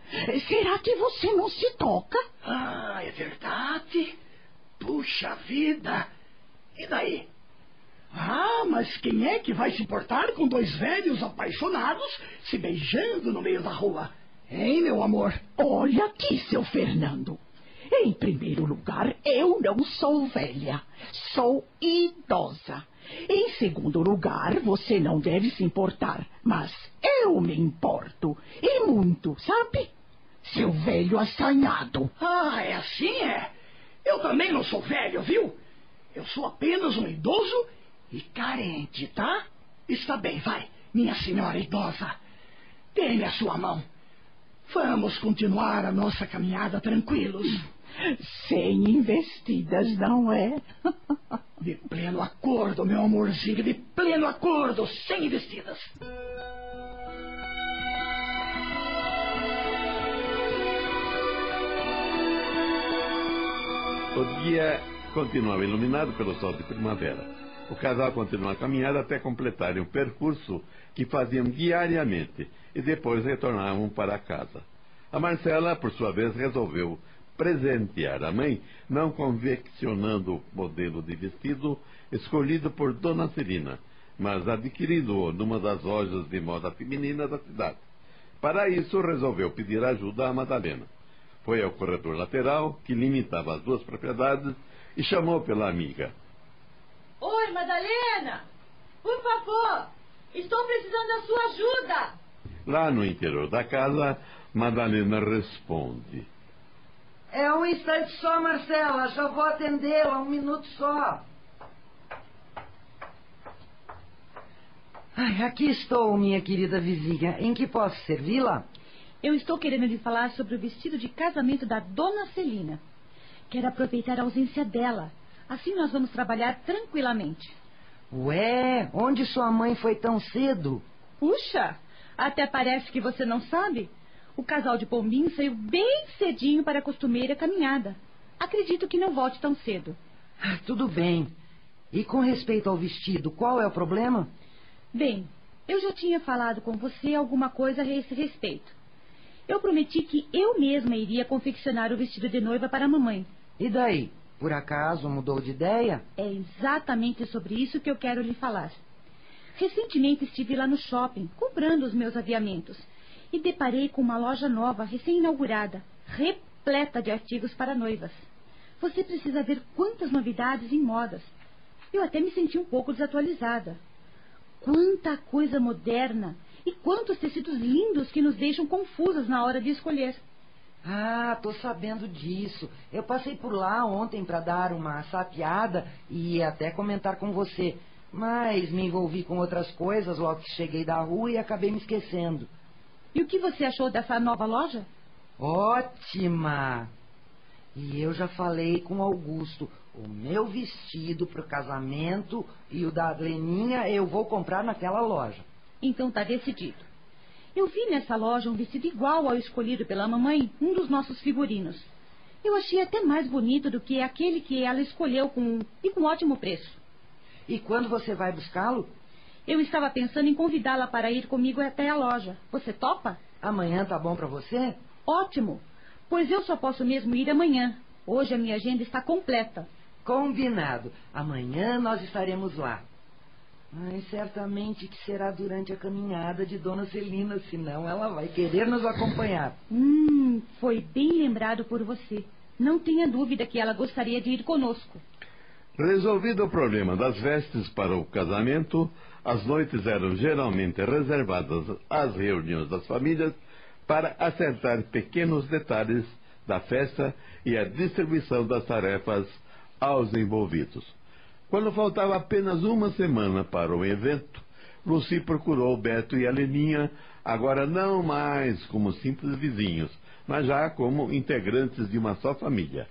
[SPEAKER 14] Será que você não se toca?
[SPEAKER 12] Ah, é verdade? Puxa vida! E daí? Ah, mas quem é que vai se importar com dois velhos apaixonados se beijando no meio da rua? Hein, meu amor?
[SPEAKER 14] Olha aqui, seu Fernando. Em primeiro lugar, eu não sou velha, sou idosa. Em segundo lugar, você não deve se importar, mas eu me importo, e muito, sabe? Seu velho assanhado.
[SPEAKER 12] Ah, é assim, é? Eu também não sou velho, viu? Eu sou apenas um idoso e carente, tá? Está bem, vai, minha senhora idosa. Dê-me a sua mão. Vamos continuar a nossa caminhada tranquilos.
[SPEAKER 14] Sem investidas, não é? (laughs)
[SPEAKER 12] De pleno acordo, meu amorzinho, de pleno acordo, sem investidas.
[SPEAKER 2] O dia continuava iluminado pelo sol de primavera. O casal continuou a caminhar até completarem o percurso que faziam diariamente e depois retornavam para casa. A Marcela, por sua vez, resolveu presentear a mãe, não confeccionando o modelo de vestido escolhido por Dona Celina, mas adquirindo-o numa das lojas de moda feminina da cidade. Para isso, resolveu pedir ajuda à Madalena. Foi ao corredor lateral, que limitava as duas propriedades, e chamou pela amiga.
[SPEAKER 15] Oi, Madalena! Por favor, estou precisando da sua ajuda!
[SPEAKER 2] Lá no interior da casa, Madalena responde.
[SPEAKER 7] É um instante só, Marcela. Já vou atendê-la. Um minuto só. Ai, aqui estou, minha querida vizinha. Em que posso servi-la?
[SPEAKER 15] Eu estou querendo lhe falar sobre o vestido de casamento da dona Celina. Quero aproveitar a ausência dela. Assim nós vamos trabalhar tranquilamente.
[SPEAKER 7] Ué, onde sua mãe foi tão cedo?
[SPEAKER 15] Puxa, até parece que você não sabe. O casal de Pombim saiu bem cedinho para a costumeira caminhada. Acredito que não volte tão cedo.
[SPEAKER 7] Ah, tudo bem. E com respeito ao vestido, qual é o problema?
[SPEAKER 15] Bem, eu já tinha falado com você alguma coisa a esse respeito. Eu prometi que eu mesma iria confeccionar o vestido de noiva para a mamãe.
[SPEAKER 7] E daí? Por acaso mudou de ideia?
[SPEAKER 15] É exatamente sobre isso que eu quero lhe falar. Recentemente estive lá no shopping, comprando os meus aviamentos, e deparei com uma loja nova, recém-inaugurada, repleta de artigos para noivas. Você precisa ver quantas novidades em modas. Eu até me senti um pouco desatualizada. Quanta coisa moderna e quantos tecidos lindos que nos deixam confusas na hora de escolher.
[SPEAKER 7] Ah, tô sabendo disso. Eu passei por lá ontem para dar uma sapiada e até comentar com você. Mas me envolvi com outras coisas logo que cheguei da rua e acabei me esquecendo.
[SPEAKER 15] E o que você achou dessa nova loja?
[SPEAKER 7] Ótima! E eu já falei com Augusto. O meu vestido para o casamento e o da Leninha eu vou comprar naquela loja.
[SPEAKER 15] Então tá decidido. Eu vi nessa loja um vestido igual ao escolhido pela mamãe, um dos nossos figurinos. Eu achei até mais bonito do que aquele que ela escolheu com e com ótimo preço.
[SPEAKER 7] E quando você vai buscá-lo?
[SPEAKER 15] Eu estava pensando em convidá-la para ir comigo até a loja. Você topa?
[SPEAKER 7] Amanhã tá bom para você?
[SPEAKER 15] Ótimo, pois eu só posso mesmo ir amanhã. Hoje a minha agenda está completa.
[SPEAKER 7] Combinado. Amanhã nós estaremos lá. Ai, certamente que será durante a caminhada de Dona Celina, senão ela vai querer nos acompanhar.
[SPEAKER 15] Hum, foi bem lembrado por você. Não tenha dúvida que ela gostaria de ir conosco.
[SPEAKER 2] Resolvido o problema das vestes para o casamento, as noites eram geralmente reservadas às reuniões das famílias para acertar pequenos detalhes da festa e a distribuição das tarefas aos envolvidos. Quando faltava apenas uma semana para o evento, Lucy procurou Beto e a Leninha, agora não mais como simples vizinhos, mas já como integrantes de uma só família.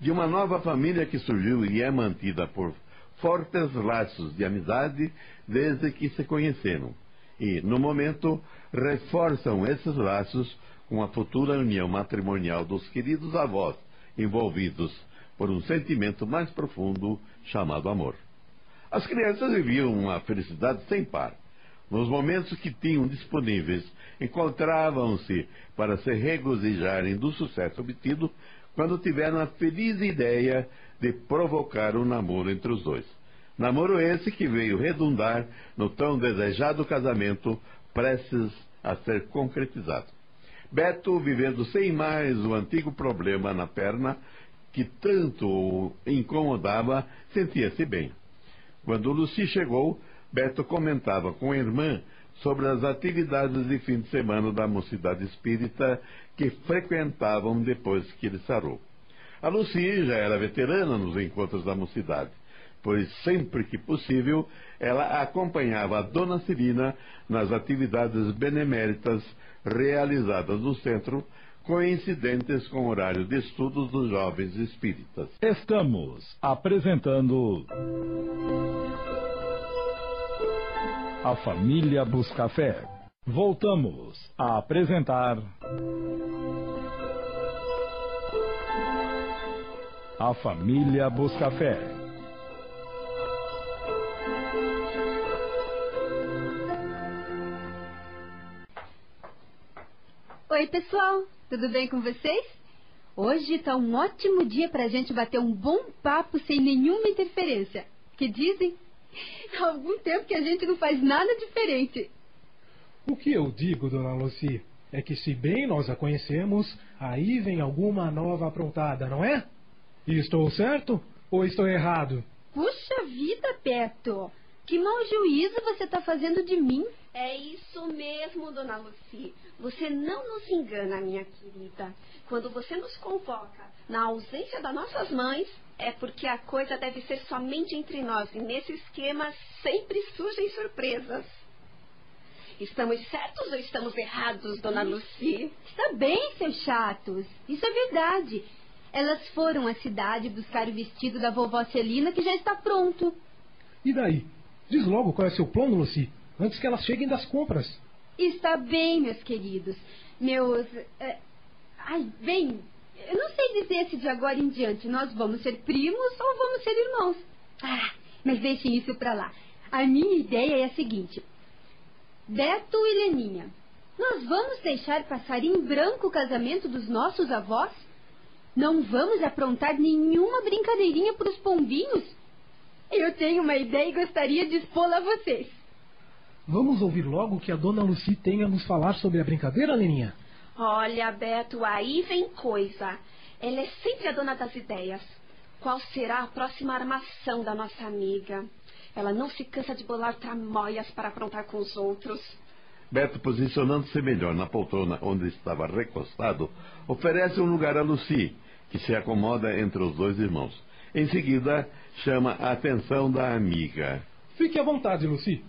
[SPEAKER 2] De uma nova família que surgiu e é mantida por fortes laços de amizade desde que se conheceram. E, no momento, reforçam esses laços com a futura união matrimonial dos queridos avós envolvidos por um sentimento mais profundo chamado amor. As crianças viviam uma felicidade sem par. Nos momentos que tinham disponíveis, encontravam-se para se regozijarem do sucesso obtido quando tiveram a feliz ideia de provocar um namoro entre os dois. Namoro esse que veio redundar no tão desejado casamento prestes a ser concretizado. Beto, vivendo sem mais o antigo problema na perna, que tanto o incomodava, sentia-se bem. Quando Lucy chegou, Beto comentava com a irmã sobre as atividades de fim de semana da mocidade espírita que frequentavam depois que ele sarou. A Lucy já era veterana nos encontros da mocidade, pois sempre que possível ela acompanhava a Dona Cirina nas atividades beneméritas realizadas no centro, coincidentes com o horário de estudos dos jovens espíritas.
[SPEAKER 1] Estamos apresentando. A Família Buscafé. Voltamos a apresentar. A Família Buscafé.
[SPEAKER 8] Oi, pessoal, tudo bem com vocês? Hoje está um ótimo dia para a gente bater um bom papo sem nenhuma interferência. Que dizem? (laughs) Há algum tempo que a gente não faz nada diferente.
[SPEAKER 6] O que eu digo, dona Lucy, é que se bem nós a conhecemos, aí vem alguma nova aprontada, não é? Estou certo ou estou errado?
[SPEAKER 8] Puxa vida, Beto! Que mau juízo você está fazendo de mim.
[SPEAKER 18] É isso mesmo, dona Lucy. Você não nos engana, minha querida. Quando você nos convoca na ausência das nossas mães, é porque a coisa deve ser somente entre nós. E nesse esquema sempre surgem surpresas. Estamos certos ou estamos errados, dona Lucy?
[SPEAKER 8] Está bem, seus chatos. Isso é verdade. Elas foram à cidade buscar o vestido da vovó Celina, que já está pronto.
[SPEAKER 6] E daí? Diz logo qual é seu plano, Lucy, antes que elas cheguem das compras.
[SPEAKER 8] Está bem, meus queridos. Meus. É... Ai, bem, eu não sei dizer se de agora em diante nós vamos ser primos ou vamos ser irmãos. Ah, mas deixem isso para lá. A minha ideia é a seguinte: Beto e Leninha, nós vamos deixar passar em branco o casamento dos nossos avós? Não vamos aprontar nenhuma brincadeirinha para os pombinhos? Eu tenho uma ideia e gostaria de expô-la a vocês.
[SPEAKER 6] Vamos ouvir logo o que a dona Lucy tem a nos falar sobre a brincadeira, Leninha?
[SPEAKER 18] Olha, Beto, aí vem coisa. Ela é sempre a dona das ideias. Qual será a próxima armação da nossa amiga? Ela não se cansa de bolar tramóias para aprontar com os outros.
[SPEAKER 2] Beto, posicionando-se melhor na poltrona onde estava recostado, oferece um lugar a Lucy, que se acomoda entre os dois irmãos. Em seguida, chama a atenção da amiga.
[SPEAKER 6] Fique à vontade, Lucy.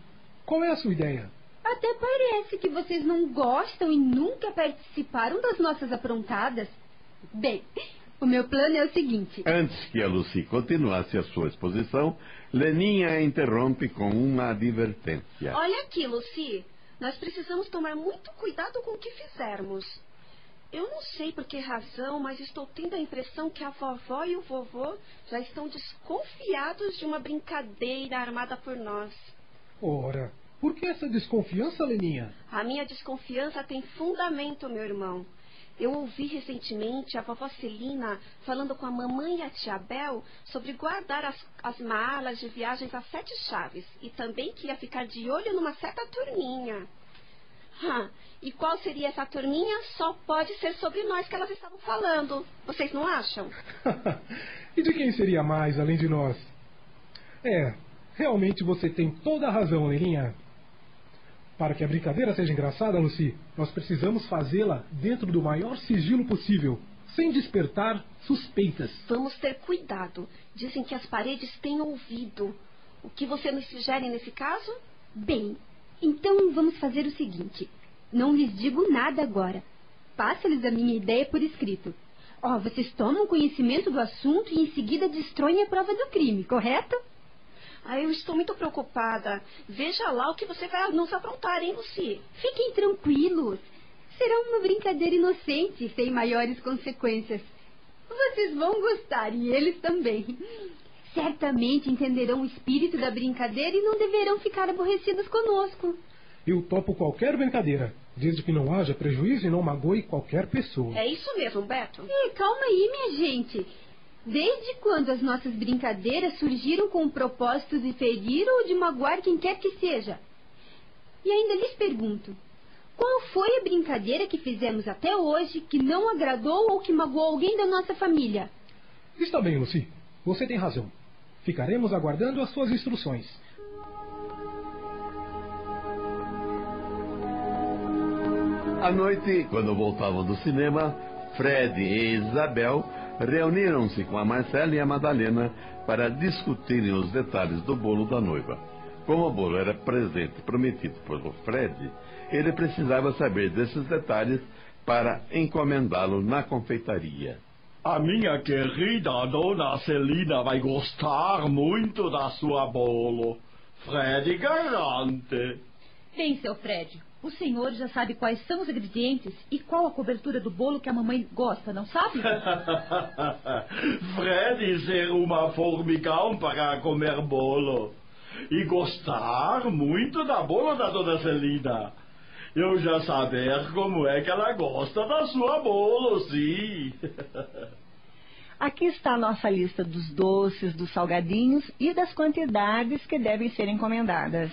[SPEAKER 6] Qual é a sua ideia?
[SPEAKER 8] Até parece que vocês não gostam e nunca participaram das nossas aprontadas. Bem, o meu plano é o seguinte.
[SPEAKER 2] Antes que a Lucy continuasse a sua exposição, Leninha a interrompe com uma advertência.
[SPEAKER 18] Olha aqui, Lucy. Nós precisamos tomar muito cuidado com o que fizermos. Eu não sei por que razão, mas estou tendo a impressão que a vovó e o vovô já estão desconfiados de uma brincadeira armada por nós.
[SPEAKER 6] Ora, por que essa desconfiança, Leninha?
[SPEAKER 18] A minha desconfiança tem fundamento, meu irmão. Eu ouvi recentemente a vovó Celina falando com a mamãe e a tia Bel sobre guardar as, as malas de viagens a sete chaves e também que ia ficar de olho numa certa turminha. Ah, e qual seria essa turminha? Só pode ser sobre nós que elas estavam falando. Vocês não acham? (laughs)
[SPEAKER 6] e de quem seria mais além de nós? É, realmente você tem toda a razão, Leirinha. Para que a brincadeira seja engraçada, Lucy, nós precisamos fazê-la dentro do maior sigilo possível, sem despertar suspeitas.
[SPEAKER 18] Vamos ter cuidado. Dizem que as paredes têm ouvido. O que você nos sugere nesse caso?
[SPEAKER 8] Bem, então vamos fazer o seguinte: não lhes digo nada agora. Passo-lhes a minha ideia por escrito. Ó, oh, vocês tomam conhecimento do assunto e em seguida destroem a prova do crime, correto?
[SPEAKER 18] Ah, eu estou muito preocupada. Veja lá o que você vai nos aprontar, hein, Lucy?
[SPEAKER 8] Fiquem tranquilos. Será uma brincadeira inocente, sem maiores consequências. Vocês vão gostar e eles também. Certamente entenderão o espírito da brincadeira e não deverão ficar aborrecidos conosco.
[SPEAKER 6] Eu topo qualquer brincadeira, desde que não haja prejuízo e não magoe qualquer pessoa.
[SPEAKER 18] É isso mesmo, Beto.
[SPEAKER 8] E, calma aí, minha gente. Desde quando as nossas brincadeiras surgiram com o propósito de ferir ou de magoar quem quer que seja? E ainda lhes pergunto: qual foi a brincadeira que fizemos até hoje que não agradou ou que magoou alguém da nossa família?
[SPEAKER 6] Está bem, Lucy. Você tem razão. Ficaremos aguardando as suas instruções.
[SPEAKER 2] À noite, quando voltavam do cinema, Fred e Isabel reuniram-se com a Marcela e a Madalena para discutirem os detalhes do bolo da noiva. Como o bolo era presente prometido por Fred, ele precisava saber desses detalhes para encomendá-lo na confeitaria.
[SPEAKER 3] A minha querida dona Celina vai gostar muito da sua bolo. Fred garante.
[SPEAKER 15] Bem, seu Fred, o senhor já sabe quais são os ingredientes e qual a cobertura do bolo que a mamãe gosta, não sabe? (laughs)
[SPEAKER 3] Fred ser uma formigão para comer bolo. E gostar muito da bolo da dona Celina. Eu já saber como é que ela gosta da sua bolo, sim. (laughs)
[SPEAKER 16] Aqui está a nossa lista dos doces, dos salgadinhos e das quantidades que devem ser encomendadas.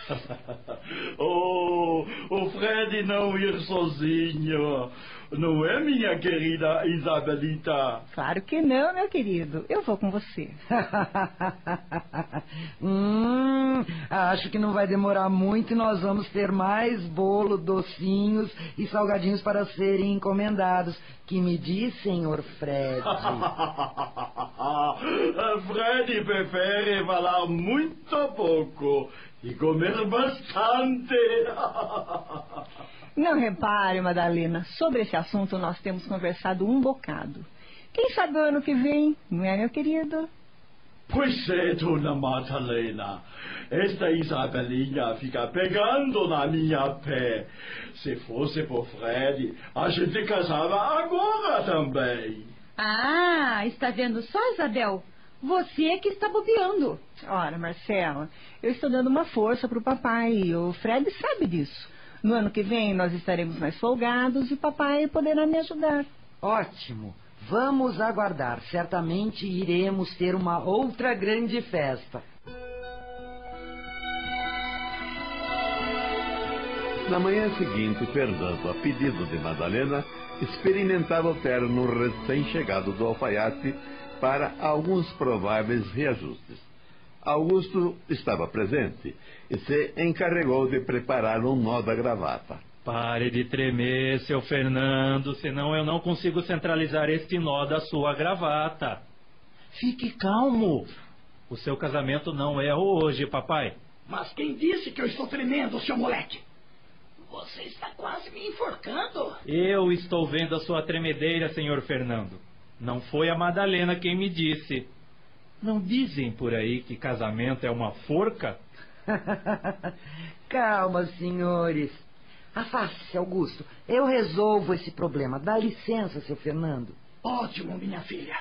[SPEAKER 16] (laughs)
[SPEAKER 3] oh, o Fred não ir sozinho. Não é, minha querida Isabelita?
[SPEAKER 16] Claro que não, meu querido. Eu vou com você. (laughs)
[SPEAKER 7] hum, acho que não vai demorar muito e nós vamos ter mais bolo, docinhos e salgadinhos para serem encomendados. Que me diz, senhor Fred? (laughs)
[SPEAKER 3] Fred prefere falar muito pouco e comer bastante. (laughs)
[SPEAKER 16] Não repare, Madalena, sobre esse assunto nós temos conversado um bocado. Quem sabe o ano que vem, não é, meu querido?
[SPEAKER 3] Pois é, dona Madalena. Esta Isabelinha fica pegando na minha pé. Se fosse por Fred, a gente casava agora também.
[SPEAKER 15] Ah, está vendo só, Isabel? Você é que está bobeando.
[SPEAKER 16] Ora, Marcela, eu estou dando uma força para o papai e o Fred sabe disso. No ano que vem nós estaremos mais folgados e papai poderá me ajudar.
[SPEAKER 7] Ótimo. Vamos aguardar. Certamente iremos ter uma outra grande festa.
[SPEAKER 2] Na manhã seguinte, Fernando, a pedido de Madalena, experimentava o terno recém-chegado do alfaiate para alguns prováveis reajustes. Augusto estava presente e se encarregou de preparar um nó da gravata.
[SPEAKER 11] Pare de tremer, seu Fernando, senão eu não consigo centralizar este nó da sua gravata. Fique calmo. O seu casamento não é hoje, papai.
[SPEAKER 12] Mas quem disse que eu estou tremendo, seu moleque? Você está quase me enforcando.
[SPEAKER 11] Eu estou vendo a sua tremedeira, senhor Fernando. Não foi a Madalena quem me disse. Não dizem por aí que casamento é uma forca? (laughs)
[SPEAKER 7] Calma, senhores. Afaste-se, Augusto. Eu resolvo esse problema. Dá licença, seu Fernando.
[SPEAKER 12] Ótimo, minha filha.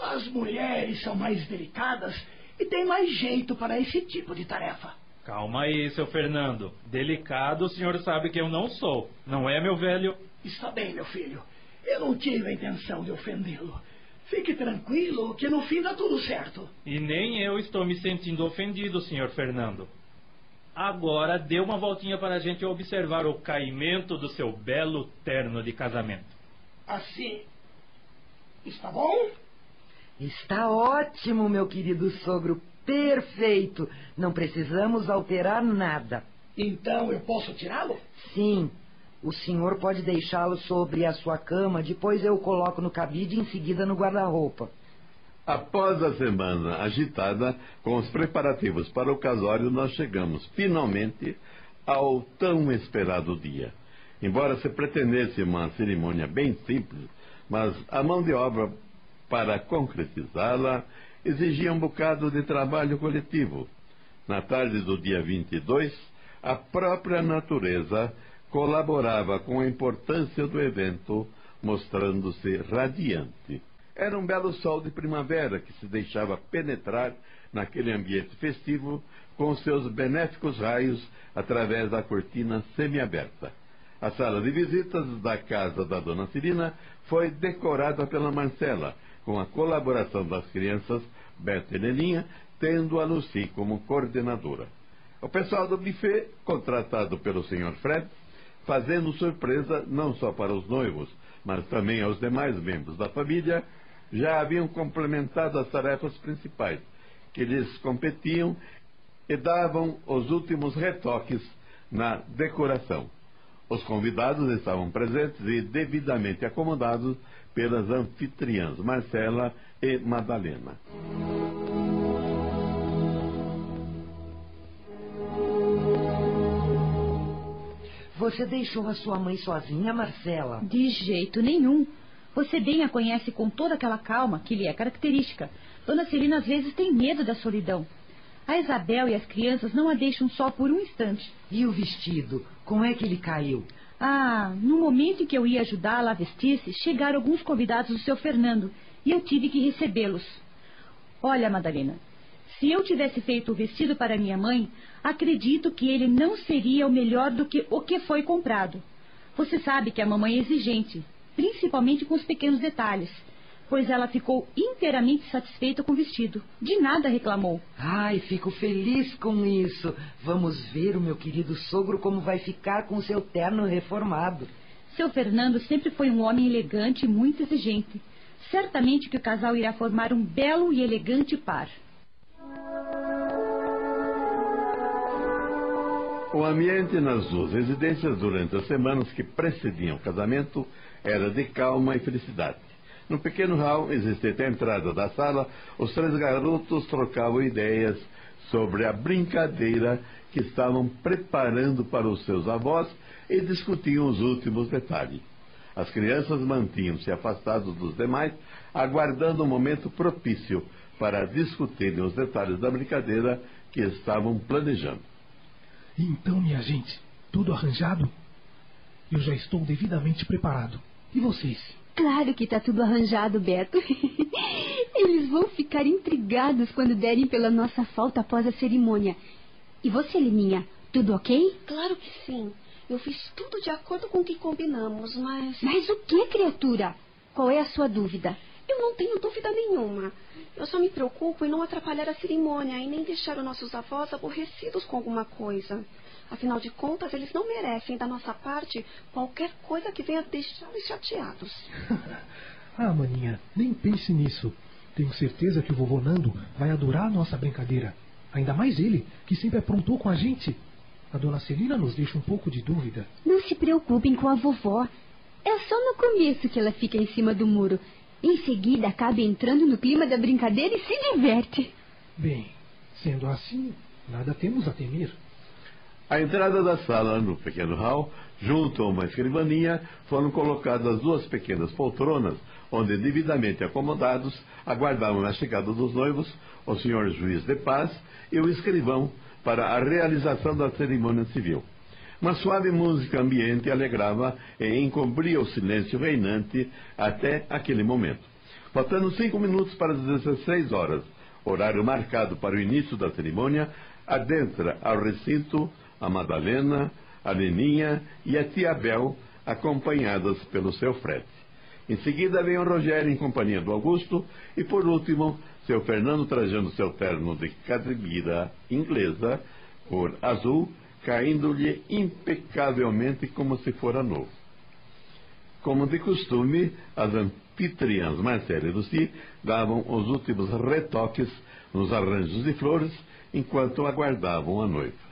[SPEAKER 12] As mulheres são mais delicadas e têm mais jeito para esse tipo de tarefa.
[SPEAKER 11] Calma aí, seu Fernando. Delicado, o senhor sabe que eu não sou. Não é, meu velho?
[SPEAKER 12] Está bem, meu filho. Eu não tive a intenção de ofendê-lo. Fique tranquilo que no fim dá tudo certo.
[SPEAKER 11] E nem eu estou me sentindo ofendido, senhor Fernando. Agora dê uma voltinha para a gente observar o caimento do seu belo terno de casamento.
[SPEAKER 12] Assim. Está bom?
[SPEAKER 7] Está ótimo, meu querido sogro. Perfeito. Não precisamos alterar nada.
[SPEAKER 12] Então eu posso tirá-lo?
[SPEAKER 7] Sim. O senhor pode deixá-lo sobre a sua cama, depois eu o coloco no cabide e em seguida no guarda-roupa.
[SPEAKER 2] Após a semana agitada com os preparativos para o casório, nós chegamos finalmente ao tão esperado dia. Embora se pretendesse uma cerimônia bem simples, mas a mão de obra para concretizá-la exigia um bocado de trabalho coletivo. Na tarde do dia 22, a própria natureza colaborava com a importância do evento, mostrando-se radiante. Era um belo sol de primavera que se deixava penetrar naquele ambiente festivo com seus benéficos raios através da cortina semiaberta. A sala de visitas da casa da dona Cirina foi decorada pela Marcela, com a colaboração das crianças Berta e Neninha, tendo a Lucy como coordenadora. O pessoal do buffet, contratado pelo Sr. Fred, fazendo surpresa não só para os noivos, mas também aos demais membros da família, já haviam complementado as tarefas principais, que lhes competiam e davam os últimos retoques na decoração. Os convidados estavam presentes e devidamente acomodados pelas anfitriãs Marcela e Madalena.
[SPEAKER 7] Você deixou a sua mãe sozinha, Marcela?
[SPEAKER 15] De jeito nenhum. Você bem a conhece com toda aquela calma que lhe é característica. Dona Celina às vezes tem medo da solidão. A Isabel e as crianças não a deixam só por um instante.
[SPEAKER 7] E o vestido? Como é que ele caiu?
[SPEAKER 15] Ah, no momento em que eu ia ajudá-la a vestir-se, chegaram alguns convidados do seu Fernando e eu tive que recebê-los. Olha, Madalena, se eu tivesse feito o vestido para minha mãe, acredito que ele não seria o melhor do que o que foi comprado. Você sabe que a mamãe é exigente, principalmente com os pequenos detalhes, pois ela ficou inteiramente satisfeita com o vestido. De nada reclamou.
[SPEAKER 7] Ai, fico feliz com isso. Vamos ver o meu querido sogro como vai ficar com o seu terno reformado.
[SPEAKER 15] Seu Fernando sempre foi um homem elegante e muito exigente. Certamente que o casal irá formar um belo e elegante par.
[SPEAKER 2] O ambiente nas duas residências durante as semanas que precediam o casamento era de calma e felicidade. No pequeno hall, existente à entrada da sala, os três garotos trocavam ideias sobre a brincadeira que estavam preparando para os seus avós e discutiam os últimos detalhes. As crianças mantinham-se afastadas dos demais, aguardando o um momento propício para discutirem os detalhes da brincadeira que estavam planejando.
[SPEAKER 6] Então, minha gente, tudo arranjado? Eu já estou devidamente preparado. E vocês?
[SPEAKER 8] Claro que está tudo arranjado, Beto. (laughs) Eles vão ficar intrigados quando derem pela nossa falta após a cerimônia. E você, Leninha, tudo ok?
[SPEAKER 18] Claro que sim. Eu fiz tudo de acordo com o que combinamos, mas.
[SPEAKER 8] Mas o que, criatura? Qual é a sua dúvida?
[SPEAKER 18] Eu não tenho dúvida nenhuma. Eu só me preocupo em não atrapalhar a cerimônia e nem deixar os nossos avós aborrecidos com alguma coisa. Afinal de contas, eles não merecem da nossa parte qualquer coisa que venha deixá-los chateados. (laughs)
[SPEAKER 6] ah, maninha, nem pense nisso. Tenho certeza que o vovô Nando vai adorar a nossa brincadeira. Ainda mais ele, que sempre aprontou com a gente. A dona Celina nos deixa um pouco de dúvida.
[SPEAKER 8] Não se preocupem com a vovó. É só no começo que ela fica em cima do muro. Em seguida, acaba entrando no clima da brincadeira e se diverte.
[SPEAKER 6] Bem, sendo assim, nada temos a temer.
[SPEAKER 2] À entrada da sala, no pequeno hall, junto a uma escrivaninha, foram colocadas duas pequenas poltronas, onde, devidamente acomodados, aguardavam a chegada dos noivos, o senhor juiz de paz e o escrivão para a realização da cerimônia civil. Uma suave música ambiente alegrava e encobria o silêncio reinante até aquele momento. Faltando cinco minutos para as 16 horas, horário marcado para o início da cerimônia, adentra ao recinto a Madalena, a Neninha e a tia Bel, acompanhadas pelo seu Fred. Em seguida vem o Rogério em companhia do Augusto e, por último, seu Fernando trajando seu terno de cadrimira inglesa, cor azul, caindo-lhe impecavelmente como se fora novo. Como de costume, as anfitriãs Marcela e Lucy davam os últimos retoques nos arranjos de flores enquanto aguardavam a noiva.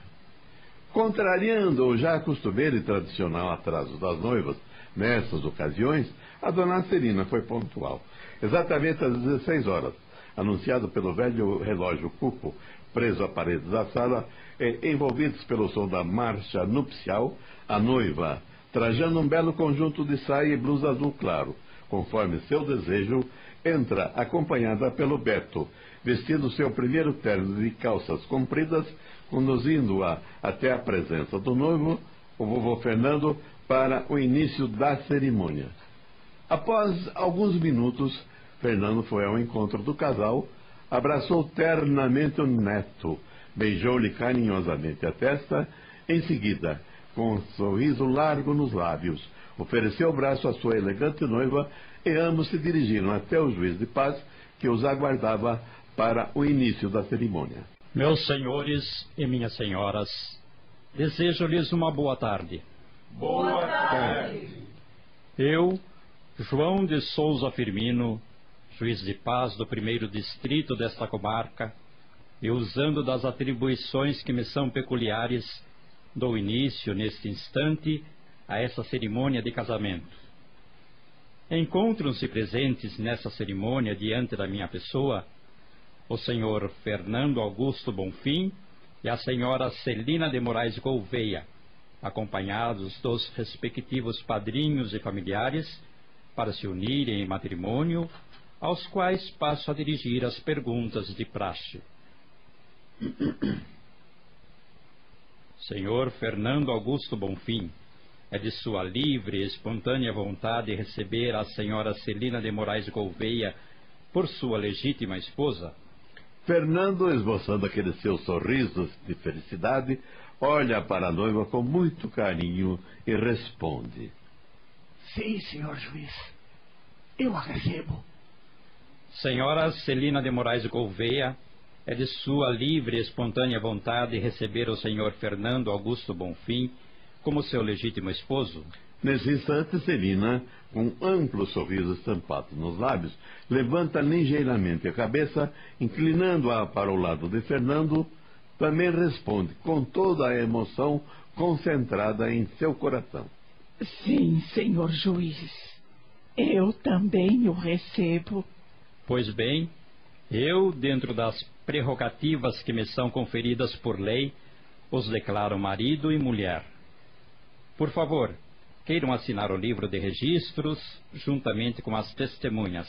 [SPEAKER 2] Contrariando o já costumeiro e tradicional atraso das noivas nessas ocasiões, a dona Celina foi pontual. Exatamente às 16 horas, anunciado pelo velho relógio cuco preso à parede da sala, e, envolvidos pelo som da marcha nupcial, a noiva, trajando um belo conjunto de saia e blusa azul claro, conforme seu desejo, entra acompanhada pelo Beto, vestindo seu primeiro terno de calças compridas, conduzindo-a até a presença do noivo, o vovô Fernando, para o início da cerimônia. Após alguns minutos, Fernando foi ao encontro do casal, abraçou ternamente o neto, beijou-lhe carinhosamente a testa, em seguida, com um sorriso largo nos lábios, ofereceu o braço à sua elegante noiva e ambos se dirigiram até o juiz de paz que os aguardava para o início da cerimônia.
[SPEAKER 19] Meus senhores e minhas senhoras, desejo-lhes uma boa tarde.
[SPEAKER 20] Boa tarde.
[SPEAKER 19] Eu, João de Souza Firmino, juiz de paz do primeiro distrito desta comarca, e usando das atribuições que me são peculiares, dou início, neste instante, a essa cerimônia de casamento. Encontram-se presentes nessa cerimônia diante da minha pessoa o senhor Fernando Augusto Bonfim e a senhora Celina de Moraes Gouveia, acompanhados dos respectivos padrinhos e familiares, para se unirem em matrimônio, aos quais passo a dirigir as perguntas de praxe. Senhor Fernando Augusto Bonfim, é de sua livre e espontânea vontade receber a senhora Celina de Moraes Gouveia por sua legítima esposa?
[SPEAKER 2] Fernando, esboçando aqueles seus sorrisos de felicidade, olha para a noiva com muito carinho e responde:
[SPEAKER 12] Sim, senhor juiz. Eu a recebo.
[SPEAKER 19] Senhora Celina de Moraes Gouveia, é de sua livre e espontânea vontade receber o senhor Fernando Augusto Bonfim como seu legítimo esposo?
[SPEAKER 2] Nesse instante, Celina, com um amplo sorriso estampado nos lábios, levanta ligeiramente a cabeça, inclinando-a para o lado de Fernando, também responde com toda a emoção concentrada em seu coração.
[SPEAKER 14] Sim, senhor juiz. Eu também o recebo.
[SPEAKER 19] Pois bem, eu, dentro das prerrogativas que me são conferidas por lei, os declaro marido e mulher. Por favor, queiram assinar o livro de registros juntamente com as testemunhas.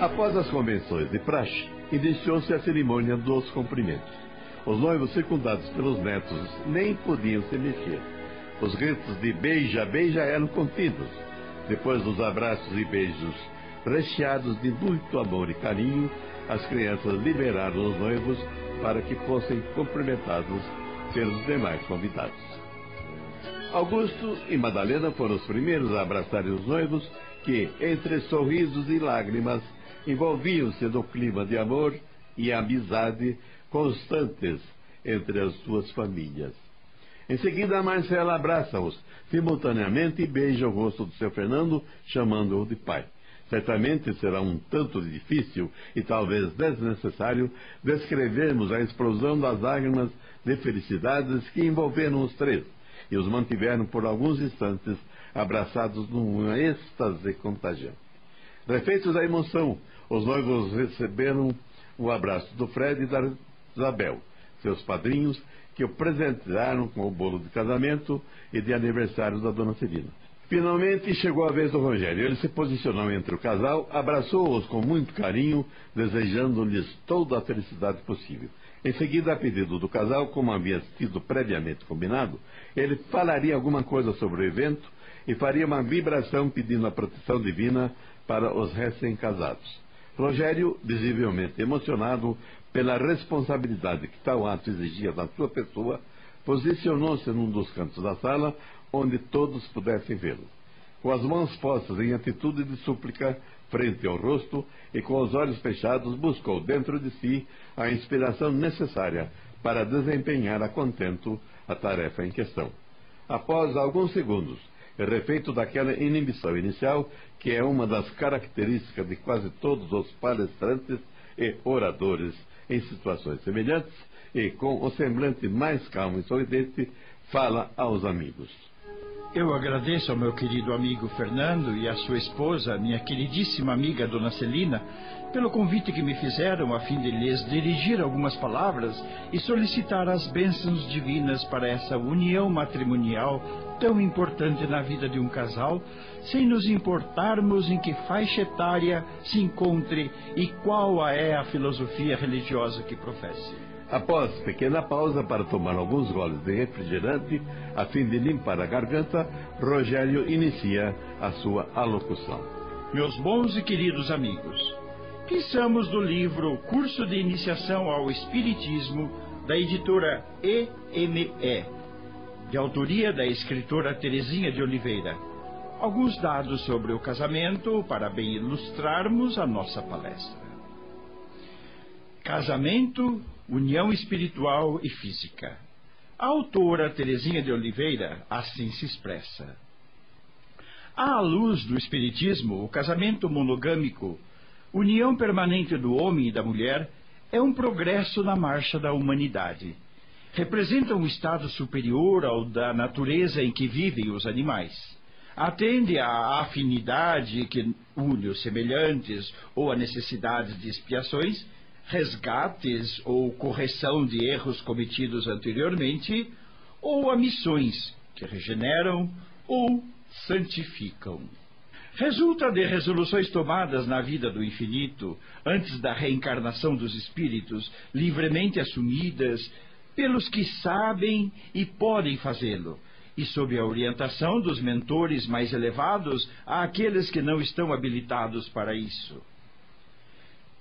[SPEAKER 2] Após as convenções de praxe, iniciou-se a cerimônia dos cumprimentos. Os noivos, secundados pelos netos, nem podiam se mexer. Os gritos de beija-beija eram contidos. Depois dos abraços e beijos recheados de muito amor e carinho, as crianças liberaram os noivos para que fossem cumprimentados pelos demais convidados. Augusto e Madalena foram os primeiros a abraçarem os noivos, que, entre sorrisos e lágrimas, envolviam-se no clima de amor e amizade constantes entre as duas famílias. Em seguida, Marcela abraça-os simultaneamente e beija o rosto do seu Fernando, chamando-o de pai. Certamente será um tanto difícil e talvez desnecessário descrevermos a explosão das lágrimas de felicidades que envolveram os três e os mantiveram por alguns instantes abraçados num êxtase contagiante. Refeitos da emoção, os noivos receberam o abraço do Fred e da Isabel, seus padrinhos, que o presentearam com o bolo de casamento e de aniversário da dona Celina. Finalmente chegou a vez do Rogério. Ele se posicionou entre o casal, abraçou-os com muito carinho, desejando-lhes toda a felicidade possível. Em seguida, a pedido do casal, como havia sido previamente combinado, ele falaria alguma coisa sobre o evento e faria uma vibração pedindo a proteção divina para os recém-casados. Rogério, visivelmente emocionado pela responsabilidade que tal ato exigia da sua pessoa, posicionou-se num dos cantos da sala onde todos pudessem vê-lo. Com as mãos postas em atitude de súplica frente ao rosto e com os olhos fechados, buscou dentro de si a inspiração necessária para desempenhar a contento a tarefa em questão. Após alguns segundos, refeito daquela inibição inicial, que é uma das características de quase todos os palestrantes e oradores em situações semelhantes, e com o semblante mais calmo e sorridente, fala aos amigos.
[SPEAKER 3] Eu agradeço ao meu querido amigo Fernando e à sua esposa, minha queridíssima amiga Dona Celina, pelo convite que me fizeram a fim de lhes dirigir algumas palavras e solicitar as bênçãos divinas para essa união matrimonial tão importante na vida de um casal, sem nos importarmos em que faixa etária se encontre e qual é a filosofia religiosa que professe.
[SPEAKER 2] Após pequena pausa para tomar alguns goles de refrigerante, a fim de limpar a garganta, Rogério inicia a sua alocução.
[SPEAKER 3] Meus bons e queridos amigos, pensamos do livro Curso de Iniciação ao Espiritismo, da editora EME, de autoria da escritora Terezinha de Oliveira. Alguns dados sobre o casamento para bem ilustrarmos a nossa palestra. Casamento união espiritual e física. A autora Teresinha de Oliveira assim se expressa. À luz do Espiritismo, o casamento monogâmico, união permanente do homem e da mulher, é um progresso na marcha da humanidade. Representa um estado superior ao da natureza em que vivem os animais. Atende à afinidade que une os semelhantes ou à necessidade de expiações resgates ou correção de erros cometidos anteriormente, ou a missões que regeneram ou santificam. Resulta de resoluções tomadas na vida do infinito, antes da reencarnação dos espíritos, livremente assumidas pelos que sabem e podem fazê-lo, e sob a orientação dos mentores mais elevados àqueles que não estão habilitados para isso.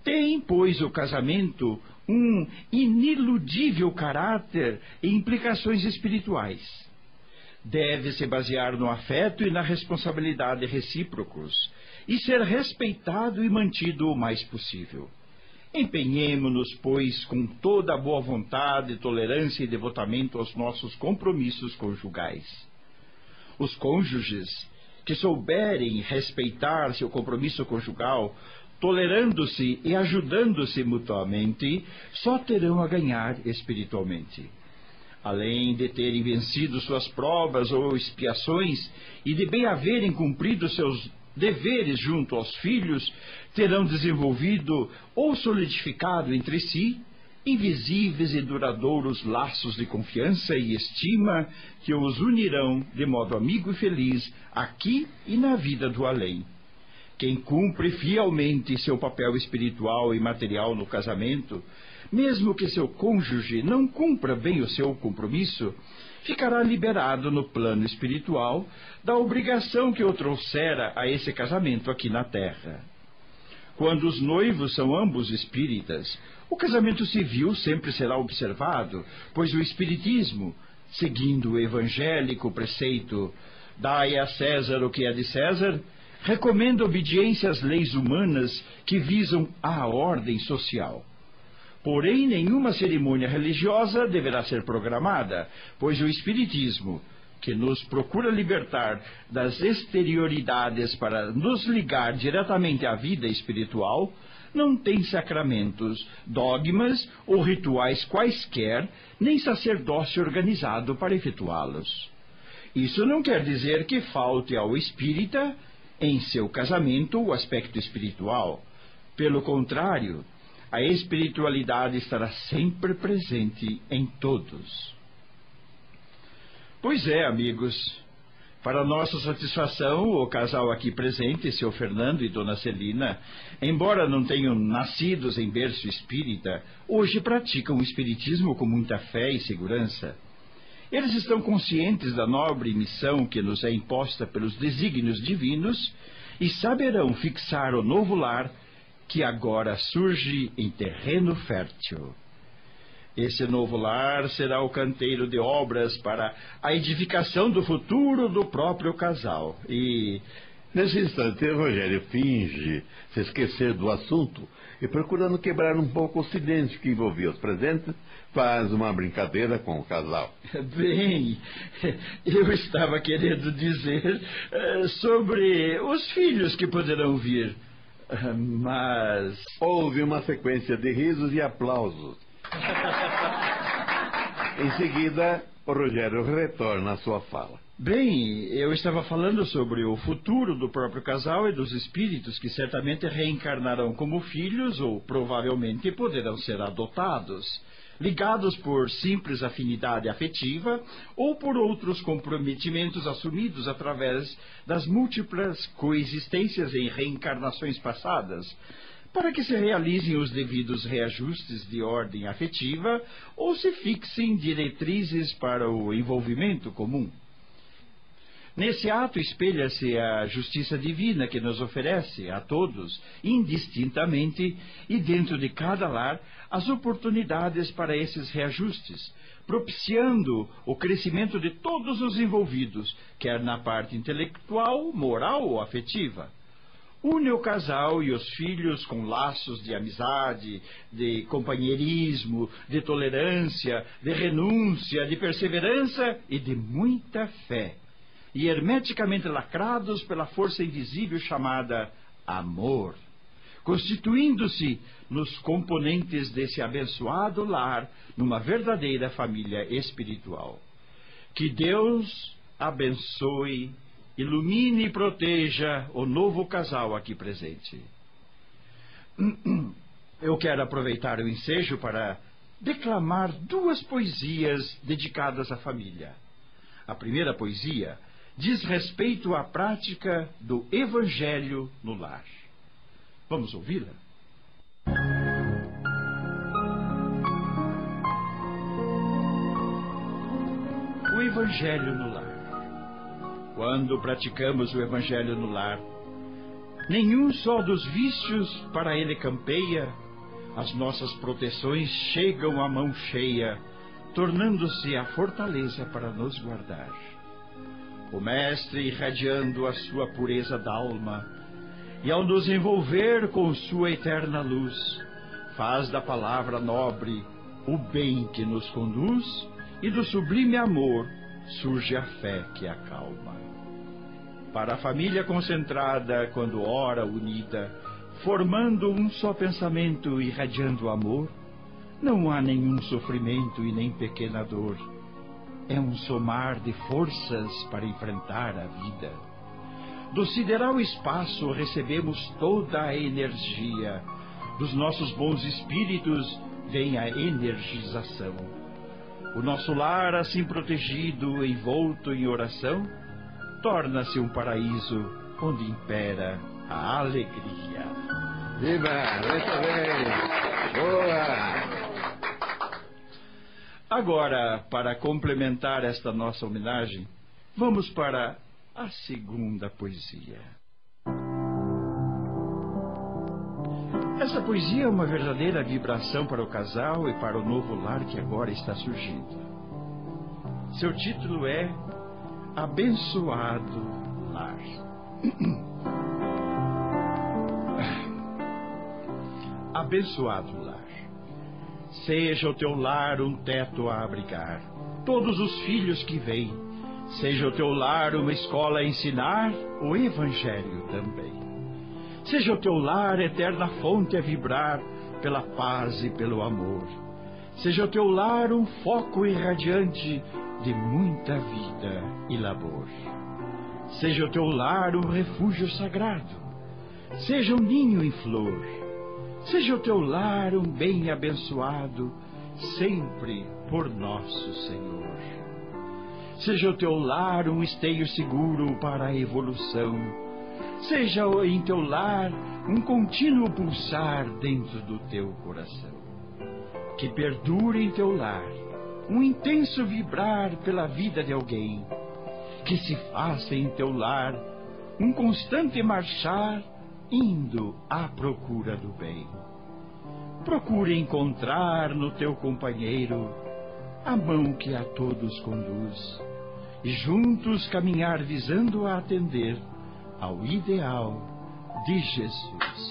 [SPEAKER 3] Tem, pois, o casamento um iniludível caráter e implicações espirituais. Deve se basear no afeto e na responsabilidade recíprocos e ser respeitado e mantido o mais possível. Empenhemo-nos, pois, com toda a boa vontade, tolerância e devotamento aos nossos compromissos conjugais. Os cônjuges que souberem respeitar seu compromisso conjugal tolerando-se e ajudando-se mutuamente, só terão a ganhar espiritualmente. Além de terem vencido suas provas ou expiações e de bem haverem cumprido seus deveres junto aos filhos, terão desenvolvido ou solidificado entre si invisíveis e duradouros laços de confiança e estima que os unirão de modo amigo e feliz aqui e na vida do além. Quem cumpre fielmente seu papel espiritual e material no casamento, mesmo que seu cônjuge não cumpra bem o seu compromisso, ficará liberado no plano espiritual da obrigação que o trouxera a esse casamento aqui na terra. Quando os noivos são ambos espíritas, o casamento civil sempre será observado, pois o espiritismo, seguindo o evangélico preceito dai a César o que é de César, recomenda obediência às leis humanas que visam a ordem social. Porém, nenhuma cerimônia religiosa deverá ser programada, pois o Espiritismo, que nos procura libertar das exterioridades para nos ligar diretamente à vida espiritual, não tem sacramentos, dogmas ou rituais quaisquer, nem sacerdócio organizado para efetuá-los. Isso não quer dizer que falte ao espírita em seu casamento o aspecto espiritual. Pelo contrário, a espiritualidade estará sempre presente em todos. Pois é, amigos. Para nossa satisfação, o casal aqui presente, seu Fernando e dona Celina, embora não tenham nascidos em berço espírita, hoje praticam o espiritismo com muita fé e segurança. Eles estão conscientes da nobre missão que nos é imposta pelos desígnios divinos e saberão fixar o novo lar que agora surge em terreno fértil. Esse novo lar será o canteiro de obras para a edificação do futuro do próprio casal. E.
[SPEAKER 2] Nesse instante, Rogério finge se esquecer do assunto e, procurando quebrar um pouco o silêncio que envolvia os presentes, faz uma brincadeira com o casal. (laughs)
[SPEAKER 3] Bem, eu estava querendo dizer eh, sobre os filhos que poderão vir. (laughs) Mas.
[SPEAKER 2] Houve uma sequência de risos e aplausos. (laughs) em seguida, o Rogério retorna à sua fala.
[SPEAKER 3] Bem, eu estava falando sobre o futuro do próprio casal e dos espíritos que certamente reencarnarão como filhos ou provavelmente poderão ser adotados, ligados por simples afinidade afetiva ou por outros comprometimentos assumidos através das múltiplas coexistências em reencarnações passadas, para que se realizem os devidos reajustes de ordem afetiva ou se fixem diretrizes para o envolvimento comum. Nesse ato espelha-se a justiça divina que nos oferece a todos, indistintamente e dentro de cada lar, as oportunidades para esses reajustes, propiciando o crescimento de todos os envolvidos, quer na parte intelectual, moral ou afetiva. Une o casal e os filhos com laços de amizade, de companheirismo, de tolerância, de renúncia, de perseverança e de muita fé e hermeticamente lacrados pela força invisível chamada amor, constituindo-se nos componentes desse abençoado lar numa verdadeira família espiritual. Que Deus abençoe, ilumine e proteja o novo casal aqui presente. (clears throat) Eu quero aproveitar o ensejo para declamar duas poesias dedicadas à família. A primeira poesia diz respeito à prática do Evangelho no lar. Vamos ouvi-la? O Evangelho no lar. Quando praticamos o Evangelho no lar, nenhum só dos vícios para ele campeia, as nossas proteções chegam à mão cheia, tornando-se a fortaleza para nos guardar. O Mestre irradiando a sua pureza d'alma, e ao nos envolver com sua eterna luz, faz da palavra nobre o bem que nos conduz, e do sublime amor surge a fé que acalma. Para a família concentrada, quando ora unida, formando um só pensamento irradiando amor, não há nenhum sofrimento e nem pequena dor é um somar de forças para enfrentar a vida. Do sideral espaço recebemos toda a energia. Dos nossos bons espíritos vem a energização. O nosso lar, assim protegido, envolto em oração, torna-se um paraíso onde impera a alegria.
[SPEAKER 2] Viva! Muito bem! Boa!
[SPEAKER 3] Agora, para complementar esta nossa homenagem, vamos para a segunda poesia. Essa poesia é uma verdadeira vibração para o casal e para o novo lar que agora está surgindo. Seu título é Abençoado Lar. (clears throat) Abençoado Lar. Seja o teu lar um teto a abrigar todos os filhos que vêm. Seja o teu lar uma escola a ensinar o Evangelho também. Seja o teu lar eterna fonte a vibrar pela paz e pelo amor. Seja o teu lar um foco irradiante de muita vida e labor. Seja o teu lar um refúgio sagrado. Seja um ninho em flor Seja o teu lar um bem abençoado, sempre por nosso Senhor. Seja o teu lar um esteio seguro para a evolução. Seja em teu lar um contínuo pulsar dentro do teu coração. Que perdure em teu lar um intenso vibrar pela vida de alguém. Que se faça em teu lar um constante marchar indo à procura do bem. procure encontrar no teu companheiro a mão que a todos conduz e juntos caminhar visando a atender ao ideal de Jesus.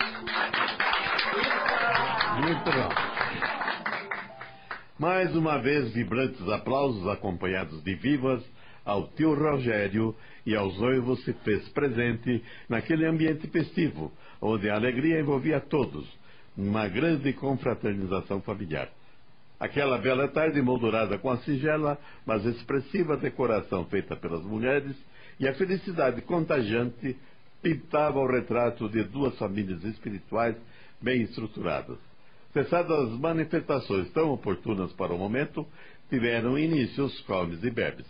[SPEAKER 2] Muito bom. Mais uma vez, vibrantes aplausos acompanhados de vivas ao tio Rogério e aos noivos se fez presente naquele ambiente festivo, onde a alegria envolvia todos, numa grande confraternização familiar. Aquela bela tarde moldurada com a singela, mas expressiva decoração feita pelas mulheres e a felicidade contagiante pintava o retrato de duas famílias espirituais bem estruturadas. Cessadas as manifestações tão oportunas para o momento, tiveram início os comes e bebes.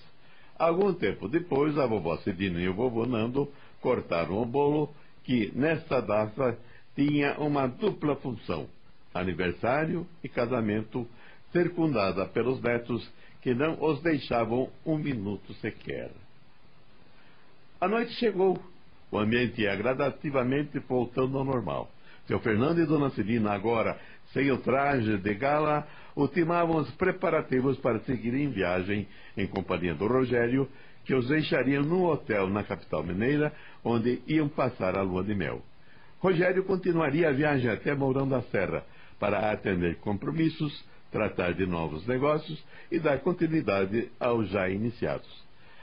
[SPEAKER 2] Algum tempo depois, a vovó Cidina e o vovô Nando cortaram o bolo, que, nesta data, tinha uma dupla função: aniversário e casamento, circundada pelos netos que não os deixavam um minuto sequer. A noite chegou. O ambiente ia gradativamente voltando ao normal. Seu Fernando e Dona Celina, agora sem o traje de gala, ultimavam os preparativos para seguir em viagem em companhia do Rogério, que os deixariam num hotel na capital mineira, onde iam passar a lua de mel. Rogério continuaria a viagem até Mourão da Serra para atender compromissos, tratar de novos negócios e dar continuidade aos já iniciados.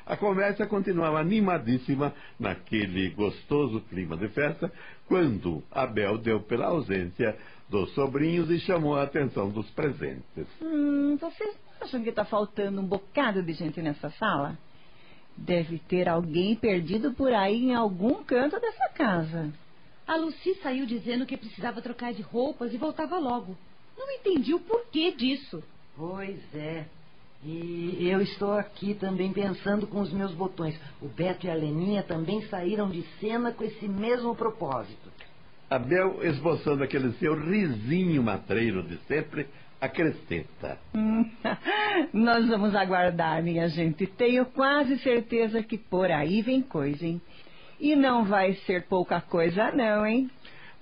[SPEAKER 2] A conversa continuava animadíssima naquele gostoso clima de festa, quando Abel deu pela ausência dos sobrinhos e chamou a atenção dos presentes.
[SPEAKER 16] Hum, vocês acham que está faltando um bocado de gente nessa sala? Deve ter alguém perdido por aí em algum canto dessa casa.
[SPEAKER 15] A Lucy saiu dizendo que precisava trocar de roupas e voltava logo. Não entendi o porquê disso.
[SPEAKER 7] Pois é. E eu estou aqui também pensando com os meus botões. O Beto e a Leninha também saíram de cena com esse mesmo propósito.
[SPEAKER 2] Abel, esboçando aquele seu risinho matreiro de sempre, acrescenta.
[SPEAKER 16] Hum, (laughs) nós vamos aguardar, minha gente. Tenho quase certeza que por aí vem coisa, hein? E não vai ser pouca coisa, não, hein?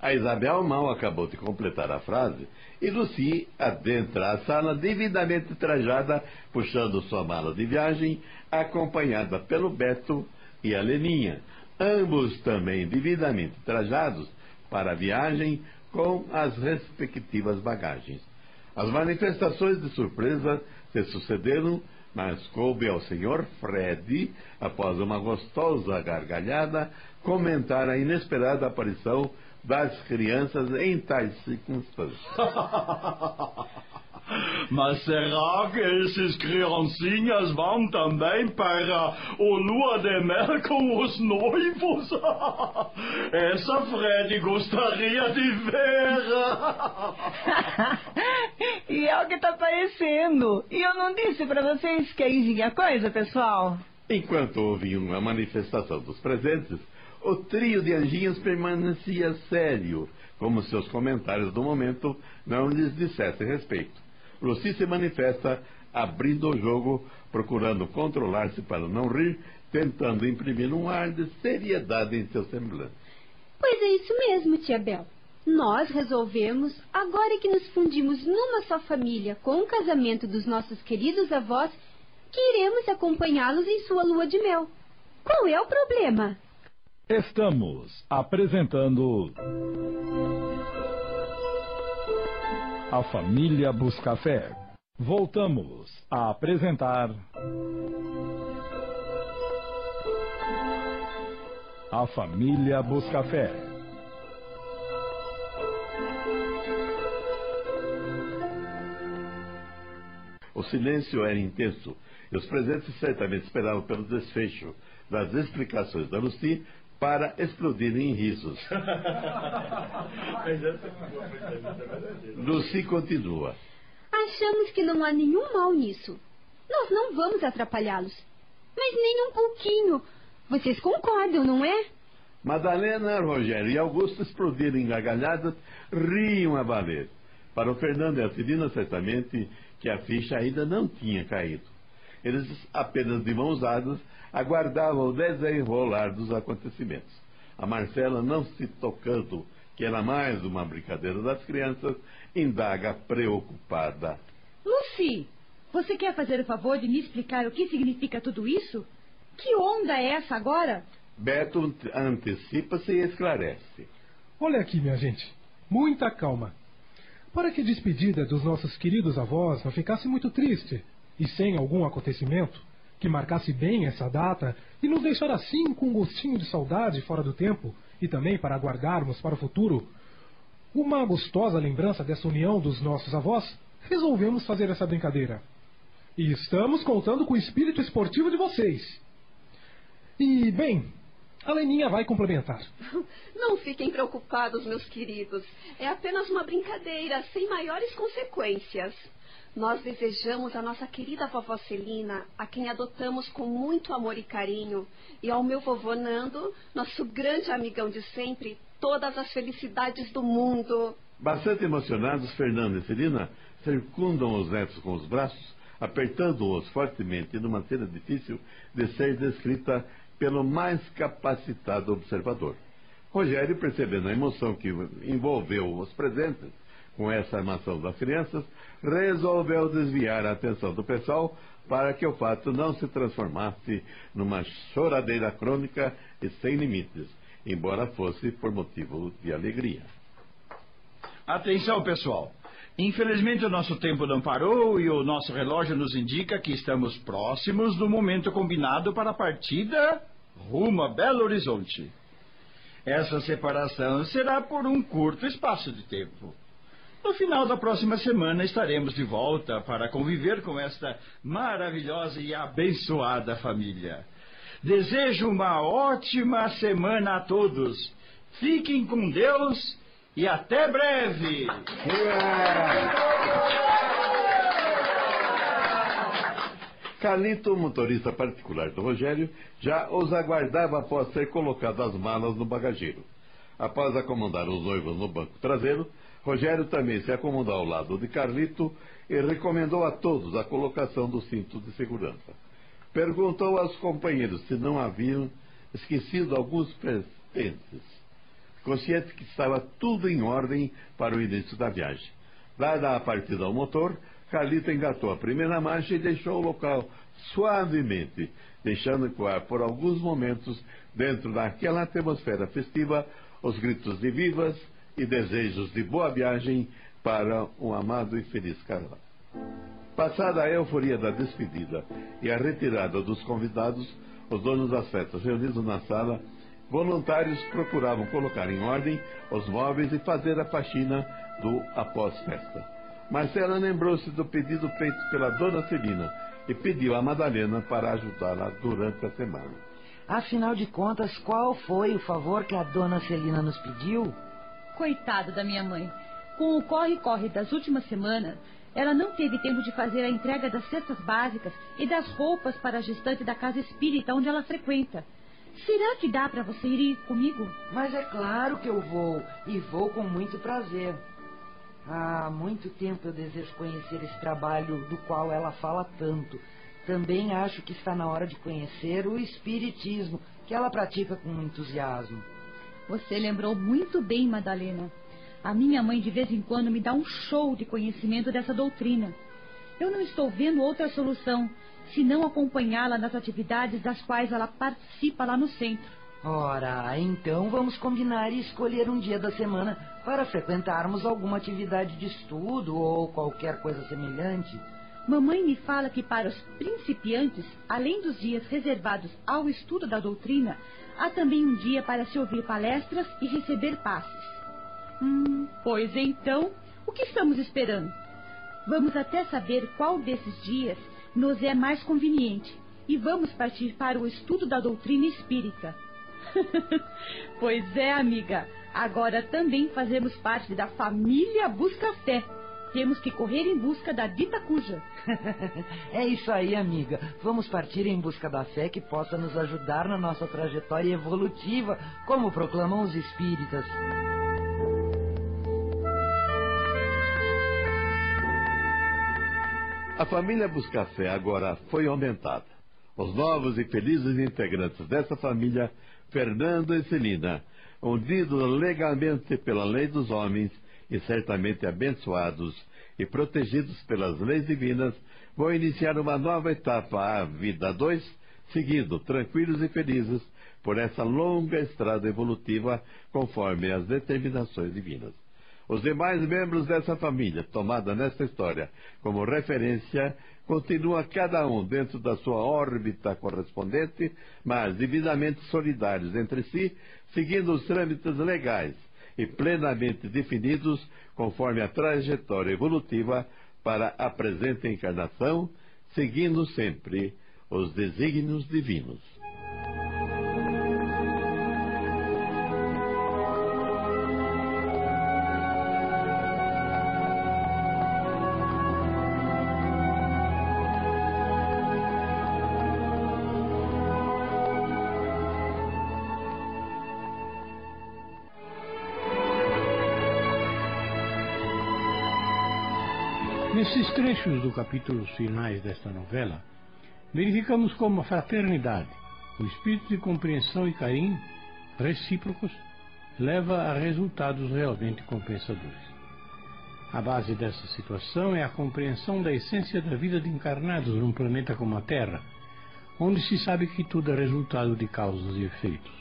[SPEAKER 2] A Isabel mal acabou de completar a frase e Lucy adentra a sala devidamente trajada, puxando sua mala de viagem, acompanhada pelo Beto e a Leninha, ambos também devidamente trajados para a viagem com as respectivas bagagens. As manifestações de surpresa se sucederam, mas coube ao senhor Fred, após uma gostosa gargalhada, comentar a inesperada aparição das crianças em tais circunstâncias. (laughs)
[SPEAKER 20] Mas será que esses criancinhas vão também para o lua de mel com os noivos? (laughs) Essa Fred gostaria de ver. (laughs)
[SPEAKER 16] e é o que está parecendo. E eu não disse para vocês que aí vinha coisa, pessoal?
[SPEAKER 2] Enquanto ouviam a manifestação dos presentes, o trio de anjinhos permanecia sério, como se os comentários do momento não lhes dissessem respeito. Lucy se manifesta abrindo o jogo, procurando controlar-se para não rir, tentando imprimir um ar de seriedade em seu semblante.
[SPEAKER 8] Pois é isso mesmo, tia Bel. Nós resolvemos, agora que nos fundimos numa só família com o casamento dos nossos queridos avós, que iremos acompanhá-los em sua lua de mel. Qual é o problema?
[SPEAKER 1] Estamos apresentando. A Família Buscafé. Voltamos a apresentar. A Família Buscafé.
[SPEAKER 2] O silêncio era intenso e os presentes certamente esperavam pelo desfecho das explicações da Lucy para explodir em risos. Lucy continua.
[SPEAKER 8] Achamos que não há nenhum mal nisso. Nós não vamos atrapalhá-los. Mas nem um pouquinho. Vocês concordam, não é?
[SPEAKER 2] Madalena, Rogério e Augusto explodiram em gargalhadas, riam a valer. Para o Fernando e a Celina, certamente, que a ficha ainda não tinha caído. Eles, apenas de mãos dadas, aguardavam o desenrolar dos acontecimentos. A Marcela, não se tocando que era mais uma brincadeira das crianças, indaga preocupada.
[SPEAKER 15] Lucy, você quer fazer o favor de me explicar o que significa tudo isso? Que onda é essa agora?
[SPEAKER 2] Beto antecipa-se e esclarece.
[SPEAKER 6] Olha aqui, minha gente. Muita calma. Para que a despedida dos nossos queridos avós não ficasse muito triste e sem algum acontecimento que marcasse bem essa data e nos deixar assim com um gostinho de saudade fora do tempo e também para guardarmos para o futuro uma gostosa lembrança dessa união dos nossos avós, resolvemos fazer essa brincadeira. E estamos contando com o espírito esportivo de vocês. E, bem, a Leninha vai complementar. (laughs)
[SPEAKER 18] Não fiquem preocupados, meus queridos. É apenas uma brincadeira, sem maiores consequências. Nós desejamos à nossa querida vovó Celina, a quem adotamos com muito amor e carinho, e ao meu vovô Nando, nosso grande amigão de sempre, todas as felicidades do mundo.
[SPEAKER 2] Bastante emocionados, Fernando e Celina circundam os netos com os braços, apertando-os fortemente numa cena difícil de ser descrita pelo mais capacitado observador. Rogério, percebendo a emoção que envolveu os presentes com essa armação das crianças, resolveu desviar a atenção do pessoal para que o fato não se transformasse numa choradeira crônica e sem limites, embora fosse por motivo de alegria.
[SPEAKER 3] Atenção, pessoal. Infelizmente, o nosso tempo não parou e o nosso relógio nos indica que estamos próximos do momento combinado para a partida rumo a Belo Horizonte. Essa separação será por um curto espaço de tempo. No final da próxima semana estaremos de volta para conviver com esta maravilhosa e abençoada família. Desejo uma ótima semana a todos. Fiquem com Deus e até breve.
[SPEAKER 2] Carlito, motorista particular do Rogério, já os aguardava após ser colocado as malas no bagageiro. Após acomodar os noivos no banco traseiro, Rogério também se acomodou ao lado de Carlito e recomendou a todos a colocação do cinto de segurança. Perguntou aos companheiros se não haviam esquecido alguns pertences, consciente que estava tudo em ordem para o início da viagem. Dada a partida ao motor, Carlito engatou a primeira marcha e deixou o local suavemente, deixando ecoar por alguns momentos, dentro daquela atmosfera festiva, os gritos de vivas, e desejos de boa viagem para um amado e feliz casal. Passada a euforia da despedida e a retirada dos convidados, os donos das festas reunidos na sala, voluntários procuravam colocar em ordem os móveis e fazer a faxina do após-festa. Marcela lembrou-se do pedido feito pela dona Celina e pediu a Madalena para ajudá-la durante a semana.
[SPEAKER 7] Afinal de contas, qual foi o favor que a dona Celina nos pediu?
[SPEAKER 15] Coitada da minha mãe. Com o corre-corre das últimas semanas, ela não teve tempo de fazer a entrega das cestas básicas e das roupas para a gestante da casa espírita onde ela frequenta. Será que dá para você ir comigo?
[SPEAKER 7] Mas é claro que eu vou, e vou com muito prazer. Há muito tempo eu desejo conhecer esse trabalho do qual ela fala tanto. Também acho que está na hora de conhecer o Espiritismo, que ela pratica com entusiasmo.
[SPEAKER 15] Você lembrou muito bem, Madalena. A minha mãe de vez em quando me dá um show de conhecimento dessa doutrina. Eu não estou vendo outra solução senão acompanhá-la nas atividades das quais ela participa lá no centro.
[SPEAKER 7] Ora, então vamos combinar e escolher um dia da semana para frequentarmos alguma atividade de estudo ou qualquer coisa semelhante.
[SPEAKER 15] Mamãe me fala que para os principiantes, além dos dias reservados ao estudo da doutrina, há também um dia para se ouvir palestras e receber passes. Hum, pois então, o que estamos esperando? Vamos até saber qual desses dias nos é mais conveniente e vamos partir para o estudo da doutrina espírita. (laughs) pois é, amiga, agora também fazemos parte da família Busca Fé temos que correr em busca da dita cuja. (laughs)
[SPEAKER 7] é isso aí, amiga. Vamos partir em busca da fé que possa nos ajudar na nossa trajetória evolutiva, como proclamam os espíritas.
[SPEAKER 2] A família Buscafé agora foi aumentada. Os novos e felizes integrantes dessa família, Fernando e Celina, unidos legalmente pela lei dos homens e certamente abençoados e protegidos pelas leis divinas, vão iniciar uma nova etapa, a vida 2, seguindo, tranquilos e felizes, por essa longa estrada evolutiva conforme as determinações divinas. Os demais membros dessa família, tomada nesta história como referência, continuam cada um dentro da sua órbita correspondente, mas devidamente solidários entre si, seguindo os trâmites legais e plenamente definidos conforme a trajetória evolutiva para a presente encarnação, seguindo sempre os desígnios divinos.
[SPEAKER 17] Trechos do capítulos finais desta novela, verificamos como a fraternidade, o espírito de compreensão e carinho recíprocos, leva a resultados realmente compensadores. A base dessa situação é a compreensão da essência da vida de encarnados num planeta como a Terra, onde se sabe que tudo é resultado de causas e efeitos.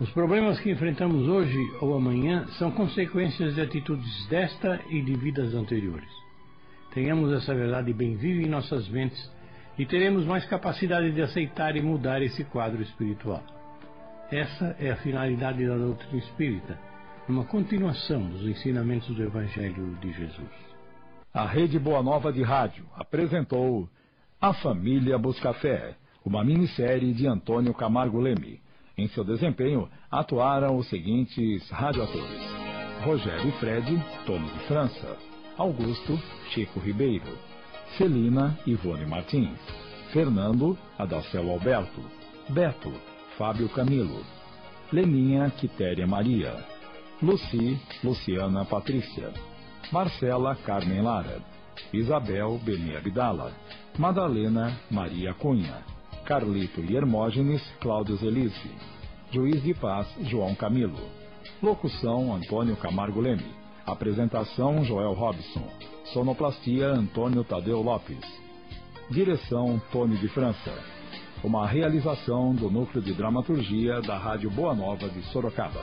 [SPEAKER 17] Os problemas que enfrentamos hoje ou amanhã são consequências de atitudes desta e de vidas anteriores. Tenhamos essa verdade bem viva em nossas mentes e teremos mais capacidade de aceitar e mudar esse quadro espiritual. Essa é a finalidade da doutrina espírita, uma continuação dos ensinamentos do Evangelho de Jesus.
[SPEAKER 1] A Rede Boa Nova de Rádio apresentou A Família Buscafé, uma minissérie de Antônio Camargo Leme. Em seu desempenho atuaram os seguintes radioatores: Rogério Fred, Tony de França, Augusto, Chico Ribeiro, Celina, Ivone Martins, Fernando, Adalcel Alberto, Beto, Fábio Camilo, Leninha, Quitéria Maria, Luci, Luciana Patrícia, Marcela Carmen Lara, Isabel Beni Abdala, Madalena Maria Cunha, Carlito e Hermógenes Cláudio Zelise, Juiz de Paz João Camilo, Locução Antônio Camargo Leme, Apresentação Joel Robson, Sonoplastia Antônio Tadeu Lopes, Direção Tony de França, uma realização do Núcleo de Dramaturgia da Rádio Boa Nova de Sorocaba.